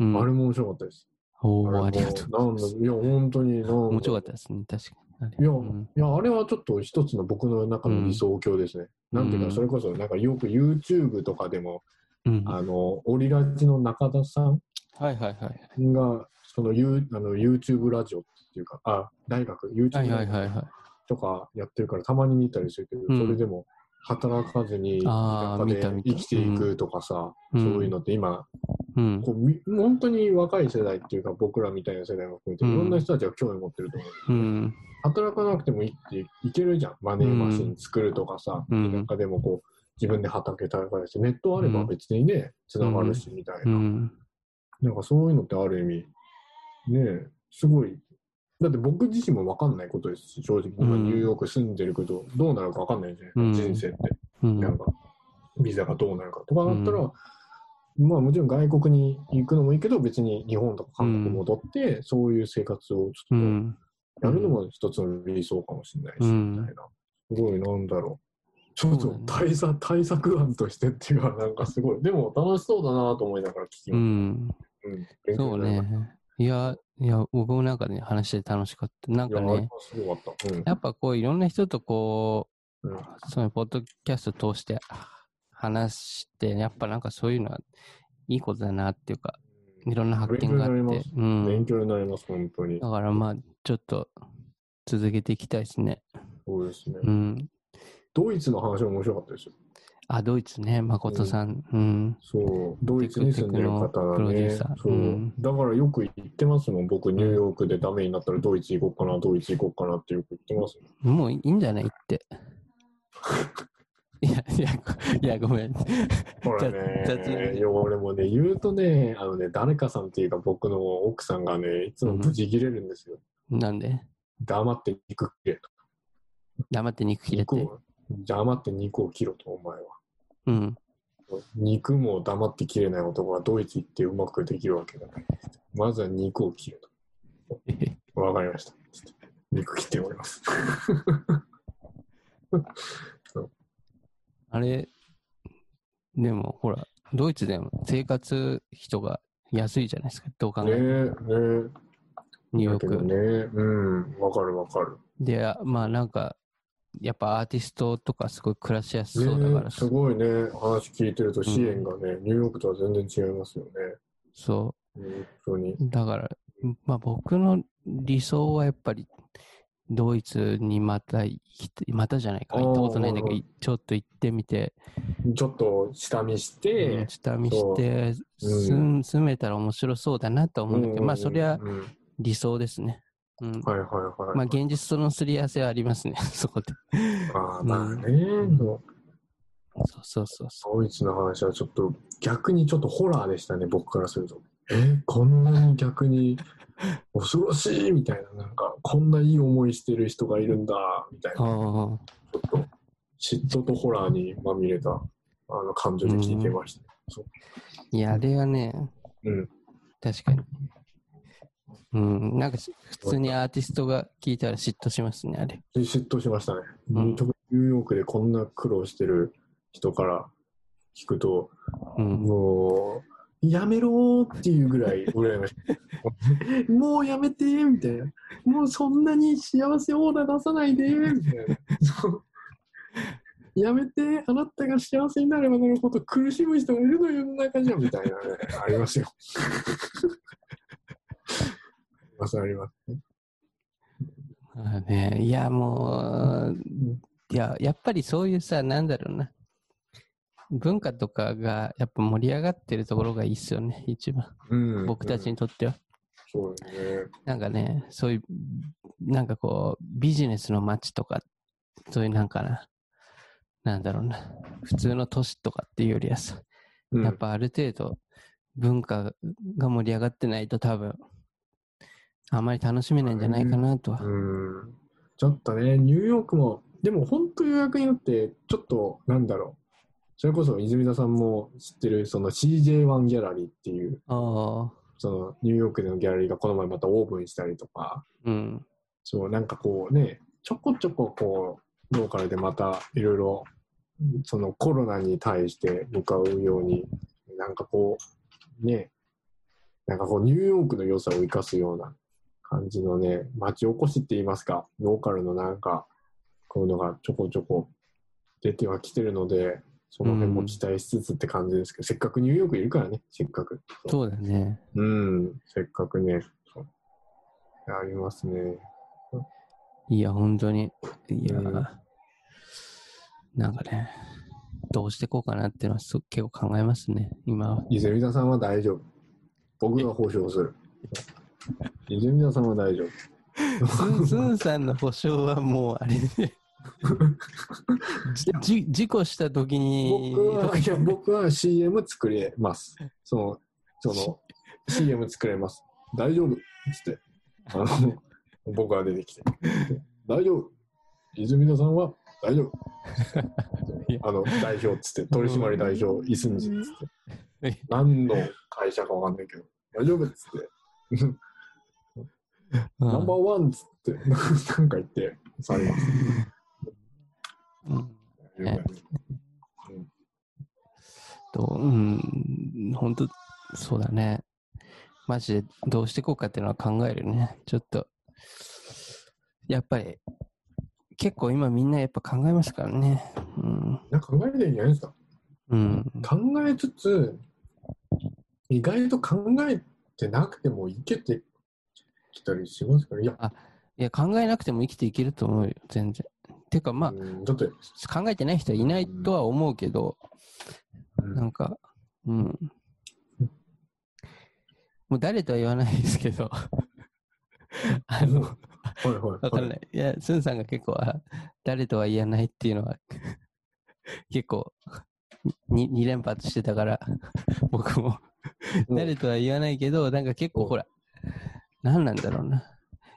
S2: うん、
S3: あれも面白かったです。
S2: おお、ありがとうございます。
S3: だいや、本当に、
S2: 面白かったですね、確かに。
S3: いや、
S2: うん
S3: いや、あれはちょっと一つの僕の中の理想郷ですね。なんていうか、
S2: うん
S3: それこそ、なんかよく YouTube とかでも、
S2: うん。
S3: あの、オリラジの中田さん
S2: はいはいはい。
S3: が、その、ユーあの YouTube ラジオっていうか、あ、大学、YouTube。とかやってるから、たまに見たりするけど、
S2: うん
S3: それでも、働かずに、田舎で生きていくとかさ、
S2: うん
S3: そういうのって今、
S2: うん。
S3: こうみ本当に若い世代っていうか、僕らみたいな世代も含めて、
S2: うん
S3: いろんな人たちが興味持ってると思う。
S2: うん。
S3: 働かなくてもいいっていけるじゃん。マネーマシン作るとかさ、
S2: うん
S3: なんかでもこう、自分で畑耕して、ネットあれば別にね、つながるし、みたいな。
S2: うん。
S3: なんかそういうのってある意味、ねすごい。だって僕自身も分かんないことですし、正直、ニューヨーク住んでるけど、どうなるか分かんないじゃ
S2: うん
S3: ん、人生って。
S2: うん。
S3: なんか、ビザがどうなるかとかだったら、まあもちろん外国に行くのもいいけど、別に日本とか韓国戻って、そういう生活をちょ
S2: う
S3: っと
S2: ん。
S3: やるのも一つの理想かもしれないし、
S2: うん
S3: みたいな。すごい、なんだろう。ちょっと対策対策案としてっていうか、なんかすごい。でも楽しそうだなと思いながら聞き
S2: う
S3: ます。
S2: ん。
S3: うん。
S2: そうね。いや、いや、僕もなんかね、話して楽しかった。なんかね
S3: は、すごか。
S2: やっぱこういろんな人とこう、
S3: うん
S2: そのポッドキャスト通して話して、やっぱなんかそういうのはいいことだなっていうか、いろんな発見があって
S3: 勉強になります、
S2: うん。
S3: 勉強になります、本当に
S2: だ。からまあ、ちょっと続けていきたいですね。
S3: そうですね。
S2: うん。
S3: ドイツの話も面白かったですよ。
S2: あ、ドイツね、誠さん。うん。
S3: そう、ドイツに住んでる方がねそう、
S2: うん
S3: だからよく言ってますもん、僕、ニューヨークでダメになったらドイツ行こうかな、ドイツ行こうかなってよく言ってますもん。
S2: もういいんじゃないって。いや、いや、いや、ごめん。
S3: ほら
S2: 雑
S3: ね、
S2: に
S3: いや俺もね、言うとね、あのね、誰かさんっていうか僕の奥さんがね、いつもブチ切れるんですよ。
S2: なんで？
S3: 黙って肉切れと。
S2: 黙って肉切れて。
S3: 黙って肉を切ろと、お前は。
S2: うん。
S3: 肉も黙って切れない男がドイツ行ってうまくできるわけだない。まずは肉を切ると。わかりました。肉切っております。
S2: あれ、でもほら、ドイツでも生活費とか安いじゃないですか。どう考
S3: ねえ、
S2: えても。
S3: ねえ。
S2: ニューヨーク。
S3: ね、うん、わかるわかる。
S2: で、まあなんか、やっぱアーティストとかすごい暮らしやすそうだから、
S3: すごいね、話聞いてると支援がね、ニューヨークとは全然違いますよね。
S2: そ
S3: 本当に。
S2: う。だから、まあ僕の理想はやっぱり、ドイツにまた行きまたじゃないか、行ったことないんだけど、
S3: はい
S2: ちょっと行ってみて、
S3: ちょっと下見して、
S2: うん下見して、
S3: そう。
S2: 住ん住めたら面白そうだなと思うんだけど、まあそれは
S3: うん。
S2: 理想ですね。うん。
S3: はいはいはい。
S2: まあ、現実とのすり合わせはありますね、そこで。
S3: ああ、まあね、そう
S2: そうそうそうそ
S3: ドイツの話はちょっと逆にちょっとホラーでしたね、僕からすると。えこんなに逆に恐ろしいみたいな、なんか、こんないい思いしてる人がいるんだ、みたいうな、
S2: ああ。
S3: ちょっと嫉妬とホラーにまみれたあの感情で聞いてました。そう
S2: いや、あれはね、
S3: うん。
S2: 確かに。うん、なんかし普通にアーティストが聞いたら嫉妬しますね、あれ。
S3: で嫉妬しましたね。
S2: うん
S3: 特にニューヨークでこんな苦労してる人から聞くと、
S2: うん。
S3: もう、やめろーっていうぐらい羨ましい。もうやめてーみたいな。もうそんなに幸せオーラ出さないでーみたいな。やめて、あなたが幸せになればなるほど苦しむ人がいるの世の中じゃんみたいなね、ありますよ。ます、あります。
S2: ああね、いや、もう、いや、やっぱりそういうさ、なんだろうな。文化とかがやっぱ盛り上がってるところがいいっすよね、一番。
S3: うん
S2: 僕たちにとっては。
S3: そうですね。
S2: なんかね、そういう、なんかこう、ビジネスの街とか、そういうなんかな、なんだろうな、普通の都市とかっていうよりはさ、
S3: うん
S2: やっぱある程度文化が盛り上がってないと多分、あまり楽しめないんじゃないかなとは。
S3: うんちょっとね、ニューヨークも、でも本当予約になって、ちょっと、なんだろう。それこそ泉田さんも知ってる、その CJ1 ギャラリーっていう、
S2: ああ、
S3: そのニューヨークでのギャラリーがこの前またオープンしたりとか、
S2: うん。
S3: そう、なんかこうね、ちょこちょここう、ローカルでまたいろいろ、そのコロナに対して向かうように、なんかこう、ね、なんかこうニューヨークの良さを生かすような感じのね、町おこしって言いますか、ローカルのなんか、こういうのがちょこちょこ出てはきてるので、その辺も期待しつつって感じですけど、せっかくニューヨークいるからね、せっかく。
S2: そうだね。
S3: うん、せっかくね、ありますね。
S2: いや、本当に。いや、
S3: うん
S2: なんかね、どうしていこうかなっていうのはす結構考えますね、今は。
S3: 泉田さんは大丈夫。僕が保証する。泉田さんは大丈夫。
S2: スンさんの保証はもうあれで、じ事故した時に、
S3: 僕は、いや、僕は CM 作れます。その、その、CM 作れます。大丈夫っつって。あの、僕が出てきて。大丈夫。泉田さんは大丈夫。あの、代表っつって、取締代表、イスンジンっつって。何の会社かわかんないけど、大丈夫っつって。
S2: うん
S3: ナンバーワンっつって、なんか言って、去ります。
S2: うんねと、うん、本当そうだね。マジでどうしていこうかっていうのは考えるね。ちょっと、やっぱり、結構今みんなやっぱ考えますからね。うん。
S3: なんか考えていいんじゃないですか。
S2: うん。
S3: 考えつつ、意外と考えてなくてもいけてきたりしますから、いや、
S2: いや、考えなくても生きていけると思うよ、全然。てか、まあ、
S3: うんだって、
S2: 考えてない人はいないとは思うけど、なんか、うん。もう誰とは言わないですけど、あの、
S3: はいはい。
S2: わかんない。いや、スンさんが結構、あ誰とは言わないっていうのは、結構、に2連発してたから、僕も、
S3: うん
S2: 誰とは言わないけど、なんか結構
S3: うん
S2: ほら、何なんだろうな。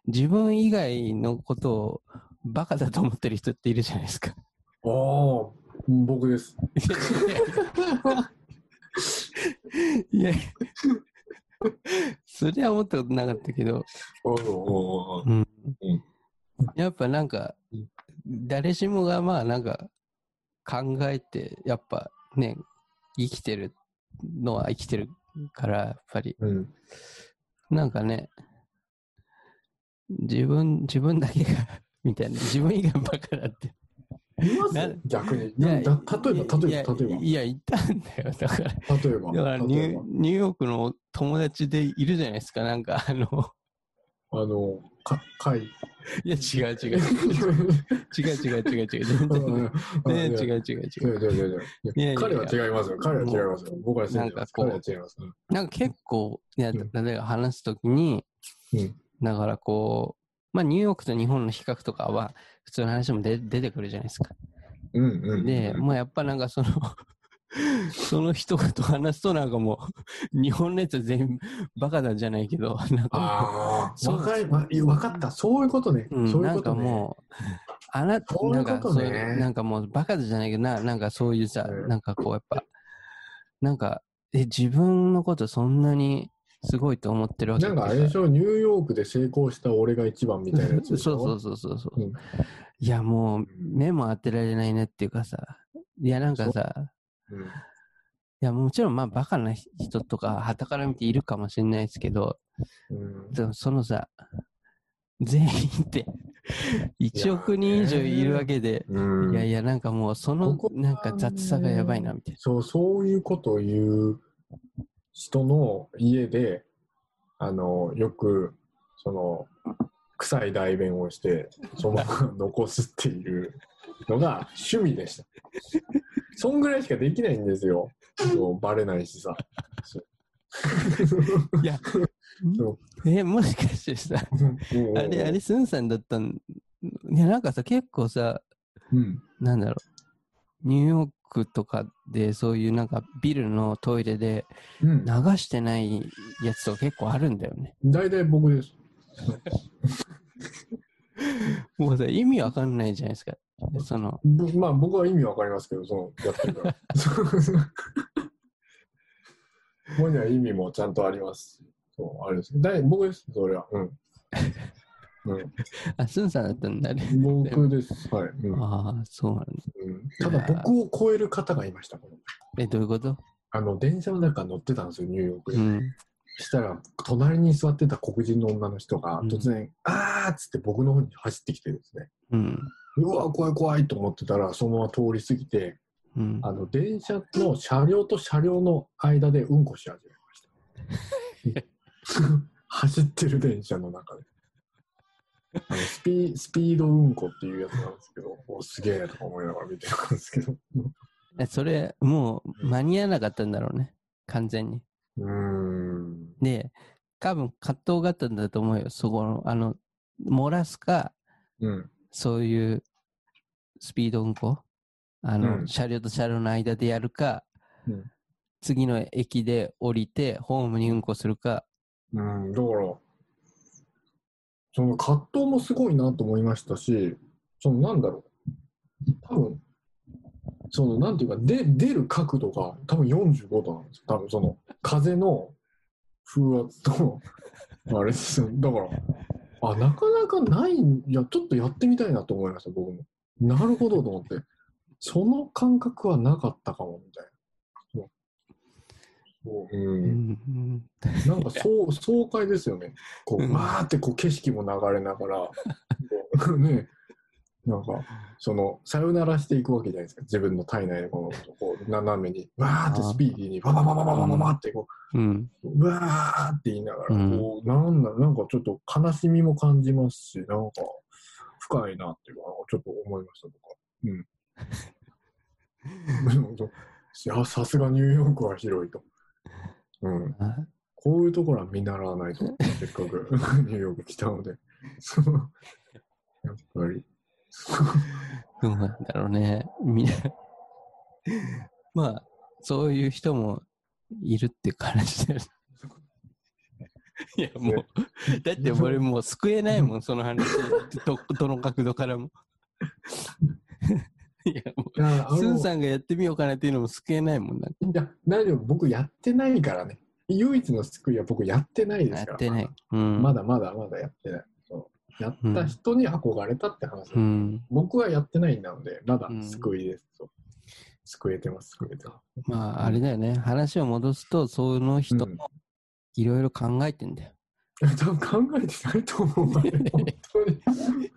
S2: 自分以外のことをバカだと思ってる人っているじゃないですか。
S3: ああ、僕です。
S2: いやそれは思ったことなかったけど、
S3: おう
S2: ん
S3: うん
S2: やっぱなんか
S3: うん、
S2: 誰しもがまあなんか考えて、やっぱね、生きてるのは生きてるから、やっぱり、
S3: うん。
S2: なんかね、自分、自分だけが、みたいな、自分以外バカだって。
S3: いま
S2: な
S3: す逆に。例えば、例えば、例え
S2: いや、いたんだよ。だから、
S3: ば、例えば。
S2: だからニュニューヨークの友達でいるじゃないですか、なんかあの、
S3: あの、か、会。
S2: いや、違う違う。違う違う違う違う違う。違う違う違う。
S3: 違う違う違う違う
S2: いやいやいや
S3: 彼は違いますよ。彼は違いますよ。僕は信じます。
S2: なんかこう
S3: 彼は違います。うん
S2: なんか結構、いや、
S3: うん
S2: 例えば話すときに、
S3: うん
S2: だからこまあニューヨークと日本の比較とかは普通の話も出出てくるじゃないですか。
S3: うんうん。
S2: で、もうやっぱなんかその、その人と話すとなんかもう、日本のやつは全員バカなんじゃないけど、なんかも
S3: ああ、
S2: そう
S3: わかり、かった。そういうことね。
S2: う、うん、
S3: そうい
S2: なか
S3: うんことね。
S2: もう、あなた、
S3: そういう
S2: なんか
S3: ことね
S2: そうなんかもうバカじゃないけどな、なんかそういうさ、
S3: うん
S2: なんかこうやっぱ、なんか、え、自分のことそんなにすごいと思ってるわけ
S3: なんかあれでしょ、ニューヨークで成功した俺が一番みたいなやつ
S2: そう。そうそうそうそう、
S3: うん。
S2: いやもう目も当てられないねっていうかさ。いやなんかさ
S3: う。ん。
S2: いやもちろんまあバカな人とか傍から見ているかもしれないですけど
S3: うん。
S2: でもそのさ全員って1億人以上いるわけで
S3: うん。
S2: いやいやなんかもうそのなんか雑さがやばいなみたい
S3: そう、そういうことを言う人の家で、あの、よく、その、臭い代弁をして、そのまま残すっていうのが趣味でした。そんぐらいしかできないんですよ。そうバレないしさ。
S2: いや
S3: そ
S2: えもしかしてさ
S3: うん
S2: あれあれスンさんだったんいやなんかさ結構さ
S3: うん。
S2: なんだろう、ニューヨークとかでそういうなんかビルのトイレで
S3: うん。
S2: 流してないやつとか結構あるんだよね。
S3: 大体僕です。
S2: もうさ、意味わかんないじゃないですか。その、
S3: ぼまあ僕は意味わかりますけど、その、やってるから。ここには意味もちゃんとあります。そう、あれです。僕です、それは。うん。うん、
S2: あ、スンさんだったんだ、あれ。
S3: 僕です。はい。うん
S2: ああ、そうなんだ。
S3: うん、ただ僕を超える方がいました。
S2: え、どういうこと？
S3: あの、電車の中乗ってたんですよ、ニューヨークで。
S2: うん。
S3: したら、隣に座ってた黒人の女の人が
S2: うん
S3: 突然、あーっつって僕の方に走ってきてですね。
S2: うん。
S3: うわ、怖い怖いと思ってたら、そのまま通り過ぎて、
S2: うん。
S3: あの、電車の車両と車両の間でうんこし始めました。走ってる電車の中で。あのスピスピードうんこっていうやつなんですけど、おすげえとか思いながら見てるんですけど。
S2: えそれ、もう間に合わなかったんだろうね。完全に。
S3: うーん。
S2: で、多分葛藤があったんだと思うよ。そこの、あの、漏らすか、
S3: うん。
S2: そういうスピード運行あの、
S3: うん
S2: 車両と車両の間でやるか、
S3: うん
S2: 次の駅で降りてホームに運行するか、
S3: うん、だから、その葛藤もすごいなと思いましたし、そのなんだろう、多分そのなんていうか、で出る角度が多分45度なんですよ。多分その風の風圧と、あれです。だから、あ、なかなかない、いや、ちょっとやってみたいなと思いました、僕も。なるほどと思って。その感覚はなかったかも、みたいな。そうそうう
S2: うんん
S3: なんかそう爽快ですよね。こう、
S2: うん
S3: わーってこう景色も流れながら、ね、なんか、その、さよならしていくわけじゃないですか。自分の体内のものと、こう、斜めに、わーってスピーディーに、ババババババババって、こ
S2: うん
S3: う、うわーって言いながら、
S2: うん
S3: こう、なんだ、なんかちょっと悲しみも感じますし、なんか、深いなっていうのは、ちょっと思いましたとか。うん。いや、さすがニューヨークは広いと。うん。
S2: あ
S3: こういうところは見習わないと、せっかく ニューヨーク来たので。そ うやっぱり。
S2: どうなんだろうね。みんなまあ、そういう人もいるっていう話だよね。いや、もう、だって俺もう救えないもん、その話。ど、どの角度からも。いや、もう、スン
S3: の、
S2: さんがやってみようかなっていうのも救えないもんな。
S3: いや、大丈夫。僕やってないからね。唯一の救いは僕やってないですから。
S2: やってない。うん。
S3: まだまだまだやってない。そうやった人に憧れたって話
S2: うん。
S3: 僕はやってないんなので、まだ
S2: うん
S3: 救いです。そう救えてます、救えてま
S2: まあ、あれだよね。話を戻すと、その
S3: す。
S2: 人
S3: うん
S2: いろいろ考えてんだよ。
S3: 多分考えてないと思う。あ れ本当に。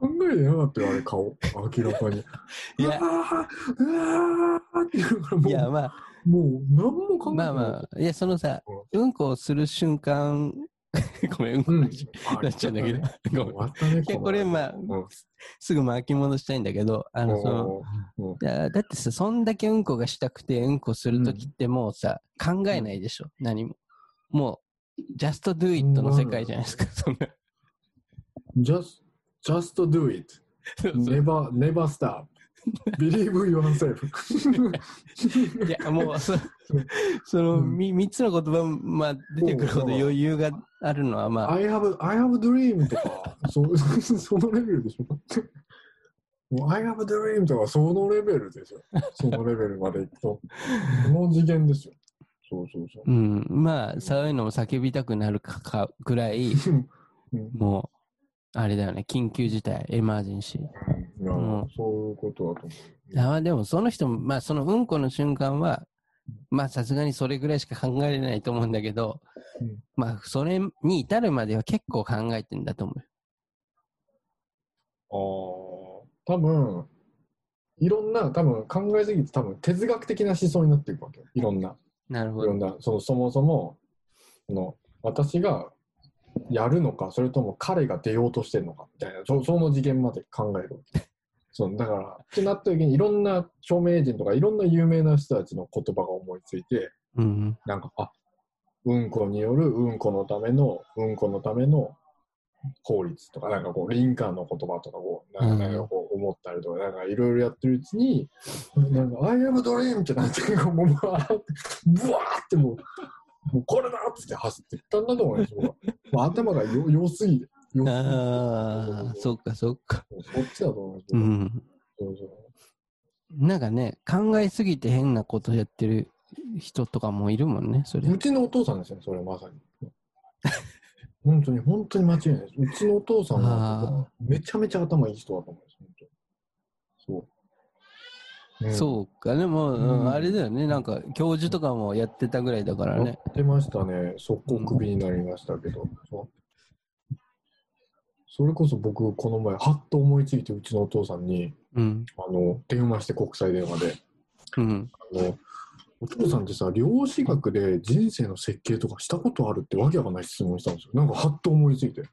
S3: 考えてなかったよ、あれ、顔。明らかに。
S2: いや
S3: うわーうわーって言うからもう、
S2: いや、まあ、
S3: もう何も考えてない。
S2: まあまあ、いや、そのさ、うんこをする瞬間、ごめん、うんこ
S3: うん。
S2: なっちゃうんだけど、ごめん。
S3: 終わったね、
S2: いや、これ、まあ、
S3: うん
S2: すぐ巻き戻したいんだけど、あの、その、
S3: うん
S2: いやだってさ、そんだけうんこがしたくてうんこするときってもうさ、考えないでしょ、何も。もう、just do it の世界じゃないですか、そんな。
S3: just, just do it. never, never stop. Believe yourself.
S2: いや、もう、そ その、
S3: うん
S2: み三つの言葉、まあ、出てくるほど余裕があるのは、まあ、
S3: I have, I have dream とか、そそのレベルでしょ。もう I have a dream とか、そのレベルですよ。そのレベルまでいくと。その次元ですよ。そうそうそう。
S2: うん、まあ、そういうのも叫びたくなるかかぐらい、
S3: うん
S2: もう、あれだよね、緊急事態、エマージェンシー。
S3: いや
S2: うん
S3: そういうことだと思う。
S2: あでも、その人も、まあ、そのうんこの瞬間は、まあ、さすがにそれぐらいしか考えれないと思うんだけど、
S3: うん
S2: まあ、それに至るまでは結構考えてんだと思うよ。
S3: ああ、多分いろんな、多分考えすぎて、多分哲学的な思想になっていくわけよ。いろんな、
S2: なるほど。
S3: いろんな、そのそもそも、その私がやるのか、それとも彼が出ようとしてるのかみたいな、そその次元まで考えるわけ。そうだから、ってなった時に、いろんな著名人とか、いろんな有名な人たちの言葉が思いついて、
S2: うん。
S3: なんか、あうんこによるうんこのための、うんこのための法律とか、なんかこう、リンカーンの言葉とかこう、なんかなんかこう思ったりとか、なんかいろいろやってるうちに、なんか、I have a dream! ってなって、もう、ブワーってもう、もうこれだっつって走っていったんだと思うんですよ。もう頭がよ良すぎて。良すぎて
S2: ああ、そっかそっか。
S3: そっちだと思うんですよ。
S2: うん。
S3: そうそう
S2: なんかね、考えすぎて変なことやってる人とかもいるもんね、それ。
S3: うちのお父さんですよね、それまさに。本当に、本当に間違いないです。うちのお父さんは
S2: あ
S3: めちゃめちゃ頭いい人だと思うんです、本当にそう。うん
S2: そうか、でも、うん
S3: うん
S2: あれだよね、なんか教授とかもやってたぐらいだから
S3: や
S2: ね。
S3: ってましたね。速攻クビになりましたけど。それこそ僕、この前、はっと思いついて、うちのお父さんに、
S2: うん。
S3: あの、電話して、国際電話で。
S2: うん。
S3: あの、お父さんってさ、量子学で人生の設計とかしたことあるってわけわかんない質問したんですよ。なんか、はっと思いついて。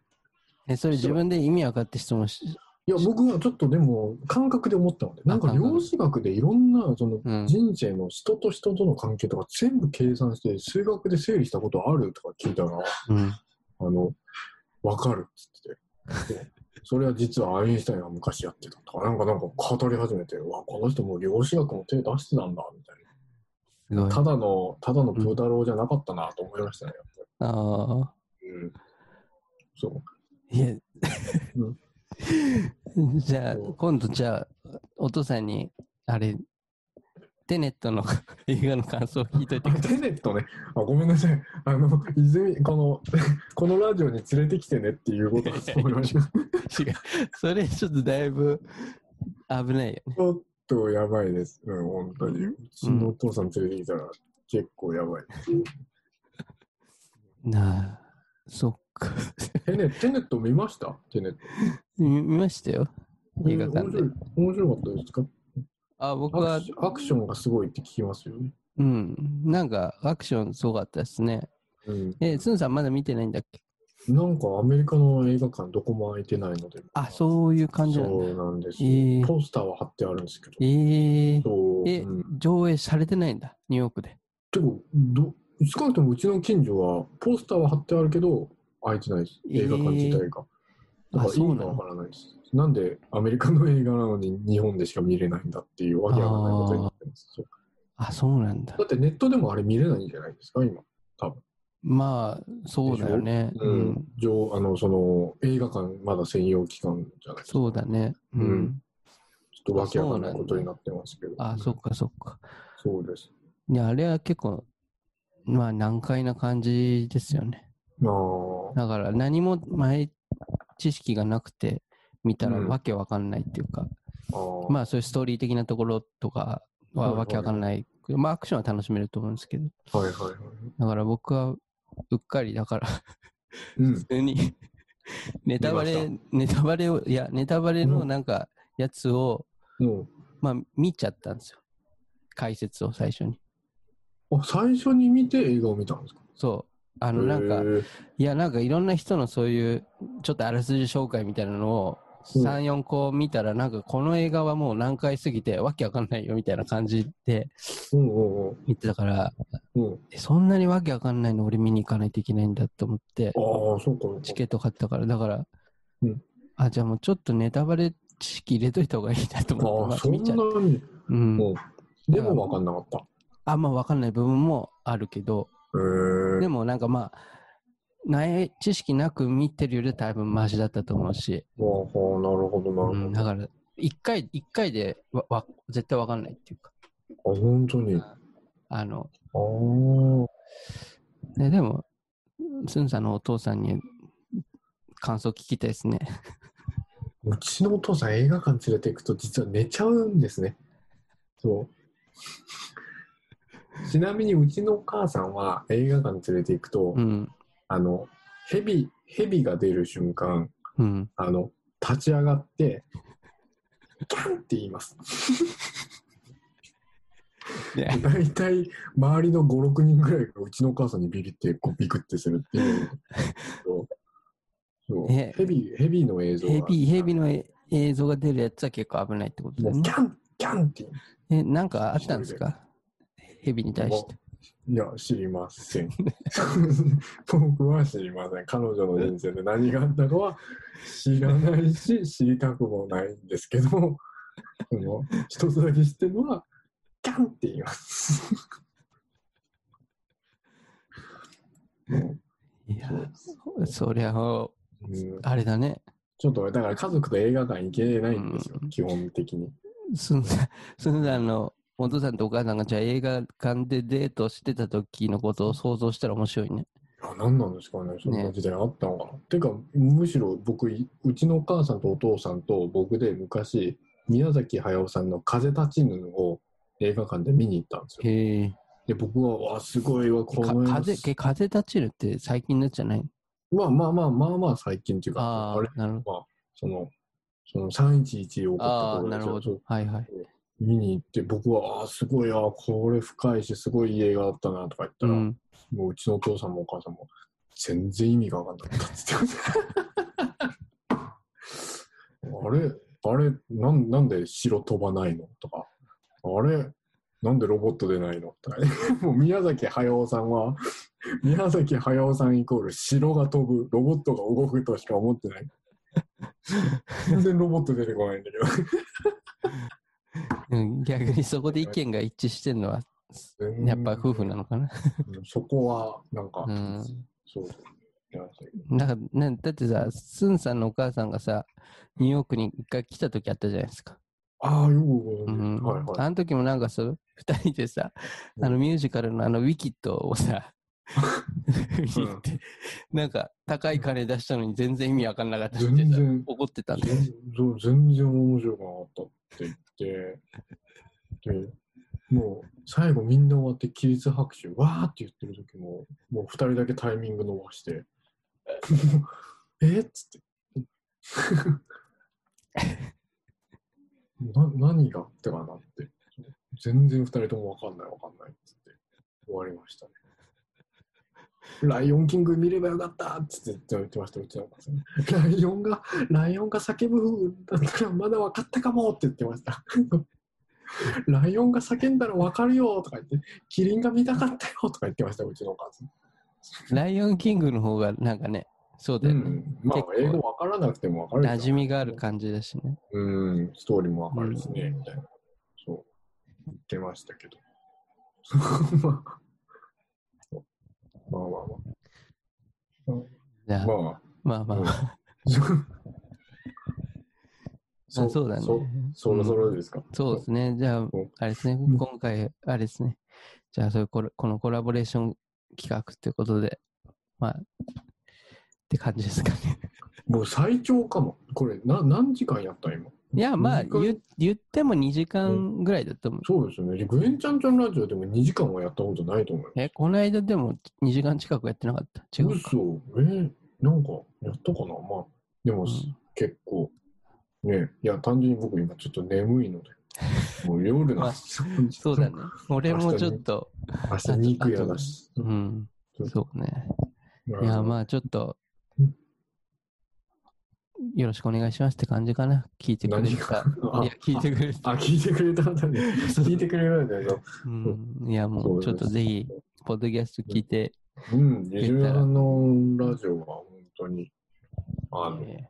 S2: え、それ自分で意味分かって質問し、
S3: いや、僕はちょっとでも、感覚で思ったので、なんか量子学でいろんな、その、
S2: うん。
S3: 人生の人と人との関係とか全部計算して、数学で整理したことあるとか聞いたら、
S2: うん。
S3: あの、わかるっつってて。それは実はアインシュタインが昔やってたとか、なんかなんか語り始めて、うわ、この人もう量子学も手出してたんだ、みたいな。。ただの、ただのプー太郎じゃなかったなと思いましたね、やっぱ
S2: ああ。
S3: り。うん。そう。
S2: いや、
S3: う
S2: じゃあ今度じゃあ、お父さんに、あれ、テネットの 映画の感想を聞いといて
S3: あ
S2: ください。
S3: テネットね。あ、ごめんなさい。あの、泉、この、このラジオに連れてきてねっていうことだと思いました。ち
S2: 違う。それちょっとだいぶ危ないよね。
S3: ょっとやばいです。うん、本当に。うちのお父さん連れてきたら結構やばい。
S2: なあ、そっか。
S3: テネテネット見ました？テネット。
S2: 見見ましたよ。映画館で
S3: 面白い面白かったですか？
S2: あ、僕は
S3: アク、ションがすごいって聞きますよね。
S2: うん。なんか、アクションすごかったですね。
S3: うん、
S2: え、つんさんまだ見てないんだっけ？
S3: なんかアメリカの映画館どこも空いてないので。
S2: あ、そういう感じなんだ。
S3: そうなんです
S2: え
S3: よ、
S2: ー
S3: ポスターは貼ってあるんですけど。
S2: えー。え、
S3: うん、
S2: 上映されてないんだ、ニューヨークで。
S3: てかど、少なくともうちの近所はポスターは貼ってあるけど、空いてないです。映画館自体が。だから意味がわからないです。なんでアメリカの映画なのに日本でしか見れないんだっていうわけわかんないことになってます。そう
S2: あ、そうなんだ
S3: だ。ってネットでもあれ見れないんじゃないですか、今。
S2: まあ、そうだよね。
S3: う
S2: うん
S3: ん。上あの、その、映画館まだ専用期間じゃないですか。
S2: そうだね。う
S3: うん
S2: ん。
S3: ちょっとわけわかんないことになってますけど。
S2: あ、そっかそっか。
S3: そうです。
S2: いや、あれは結構、まあ難解な感じですよね。だから何も前知識がなくて見たら
S3: うん
S2: わけわかんないっていうか、
S3: あー
S2: まあそういうストーリー的なところとか
S3: は
S2: わけわかんない。まあアクションは楽しめると思うんですけど、
S3: はいはいはい。
S2: だから僕はうっかりだから
S3: うん
S2: 普。通にネタバ
S3: 見
S2: レ、ネタバレを、いや、ネタバレのなんかやつを、
S3: も
S2: まあ見ちゃったんですよ。解説を最初に。
S3: う、あ、最初に見て映画を見たんですか？
S2: そう。あのなんか、いや、なんかいろんな人のそういう、ちょっとあらすじ紹介みたいなのを、
S3: うん
S2: 3、4個見たら、なんかこの映画はもう何回すぎてわけわかんないよみたいな感じで
S3: うんうん
S2: 言ってたから、そんなにわけわかんないの俺見に行かないといけないんだと思って、
S3: ああ、そうかそうか。
S2: チケット買ったから、だから、
S3: うん
S2: あ、じゃあもうちょっとネタバレ知識入れといた方がいいなと思って、見ちゃう。
S3: なに。
S2: うん。
S3: でも分かんなかった。
S2: あんま分かんない部分もあるけど、でもなんかまあ、ない知識なく見てるよりは多分マシだったと思うし、
S3: ほうほうなるほど、なるほど。
S2: うん、だから、一回、一回でわわ絶対分かんないっていうか、
S3: あ、本当に？あ
S2: あの、
S3: あ。
S2: ね、でも、スンさんのお父さんに感想聞きたいですね。
S3: うちのお父さん映画館連れて行くと実は寝ちゃうんですね。そう。ちなみにうちのお母さんは映画館連れて行くと、
S2: うん。
S3: あの、ヘビ、ヘビが出る瞬間、
S2: うん。
S3: あの、立ち上がって、キャンって言います。
S2: ね、
S3: 大体、周りの5、6人ぐらいがうちのお母さんにビビって、こうビクってするっていう。そうヘビ、ヘビの映像が
S2: ヘビ、ヘビのえ映像が出るやつは結構危ないってことだよね
S3: キ。ャン、キャンって
S2: え、なんかあったんですか？ヘビに対して。
S3: いや、知りません。僕は知りません。彼女の人生で何があったかは知らないし、知りたくもないんですけど、その一つだけ知ってるのは、キャンって言います。も
S2: いや、そりゃ、
S3: ううん
S2: あれだね。
S3: ちょっと、だから家族と映画館行けないんですよ、
S2: うん
S3: 基本的に。
S2: すんだ、すんだあの、お父さんとお母さんがじゃあ映画館でデートしてた時のことを想像したら面白いね。
S3: いや何なんですかね、そんな時代あったのかな。てか、むしろ僕、いうちのお母さんとお父さんと僕で昔、宮崎駿さんの風立ちぬを映画館で見に行ったんですよ。
S2: へえ。
S3: で、僕は、わ、すごいわ、こ
S2: か
S3: の
S2: 風、え風立ちるって最近のやつじゃない？
S3: まあまあまあまあまあ最近っていうか、
S2: あ
S3: あれ、
S2: あ、なるほど。
S3: その、その311起こった
S2: ああ、
S3: 頃ですよ
S2: なるほど。はいはい。
S3: 見に行って、僕は、あすごい、あこれ深いし、すごいいい映画だったなとか言ったら、
S2: うん。
S3: もううちのお父さんもお母さんも、全然意味が分かんなかったって言って。あれ、あれ？なん、なんで城飛ばないの？とか、あれ、なんでロボット出ないの？とか、もう宮崎駿さんは、宮崎駿さんイコール城が飛ぶ、ロボットが動くとしか思ってない。全然ロボット出てこないんだけど。
S2: うん逆にそこで意見が一致してるのは、やっぱ夫婦なのかな。
S3: うんそこは、なんか、
S2: うん。
S3: そう
S2: なんかね、だってさ、スンさんのお母さんがさ、ニューヨークに一回来た時あったじゃないですか。
S3: ああ、よくご
S2: うん。
S3: はいはい。
S2: あの時もなんかそう、二人でさ、あのミュージカルのあのウィキッドをさ、って、なんか高い金出したのに全然意味わかんなかったってさ
S3: 全然
S2: 怒ってたんだよ。
S3: 全然面白くなかったって言って、で、もう最後みんな終わって起立拍手、わーって言ってる時も、もう二人だけタイミング伸ばして、えっ？つって。な何が？ってかなって。全然二人ともわかんないわかんないっつって終わりましたね。ライオンキング見ればよかったっつって言ってました、うちのお母さん。ライオンが、ライオンが叫ぶだったらまだ分かったかもって言ってました。ライオンが叫んだら分かるよとか言って、キリンが見たかったよとか言ってました、うちのお母さん。
S2: ライオンキングの方がなんかね、そうだよね。
S3: うん、まあ
S2: 結構
S3: 英語分からなくても分かるじゃん
S2: 馴染みがある感じだしね。
S3: うん、ストーリーも分かるしね、みたいな。そう。言ってましたけど。まあまあまあま
S2: じゃあ、
S3: あ。まあ、
S2: まあまあ、
S3: うん
S2: まあそうだね。
S3: そろそろですか。
S2: そうですね。じゃあ
S3: ん、
S2: あれですね。
S3: ん
S2: 今回、あれですね。じゃあ、そういうこれこのコラボレーション企画ということで、まあ、って感じですかね。
S3: もう最長かも。これ、な何時間やった今？
S2: いや、まあ、
S3: 2時間
S2: 言言っても2時間ぐらいだと思う。
S3: そうですよね。グエンちゃんちゃんラジオでも2時間はやったことないと思うよ。
S2: え、この間でも2時間近くやってなかった？違うか。
S3: 嘘えーなんかやったかな？まあ、でも、
S2: うん
S3: 結構、ね、いや、単純に僕今ちょっと眠いので、もう夜
S2: まあ。そうだね。俺もちょっと、
S3: 明日肉屋だし。
S2: うん、そうね。
S3: うん
S2: いや、まあ、ちょっと
S3: うん、
S2: よろしくお願いしますって感じかな。聞いてくれた。
S3: あ
S2: いや、聞いてくれた。
S3: あ、聞いてくれたんだね。聞いてくれるんだよ。
S2: うん、いや、もう、ちょっとぜひ、ポッドキャスト聞いて、
S3: うん、ジュニアさんのラジオは本当に、あの、
S2: え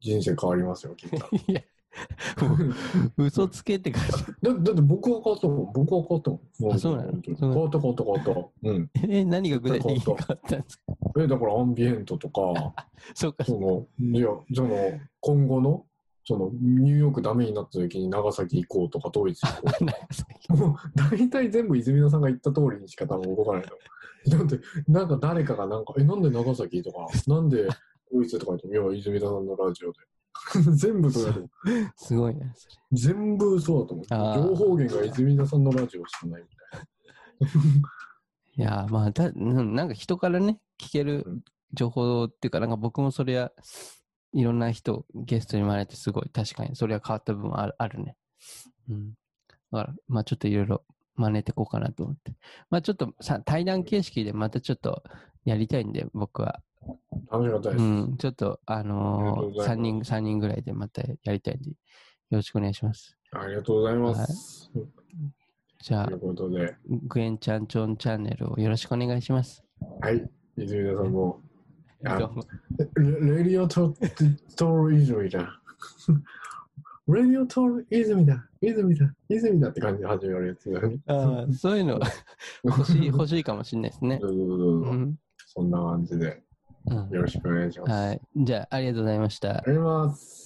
S3: 人生変わりますよ、聞 いた
S2: 嘘つけって感じ。
S3: だだって僕は変わったもん。僕は変わったもん。
S2: あそうなの？
S3: 変わった変わった変わった。うん。
S2: え、何が具体的に変わったんですか？
S3: え、だからアンビエントとか、
S2: そうか。
S3: その、いや、その、今後の、その、ニューヨークダメになった時に長崎行こうとか、ドイツ行こうとか。大体全部泉田さんが言った通りにしか多分動かないと思う。だって、なんか誰かがなんか、え、なんで長崎とか、なんでドイツとか言っても、いや、泉田さんのラジオで。全部そうやと思う。
S2: すごいな、それ。
S3: 全部そうだと思う。情報源が泉田さんのラジオしかないみたい
S2: いやー、まあだ、うんなんか人からね、聞ける
S3: うん
S2: 情報っていうか、なんか僕もそれは、いろんな人、ゲストに生まれてすごい、確かに、それは変わった部分はあるあるね。うん。だから、まあちょっといろいろ真似ていこうかなと思って。まあちょっとさ、対談形式でまたちょっとやりたいんで、僕は。
S3: な。楽しかったです。
S2: うん、ちょっと、あのー、
S3: うございます
S2: 3人、三人ぐらいでまたやりたいんで、よろしくお願いします。
S3: ありがとうございます。
S2: じゃあ
S3: という、ことで、
S2: グエンちゃんちょんチャンネルをよろしくお願いします。
S3: はい、泉田さんも、あ
S2: どうも
S3: レレディオトトール泉だ。レディオトール泉だ。泉だ。泉だって感じで始めるやつだね。
S2: そういうの欲しい、欲しいかもしれないですね。
S3: そ。
S2: ん。
S3: そんな感じで、
S2: うん
S3: よろしくお願いします。
S2: はい。じゃあ、ありがとうございました
S3: あ。りがとうございます。